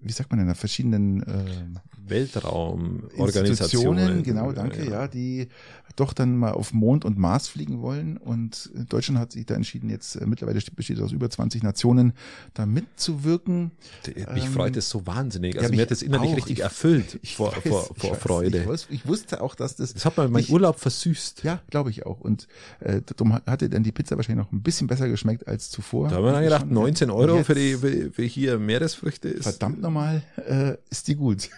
[SPEAKER 2] wie sagt man denn, da, verschiedenen ähm,
[SPEAKER 1] Weltraumorganisationen.
[SPEAKER 2] genau, danke, ja. die doch dann mal auf Mond und Mars fliegen wollen. Und Deutschland hat sich da entschieden, jetzt äh, mittlerweile besteht aus über 20 Nationen, da mitzuwirken.
[SPEAKER 1] Mich
[SPEAKER 2] Ähm,
[SPEAKER 1] freut es so wahnsinnig.
[SPEAKER 2] ja,
[SPEAKER 1] Also
[SPEAKER 2] mich
[SPEAKER 1] mir hat das innerlich
[SPEAKER 2] auch.
[SPEAKER 1] richtig
[SPEAKER 2] Ich-
[SPEAKER 1] erfüllt
[SPEAKER 2] Ich
[SPEAKER 1] vor,
[SPEAKER 2] weiß,
[SPEAKER 1] vor,
[SPEAKER 2] ich
[SPEAKER 1] vor
[SPEAKER 2] weiß,
[SPEAKER 1] Freude.
[SPEAKER 2] Ich, wus- ich wusste auch, dass das
[SPEAKER 1] das hat mal meinen
[SPEAKER 2] Ich-
[SPEAKER 1] Urlaub versüßt.
[SPEAKER 2] Ja, glaube ich auch. Und äh, darum hatte dann die Pizza wahrscheinlich noch ein bisschen besser geschmeckt als zuvor.
[SPEAKER 1] Da haben wir dann gedacht,
[SPEAKER 2] Schon,
[SPEAKER 1] 19 Euro für die für, für hier Meeresfrüchte ist.
[SPEAKER 2] Verdammt nochmal, äh, ist die gut.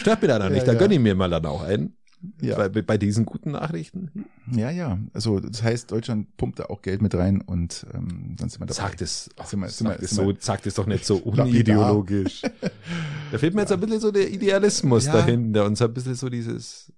[SPEAKER 1] Stört mich dann auch
[SPEAKER 2] Ja,
[SPEAKER 1] nicht. Da
[SPEAKER 2] ja.
[SPEAKER 1] gönne ich mir mal dann auch einen.
[SPEAKER 2] Ja,
[SPEAKER 1] Bei, bei diesen guten Nachrichten.
[SPEAKER 2] ja, ja. Also das heißt, Deutschland pumpt da auch Geld mit rein und ähm, dann sind wir dabei.
[SPEAKER 1] Sagt es,
[SPEAKER 2] Sind wir- sind wir-
[SPEAKER 1] sagt es
[SPEAKER 2] sind
[SPEAKER 1] so,
[SPEAKER 2] wir-
[SPEAKER 1] sagt es doch nicht so unideologisch. da fehlt mir jetzt ein bisschen so der Idealismus
[SPEAKER 2] Ja.
[SPEAKER 1] dahinter und so ein bisschen so dieses,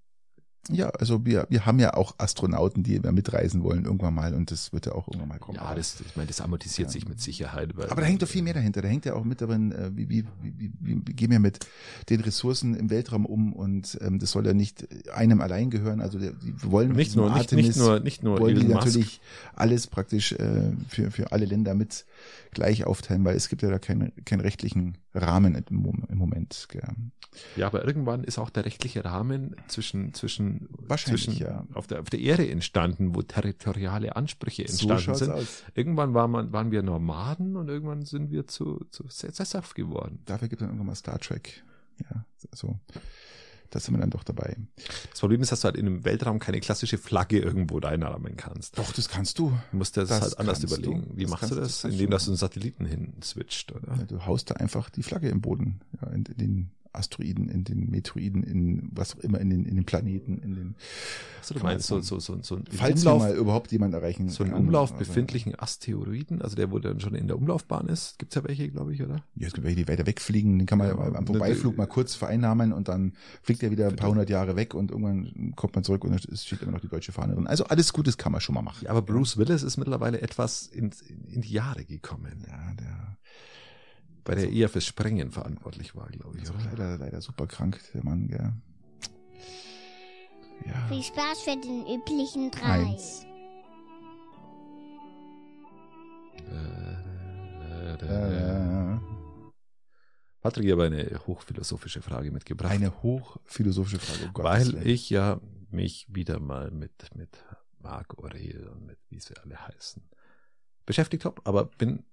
[SPEAKER 2] Ja, also wir, wir haben ja auch Astronauten, die wir mitreisen wollen irgendwann mal und das wird ja auch irgendwann mal kommen.
[SPEAKER 1] ja, das, ich meine, das amortisiert
[SPEAKER 2] Ja.
[SPEAKER 1] sich mit Sicherheit.
[SPEAKER 2] Aber da hängt doch viel mehr dahinter. Da hängt ja auch mit darin, äh, wie, wie, wie, wie, wie gehen wir mit den Ressourcen im Weltraum um und ähm, das soll ja nicht nicht allein gehören. Also die wollen
[SPEAKER 1] Nicht nur, nicht,
[SPEAKER 2] Artemis
[SPEAKER 1] nicht nur, nicht nur
[SPEAKER 2] wollen die
[SPEAKER 1] Musk.
[SPEAKER 2] natürlich alles praktisch äh, für, für alle Länder mit gleich aufteilen, weil es gibt ja da keinen, keinen rechtlichen Rahmen im, Mom- im Moment. Gell.
[SPEAKER 1] Ja, aber irgendwann ist auch der rechtliche Rahmen zwischen, zwischen,
[SPEAKER 2] Wahrscheinlich,
[SPEAKER 1] zwischen
[SPEAKER 2] ja.
[SPEAKER 1] auf, der, auf der Erde entstanden, wo territoriale Ansprüche
[SPEAKER 2] So
[SPEAKER 1] entstanden
[SPEAKER 2] schaut's
[SPEAKER 1] sind.
[SPEAKER 2] aus.
[SPEAKER 1] Irgendwann war man, waren wir Nomaden und irgendwann sind wir zu, zu sesshaft geworden.
[SPEAKER 2] Dafür gibt es dann irgendwann mal Star Trek. Ja, so. Da sind wir dann doch dabei.
[SPEAKER 1] Das Problem ist, dass du halt in einem Weltraum keine klassische Flagge irgendwo reinrahmen kannst.
[SPEAKER 2] Doch, das kannst du.
[SPEAKER 1] Du musst das,
[SPEAKER 2] Das
[SPEAKER 1] halt anders überlegen.
[SPEAKER 2] du.
[SPEAKER 1] Wie
[SPEAKER 2] Das
[SPEAKER 1] machst
[SPEAKER 2] kannst-
[SPEAKER 1] du
[SPEAKER 2] das
[SPEAKER 1] das? Indem
[SPEAKER 2] du.
[SPEAKER 1] dass du einen Satelliten hin switcht, oder?
[SPEAKER 2] Ja, du haust da einfach die Flagge im Boden, ja, in, in den Asteroiden, in den Meteoroiden, in was auch immer, in den, in den Planeten, in den,
[SPEAKER 1] Also du meinst so, so, so, so einen
[SPEAKER 2] falls
[SPEAKER 1] Umlauf,
[SPEAKER 2] wir mal überhaupt jemand erreichen.
[SPEAKER 1] so einen
[SPEAKER 2] kann,
[SPEAKER 1] Umlauf
[SPEAKER 2] aber-
[SPEAKER 1] befindlichen Asteroiden, also der, wo dann schon in der Umlaufbahn ist. Gibt's ja welche, glaube ich, oder?
[SPEAKER 2] Ja, es gibt welche, die weiter wegfliegen, den kann man
[SPEAKER 1] Ja,
[SPEAKER 2] am
[SPEAKER 1] ne,
[SPEAKER 2] Vorbeiflug mal kurz vereinnahmen und dann fliegt er wieder ein paar hundert Jahre weg und irgendwann kommt man zurück und es steht immer noch die deutsche Fahne drin. Also alles Gutes kann man schon mal machen.
[SPEAKER 1] Ja, aber Bruce Willis ist mittlerweile etwas in, in die Jahre gekommen,
[SPEAKER 2] Ja, der
[SPEAKER 1] weil er eher fürs Sprengen verantwortlich war, glaube ich. Oder?
[SPEAKER 2] leider, leider super krank, der Mann, gell. Ja.
[SPEAKER 3] Viel Spaß für den üblichen drei.
[SPEAKER 2] Eins. Äh,
[SPEAKER 1] Patrick, ich habe eine hochphilosophische Frage mitgebracht.
[SPEAKER 2] eine hochphilosophische Frage. um Gottes
[SPEAKER 1] weil ich ja mich wieder mal mit, mit Marc Aurel und mit wie sie alle heißen beschäftigt habe, aber bin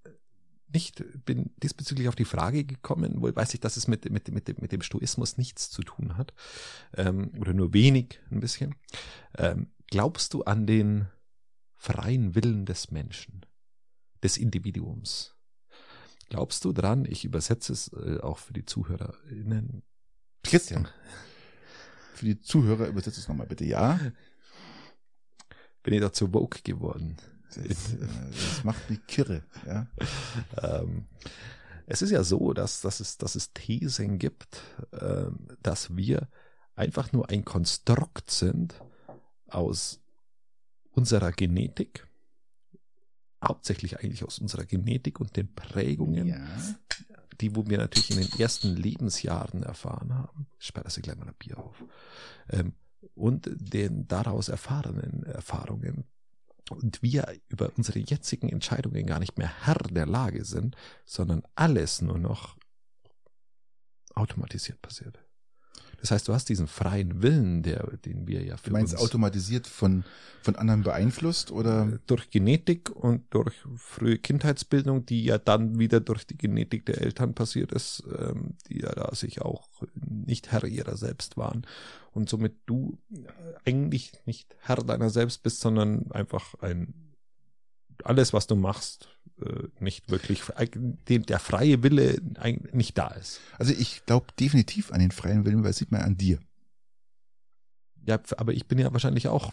[SPEAKER 1] nicht, bin diesbezüglich auf die Frage gekommen, wohl weiß ich, dass es mit, mit, mit, dem- mit dem Stoismus nichts zu tun hat, ähm, oder nur wenig ein bisschen. Ähm, glaubst du an den freien Willen des Menschen, des Individuums? Glaubst du dran, ich übersetze es äh, auch für die ZuhörerInnen,
[SPEAKER 2] Christian. Für die Zuhörer übersetzt es nochmal bitte. Ja.
[SPEAKER 1] bin ich dazu woke geworden.
[SPEAKER 2] Das, äh, das macht mich kirre. Ja.
[SPEAKER 1] Ähm, es ist ja so, dass, dass, es, dass es Thesen gibt, ähm, dass wir einfach nur ein Konstrukt sind aus unserer Genetik, hauptsächlich eigentlich aus unserer Genetik und den Prägungen,
[SPEAKER 2] ja.
[SPEAKER 1] die, wo wir natürlich in den ersten Lebensjahren erfahren haben. Ich sperre das hier gleich mal ein Bier auf. Ähm, und den daraus erfahrenen Erfahrungen. Und wir über unsere jetzigen Entscheidungen gar nicht mehr Herr der Lage sind, sondern alles nur noch automatisiert passiert. Das heißt, du hast diesen freien Willen, der, den wir ja für
[SPEAKER 2] Du meinst
[SPEAKER 1] uns
[SPEAKER 2] automatisiert von, von anderen beeinflusst oder?
[SPEAKER 1] durch Genetik und durch frühe Kindheitsbildung, die ja dann wieder durch die Genetik der Eltern passiert ist, ähm, die ja da sich auch nicht Herr ihrer selbst waren und somit du äh, eigentlich nicht Herr deiner selbst bist, sondern einfach ein alles, was du machst, äh, nicht wirklich dem der freie Wille nicht da ist.
[SPEAKER 2] Also ich glaube definitiv an den freien Willen, weil das sieht man an dir.
[SPEAKER 1] Ja, aber ich bin ja wahrscheinlich auch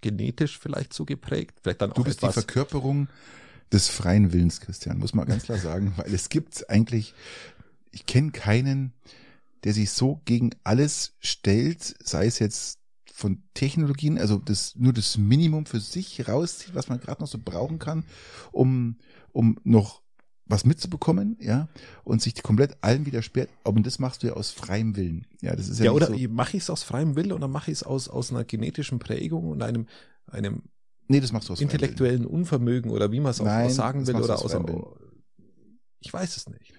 [SPEAKER 1] genetisch vielleicht so geprägt, vielleicht dann
[SPEAKER 2] Du
[SPEAKER 1] auch
[SPEAKER 2] bist die
[SPEAKER 1] etwas
[SPEAKER 2] Verkörperung des freien Willens, Christian, muss man ganz klar sagen, weil es gibt eigentlich, ich kenne keinen, der sich so gegen alles stellt, sei es jetzt von Technologien, also das nur das Minimum für sich rauszieht, was man gerade noch so brauchen kann, um um noch was mitzubekommen, ja, und sich komplett allem widersperrt, aber das machst du ja aus freiem Willen. Ja, das ist ja,
[SPEAKER 1] Ja, oder
[SPEAKER 2] so,
[SPEAKER 1] mache ich es aus freiem Willen oder mache ich es aus, aus einer genetischen Prägung und einem, einem
[SPEAKER 2] nee, das machst du aus
[SPEAKER 1] intellektuellen Unvermögen oder wie man es auch
[SPEAKER 2] Nein,
[SPEAKER 1] sagen will oder
[SPEAKER 2] aus
[SPEAKER 1] aus, ich weiß es nicht.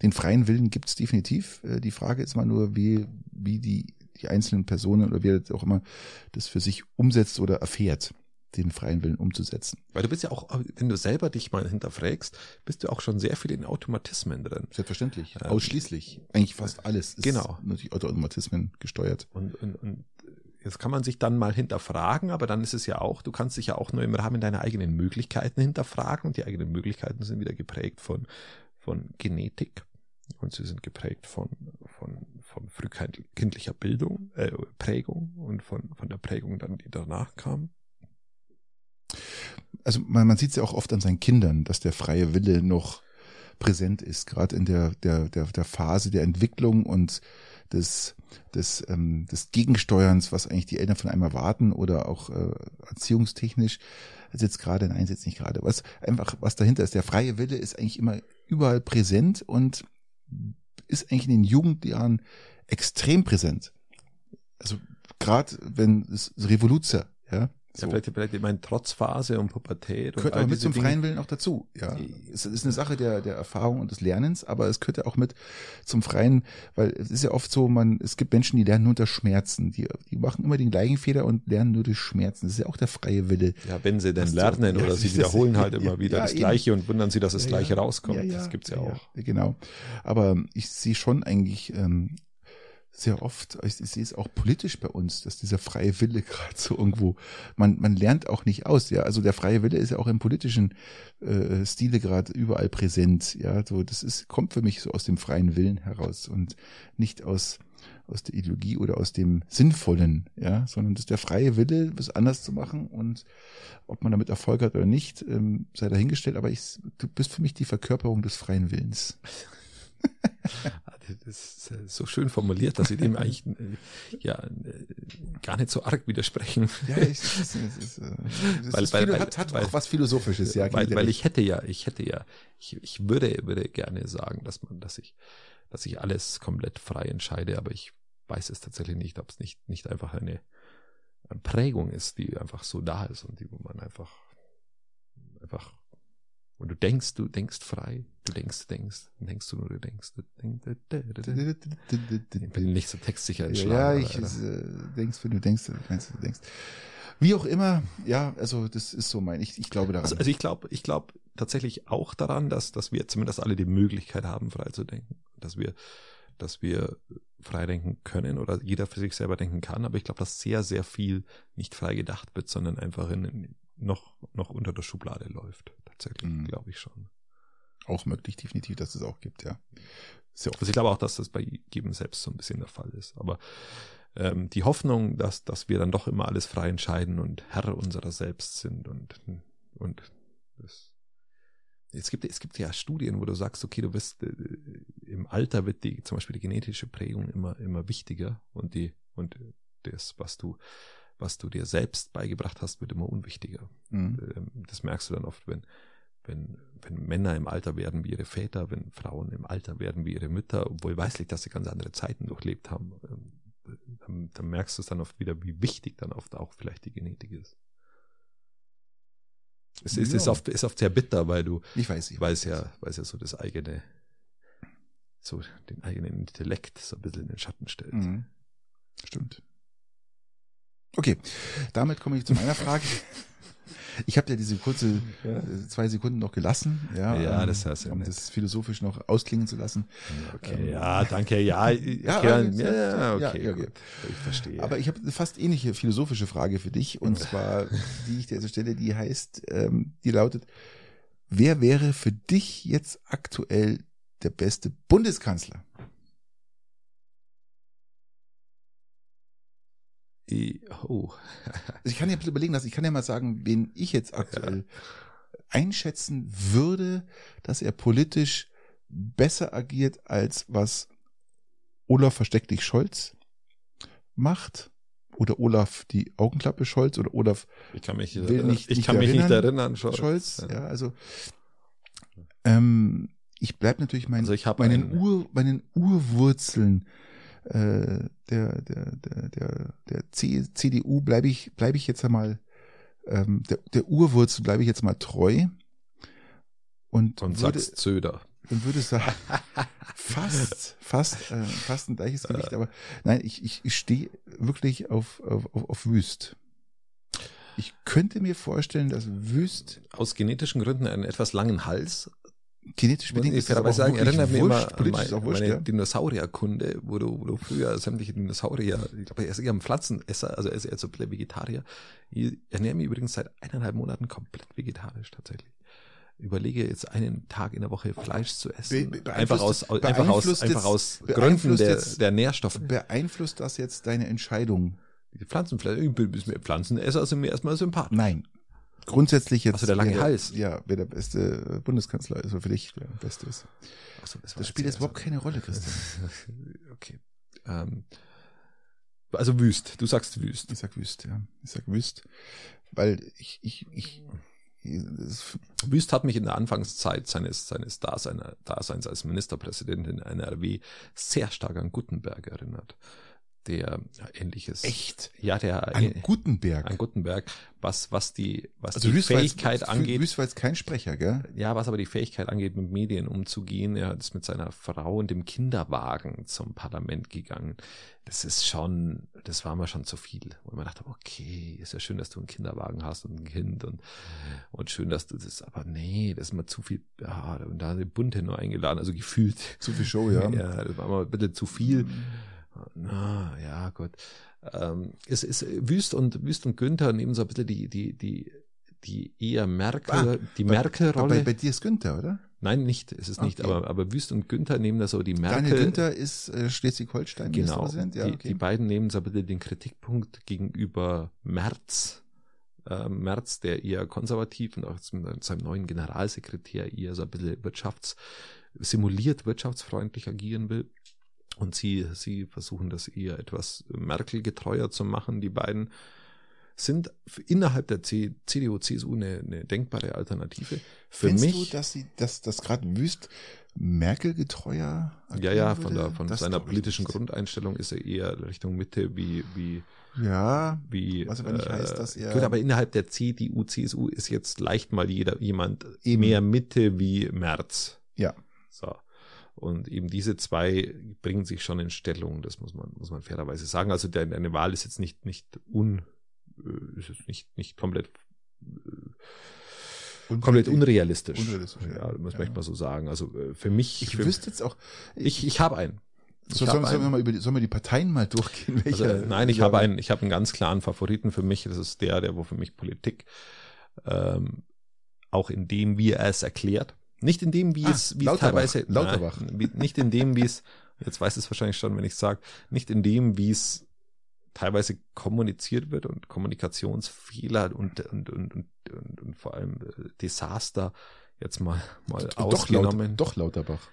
[SPEAKER 2] Den freien Willen gibt's definitiv. Äh, Die Frage ist mal nur, wie wie die die einzelnen Personen oder wer auch immer das für sich umsetzt oder erfährt, den freien Willen umzusetzen.
[SPEAKER 1] Weil du bist ja auch, wenn du selber dich mal hinterfragst, bist du auch schon sehr viel in Automatismen drin.
[SPEAKER 2] Selbstverständlich.
[SPEAKER 1] Ähm,
[SPEAKER 2] Ausschließlich. Eigentlich fast alles ist
[SPEAKER 1] Genau.
[SPEAKER 2] durch Automatismen gesteuert.
[SPEAKER 1] Und, und, und jetzt kann man sich dann mal hinterfragen, aber dann ist es ja auch, du kannst dich ja auch nur im Rahmen deiner eigenen Möglichkeiten hinterfragen und die eigenen Möglichkeiten sind wieder geprägt von, von Genetik und sie sind geprägt von, von, von frühkindlicher Bildung, äh, Prägung und von, von der Prägung dann, die danach kam.
[SPEAKER 2] Also man, man sieht es ja auch oft an seinen Kindern, dass der freie Wille noch präsent ist, gerade in der, der, der, der Phase der Entwicklung und des, des, ähm, des Gegensteuerns, was eigentlich die Eltern von einem erwarten oder auch äh, erziehungstechnisch. Jetzt gerade, nein, jetzt nicht gerade. Was einfach, was dahinter ist, der freie Wille ist eigentlich immer überall präsent und ist eigentlich in den Jugendjahren extrem präsent. Also gerade wenn es Revoluzer, ja,
[SPEAKER 1] Ja, vielleicht, vielleicht ich meine Trotzphase und Pubertät. und
[SPEAKER 2] gehört
[SPEAKER 1] all
[SPEAKER 2] aber mit zum
[SPEAKER 1] Dinge.
[SPEAKER 2] freien Willen auch dazu. Ja, es ist eine Sache der der Erfahrung und des Lernens, aber es gehört ja auch mit zum freien, weil es ist ja oft so, man es gibt Menschen, die lernen nur unter Schmerzen, die die machen immer den gleichen Fehler und lernen nur durch Schmerzen. Das ist ja auch der freie Wille.
[SPEAKER 1] Ja, wenn sie denn lernen
[SPEAKER 2] ja,
[SPEAKER 1] oder sie wiederholen halt
[SPEAKER 2] ja,
[SPEAKER 1] immer wieder
[SPEAKER 2] ja,
[SPEAKER 1] das. Gleiche und wundern sie, dass das
[SPEAKER 2] Ja,
[SPEAKER 1] Gleiche
[SPEAKER 2] ja.
[SPEAKER 1] rauskommt.
[SPEAKER 2] Ja, ja,
[SPEAKER 1] das gibt's ja, auch.
[SPEAKER 2] Genau. Aber ich sehe schon eigentlich ähm, sehr oft, ich, ich sehe es auch politisch bei uns, dass dieser freie Wille gerade so irgendwo, man, man lernt auch nicht aus, ja. Also der freie Wille ist ja auch im politischen äh, Stile gerade überall präsent, ja. So, das ist, kommt für mich so aus dem freien Willen heraus und nicht aus aus der Ideologie oder aus dem Sinnvollen, ja, sondern das ist der freie Wille, was anders zu machen und ob man damit Erfolg hat oder nicht, ähm, sei dahingestellt, aber ich, du bist für mich die Verkörperung des freien Willens.
[SPEAKER 1] Das ist äh, so schön formuliert, dass sie dem eigentlich äh, ja äh, gar nicht so arg widersprechen.
[SPEAKER 2] Ja, ich, das ist, das ist, das
[SPEAKER 1] Weil-
[SPEAKER 2] ist
[SPEAKER 1] weil-
[SPEAKER 2] hat, hat
[SPEAKER 1] weil-
[SPEAKER 2] auch was Philosophisches, ja.
[SPEAKER 1] weil, weil ich hätte ja, ich hätte ja, ich, ich würde, würde gerne sagen, dass man, dass ich, dass ich alles komplett frei entscheide, aber ich weiß es tatsächlich nicht, ob es nicht, nicht einfach eine Prägung ist, die einfach so da ist und die, wo man einfach, einfach, und du denkst, du denkst frei, du denkst, du denkst, denkst du nur, du denkst, du. Ich bin nicht so textsicher
[SPEAKER 2] Ja,
[SPEAKER 1] entschlagen.
[SPEAKER 2] ja, ich äh, denkst, wenn du denkst, du du denkst. Wie auch immer, ja, also das ist so mein, ich, ich glaube daran.
[SPEAKER 1] Also, also ich glaube, ich glaube tatsächlich auch daran, dass, dass wir zumindest alle die Möglichkeit haben, frei zu denken. Dass wir, dass wir frei denken können oder jeder für sich selber denken kann. Aber ich glaube, dass sehr, sehr viel nicht frei gedacht wird, sondern einfach in, in noch, noch unter der Schublade läuft. Tatsächlich,
[SPEAKER 2] Mhm.
[SPEAKER 1] glaube ich schon.
[SPEAKER 2] auch möglich, definitiv, dass es auch gibt, ja. Oft.
[SPEAKER 1] Also ich glaube auch, dass das bei jedem selbst so ein bisschen der Fall ist. Aber ähm, die Hoffnung, dass, dass wir dann doch immer alles frei entscheiden und Herr unserer selbst sind und, und das. Es gibt, es gibt ja Studien, wo du sagst, okay, du bist äh, im Alter wird die, zum Beispiel die genetische Prägung immer, immer wichtiger und die, und das, was du, was du dir selbst beigebracht hast, wird immer unwichtiger.
[SPEAKER 2] Mhm.
[SPEAKER 1] Ähm, Das merkst du dann oft, wenn, wenn, wenn Männer im Alter werden wie ihre Väter, wenn Frauen im Alter werden wie ihre Mütter, obwohl weißlich, dass sie ganz andere Zeiten durchlebt haben, ähm, dann, dann merkst du es dann oft wieder, wie wichtig dann oft auch vielleicht die Genetik ist. Es ist,
[SPEAKER 2] Ja.
[SPEAKER 1] ist, oft, ist oft sehr bitter, weil du,
[SPEAKER 2] Ich weiß, ich
[SPEAKER 1] weil es ja, weil es ja so das eigene, so den eigenen Intellekt so ein bisschen in den Schatten stellt.
[SPEAKER 2] Mhm. Stimmt. Okay, damit komme ich zu meiner Frage. Ich habe ja diese kurze äh, zwei Sekunden noch gelassen, ja,
[SPEAKER 1] Ja,
[SPEAKER 2] ähm,
[SPEAKER 1] das du ja
[SPEAKER 2] um
[SPEAKER 1] nett.
[SPEAKER 2] das philosophisch noch ausklingen zu lassen.
[SPEAKER 1] Okay,
[SPEAKER 2] Ähm,
[SPEAKER 1] ja, danke, ja,
[SPEAKER 2] Ja,
[SPEAKER 1] okay,
[SPEAKER 2] aber-
[SPEAKER 1] ja, ja,
[SPEAKER 2] ja,
[SPEAKER 1] okay,
[SPEAKER 2] ja, okay.
[SPEAKER 1] ich verstehe.
[SPEAKER 2] Aber ich habe eine fast ähnliche philosophische Frage für dich und zwar, die ich dir jetzt stelle, die heißt, ähm, die lautet: Wer wäre für dich jetzt aktuell der beste Bundeskanzler?
[SPEAKER 1] Oh.
[SPEAKER 2] Also ich kann ja ein bisschen überlegen lassen, ich kann ja mal sagen, wen ich jetzt aktuell einschätzen würde, dass er politisch besser agiert, als was Olaf versteckt dich Scholz macht? Oder Olaf die Augenklappe Scholz oder Olaf
[SPEAKER 1] Ich kann mich,
[SPEAKER 2] will nicht,
[SPEAKER 1] ich
[SPEAKER 2] nicht
[SPEAKER 1] kann mich
[SPEAKER 2] erinnern,
[SPEAKER 1] nicht erinnern, Scholz.
[SPEAKER 2] Scholz, ja, also ähm, ich bleib natürlich mein,
[SPEAKER 1] Also ich
[SPEAKER 2] meinen,
[SPEAKER 1] einen-
[SPEAKER 2] Ur, meinen Urwurzeln äh, der, der, der, der, der C, CDU bleibe ich, bleibe ich jetzt einmal, ähm, der, der Urwurzel bleibe ich jetzt mal treu und,
[SPEAKER 1] Und
[SPEAKER 2] würde,
[SPEAKER 1] sagst Söder.
[SPEAKER 2] und würde sagen, fast, fast, äh, fast ein gleiches Gewicht, aber nein, ich, ich, ich stehe wirklich auf, auf, auf, auf Wüst. Ich könnte mir vorstellen, dass Wüst
[SPEAKER 1] Aus genetischen Gründen einen etwas langen Hals.
[SPEAKER 2] Genetisch bedingt
[SPEAKER 1] ich
[SPEAKER 2] ist, aber
[SPEAKER 1] sagen, erinnert mich immer an
[SPEAKER 2] auch wurscht,
[SPEAKER 1] meine
[SPEAKER 2] ja.
[SPEAKER 1] Dinosaurierkunde, wo du, wo du früher sämtliche Dinosaurier, ich glaube, er ist eher ein Pflanzenesser, also er ist eher so ein Vegetarier. Ich ernähre mich übrigens seit eineinhalb Monaten komplett vegetarisch tatsächlich. Überlege jetzt einen Tag in der Woche Fleisch zu essen.
[SPEAKER 2] Be- be-
[SPEAKER 1] einfach aus, einfach aus,
[SPEAKER 2] beeinflusst
[SPEAKER 1] einfach
[SPEAKER 2] jetzt-
[SPEAKER 1] aus Gründen der,
[SPEAKER 2] jetzt-
[SPEAKER 1] der Nährstoffe.
[SPEAKER 2] Beeinflusst das jetzt deine Entscheidung?
[SPEAKER 1] Die Pflanzenfleisch, Pflanzenesser sind mir erstmal sympathisch.
[SPEAKER 2] Nein. Grundsätzlich jetzt.
[SPEAKER 1] Ach so, der lange
[SPEAKER 2] wer
[SPEAKER 1] Hals.
[SPEAKER 2] Ja, wer der beste Bundeskanzler ist, oder für dich der beste ist.
[SPEAKER 1] Ach so, war
[SPEAKER 2] Das spielt jetzt
[SPEAKER 1] eher
[SPEAKER 2] überhaupt keine Rolle, Christian.
[SPEAKER 1] Okay. Ähm, also wüst, du sagst wüst.
[SPEAKER 2] Ich sag wüst, ja. Ich sag wüst. Weil ich, ich, ich, das,
[SPEAKER 1] Wüst hat mich in der Anfangszeit seines, seines Dasein, Daseins als Ministerpräsident in NRW sehr stark an Gutenberg erinnert. Der ähnliches.
[SPEAKER 2] echt.
[SPEAKER 1] Ja, der
[SPEAKER 2] An
[SPEAKER 1] äh,
[SPEAKER 2] Gutenberg.
[SPEAKER 1] an Gutenberg, was, was die, was
[SPEAKER 2] also
[SPEAKER 1] die
[SPEAKER 2] Wüst war jetzt-
[SPEAKER 1] Fähigkeit angeht.
[SPEAKER 2] Wüst war jetzt kein Sprecher, gell?
[SPEAKER 1] Ja, was aber die Fähigkeit angeht, mit Medien umzugehen, er ist mit seiner Frau und dem Kinderwagen zum Parlament gegangen. Das ist schon, das war mir schon zu viel. Und man dachte, okay, ist ja schön, dass du einen Kinderwagen hast und ein Kind und, und schön, dass du das, aber nee, das ist mir zu viel, ja, und da eine Bunte nur eingeladen, also gefühlt.
[SPEAKER 2] Zu viel Show, ja.
[SPEAKER 1] Ja, das war mal bisschen zu viel. Na, ja, Gott. Ähm, es ist Wüst und Wüst und Günther nehmen so ein bisschen die, die, die, die eher Merkel,
[SPEAKER 2] Ah,
[SPEAKER 1] die
[SPEAKER 2] Bei,
[SPEAKER 1] Merkel-Rolle.
[SPEAKER 2] bei dir ist Günther, oder?
[SPEAKER 1] Nein, nicht, ist es nicht,
[SPEAKER 2] Okay.
[SPEAKER 1] aber, aber Wüst und Günther nehmen da so die Merkel.
[SPEAKER 2] Daniel Günther ist äh, Schleswig-Holstein
[SPEAKER 1] Genau.
[SPEAKER 2] Ja,
[SPEAKER 1] die,
[SPEAKER 2] okay.
[SPEAKER 1] die beiden nehmen so ein bisschen den Kritikpunkt gegenüber Merz. Äh, Merz, der eher konservativ und auch mit seinem neuen Generalsekretär eher so ein bisschen wirtschafts, simuliert wirtschaftsfreundlich agieren will. Und sie, sie versuchen das eher etwas Merkel-getreuer zu machen. Die beiden sind innerhalb der CDU, CSU eine, eine denkbare Alternative. Für
[SPEAKER 2] Findest
[SPEAKER 1] mich.
[SPEAKER 2] du, dass sie, dass das gerade Wüst Merkel getreuer
[SPEAKER 1] Ja, ja, von, der, von seiner politischen. Grundeinstellung ist er eher Richtung Mitte wie, wie,
[SPEAKER 2] Ja,
[SPEAKER 1] wie.
[SPEAKER 2] Was aber nicht heißt, dass er-
[SPEAKER 1] Gut, aber innerhalb der CDU, CSU ist jetzt leicht mal jeder, jemand
[SPEAKER 2] Eben.
[SPEAKER 1] mehr Mitte wie Merz.
[SPEAKER 2] ja.
[SPEAKER 1] So. Und eben diese zwei bringen sich schon in Stellung, das muss man, muss man fairerweise sagen. Also der, eine Wahl ist jetzt nicht, nicht un, äh, ist jetzt nicht, nicht komplett, äh, komplett unrealistisch.
[SPEAKER 2] Unrealistisch, ja.
[SPEAKER 1] ja. muss
[SPEAKER 2] Ja.
[SPEAKER 1] man mal so sagen. Also äh, für mich,
[SPEAKER 2] Ich
[SPEAKER 1] für,
[SPEAKER 2] wüsste jetzt auch.
[SPEAKER 1] ich, ich habe einen.
[SPEAKER 2] So, sollen, sollen, wir mal über die, sollen wir die Parteien mal durchgehen?
[SPEAKER 1] Also,
[SPEAKER 2] Welcher-
[SPEAKER 1] nein, ich habe einen, ich habe einen ganz klaren Favoriten für mich. Das ist der, der wo für mich Politik ähm, auch in dem, wie er es erklärt, nicht in dem, wie
[SPEAKER 2] Ah,
[SPEAKER 1] es, wie es
[SPEAKER 2] Lauterbach,
[SPEAKER 1] teilweise,
[SPEAKER 2] Lauterbach.
[SPEAKER 1] Nein, nicht in dem, wie es, jetzt weiß es wahrscheinlich schon, wenn ich sage, nicht in dem, wie es teilweise kommuniziert wird und Kommunikationsfehler und und und und, und, und vor allem äh, Desaster jetzt mal mal
[SPEAKER 2] doch, laut,
[SPEAKER 1] ausgenommen.
[SPEAKER 2] doch Lauterbach.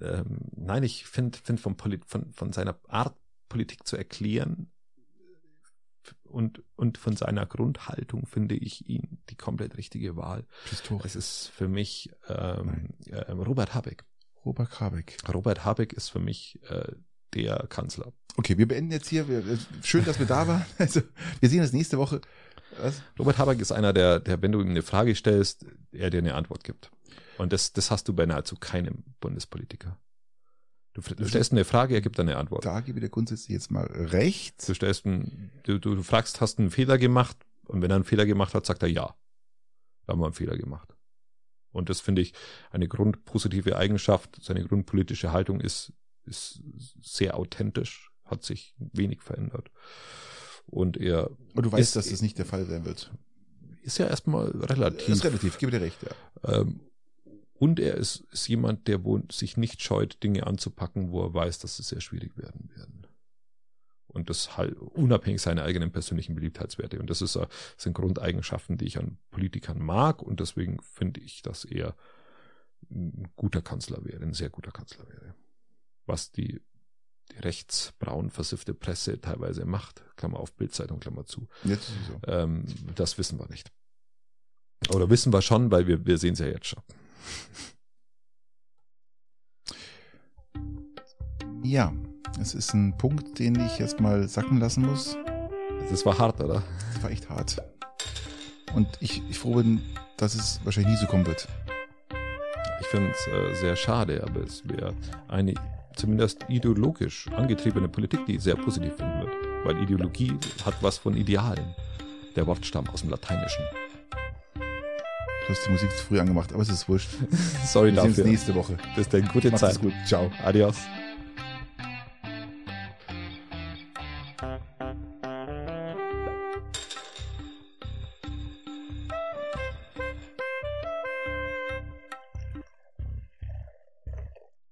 [SPEAKER 1] Ähm, nein, ich finde find vom Polit von, von seiner Art, Politik zu erklären und, und von seiner Grundhaltung finde ich ihn die komplett richtige Wahl.
[SPEAKER 2] Pistorius.
[SPEAKER 1] Es ist für mich ähm, ähm, Robert Habeck.
[SPEAKER 2] Robert Habeck.
[SPEAKER 1] Robert Habeck ist für mich äh, der Kanzler.
[SPEAKER 2] Okay, wir beenden jetzt hier. Wir, schön, dass wir da waren. Also, wir sehen uns nächste Woche. Was?
[SPEAKER 1] Robert Habeck ist einer, der, der, wenn du ihm eine Frage stellst, er dir eine Antwort gibt. Und das, das hast du bei nahezu keinem Bundespolitiker. Du, du stellst eine Frage, er gibt eine Antwort.
[SPEAKER 2] Da gebe ich dir grundsätzlich jetzt mal recht.
[SPEAKER 1] Du stellst einen, du, du, du fragst, hast du einen Fehler gemacht? Und wenn er einen Fehler gemacht hat, sagt er ja. Wir haben einen Fehler gemacht. Und das finde ich eine grundpositive Eigenschaft. Seine grundpolitische Haltung ist, ist sehr authentisch, hat sich wenig verändert. Und er
[SPEAKER 2] Und du weißt,
[SPEAKER 1] ist,
[SPEAKER 2] dass das nicht der Fall sein wird.
[SPEAKER 1] ist ja erstmal relativ.
[SPEAKER 2] Ist relativ, ich gebe dir recht, ja.
[SPEAKER 1] Ähm, und er ist, ist jemand, der wohl sich nicht scheut, Dinge anzupacken, wo er weiß, dass sie sehr schwierig werden werden. Und das halt unabhängig seiner eigenen persönlichen Beliebtheitswerte. Und das ist, äh, sind Grundeigenschaften, die ich an Politikern mag. Und deswegen finde ich, dass er ein guter Kanzler wäre, ein sehr guter Kanzler wäre. Was die, die rechtsbraun versiffte Presse teilweise macht, Klammer auf Bildzeitung, Klammer zu.
[SPEAKER 2] Jetzt so.
[SPEAKER 1] Ähm, das wissen wir nicht. Oder wissen wir schon, weil wir, wir sehen es ja jetzt schon.
[SPEAKER 2] Ja, es ist ein Punkt, den ich jetzt mal sacken lassen muss.
[SPEAKER 1] Das war hart, oder?
[SPEAKER 2] Das war echt hart. Und ich, ich froh bin, dass es wahrscheinlich nie so kommen wird.
[SPEAKER 1] Ich finde es äh, sehr schade, aber es wäre eine zumindest ideologisch angetriebene Politik, die ich sehr positiv finden wird. Weil Ideologie hat was von Idealen. Der Wortstamm aus dem Lateinischen.
[SPEAKER 2] Du hast die Musik zu früh angemacht, aber es ist wurscht.
[SPEAKER 1] Sorry
[SPEAKER 2] Wir sehen uns
[SPEAKER 1] dafür.
[SPEAKER 2] nächste Woche.
[SPEAKER 1] Bis dann, gute
[SPEAKER 2] Macht
[SPEAKER 1] Zeit.
[SPEAKER 2] es gut. Ciao.
[SPEAKER 1] Adios.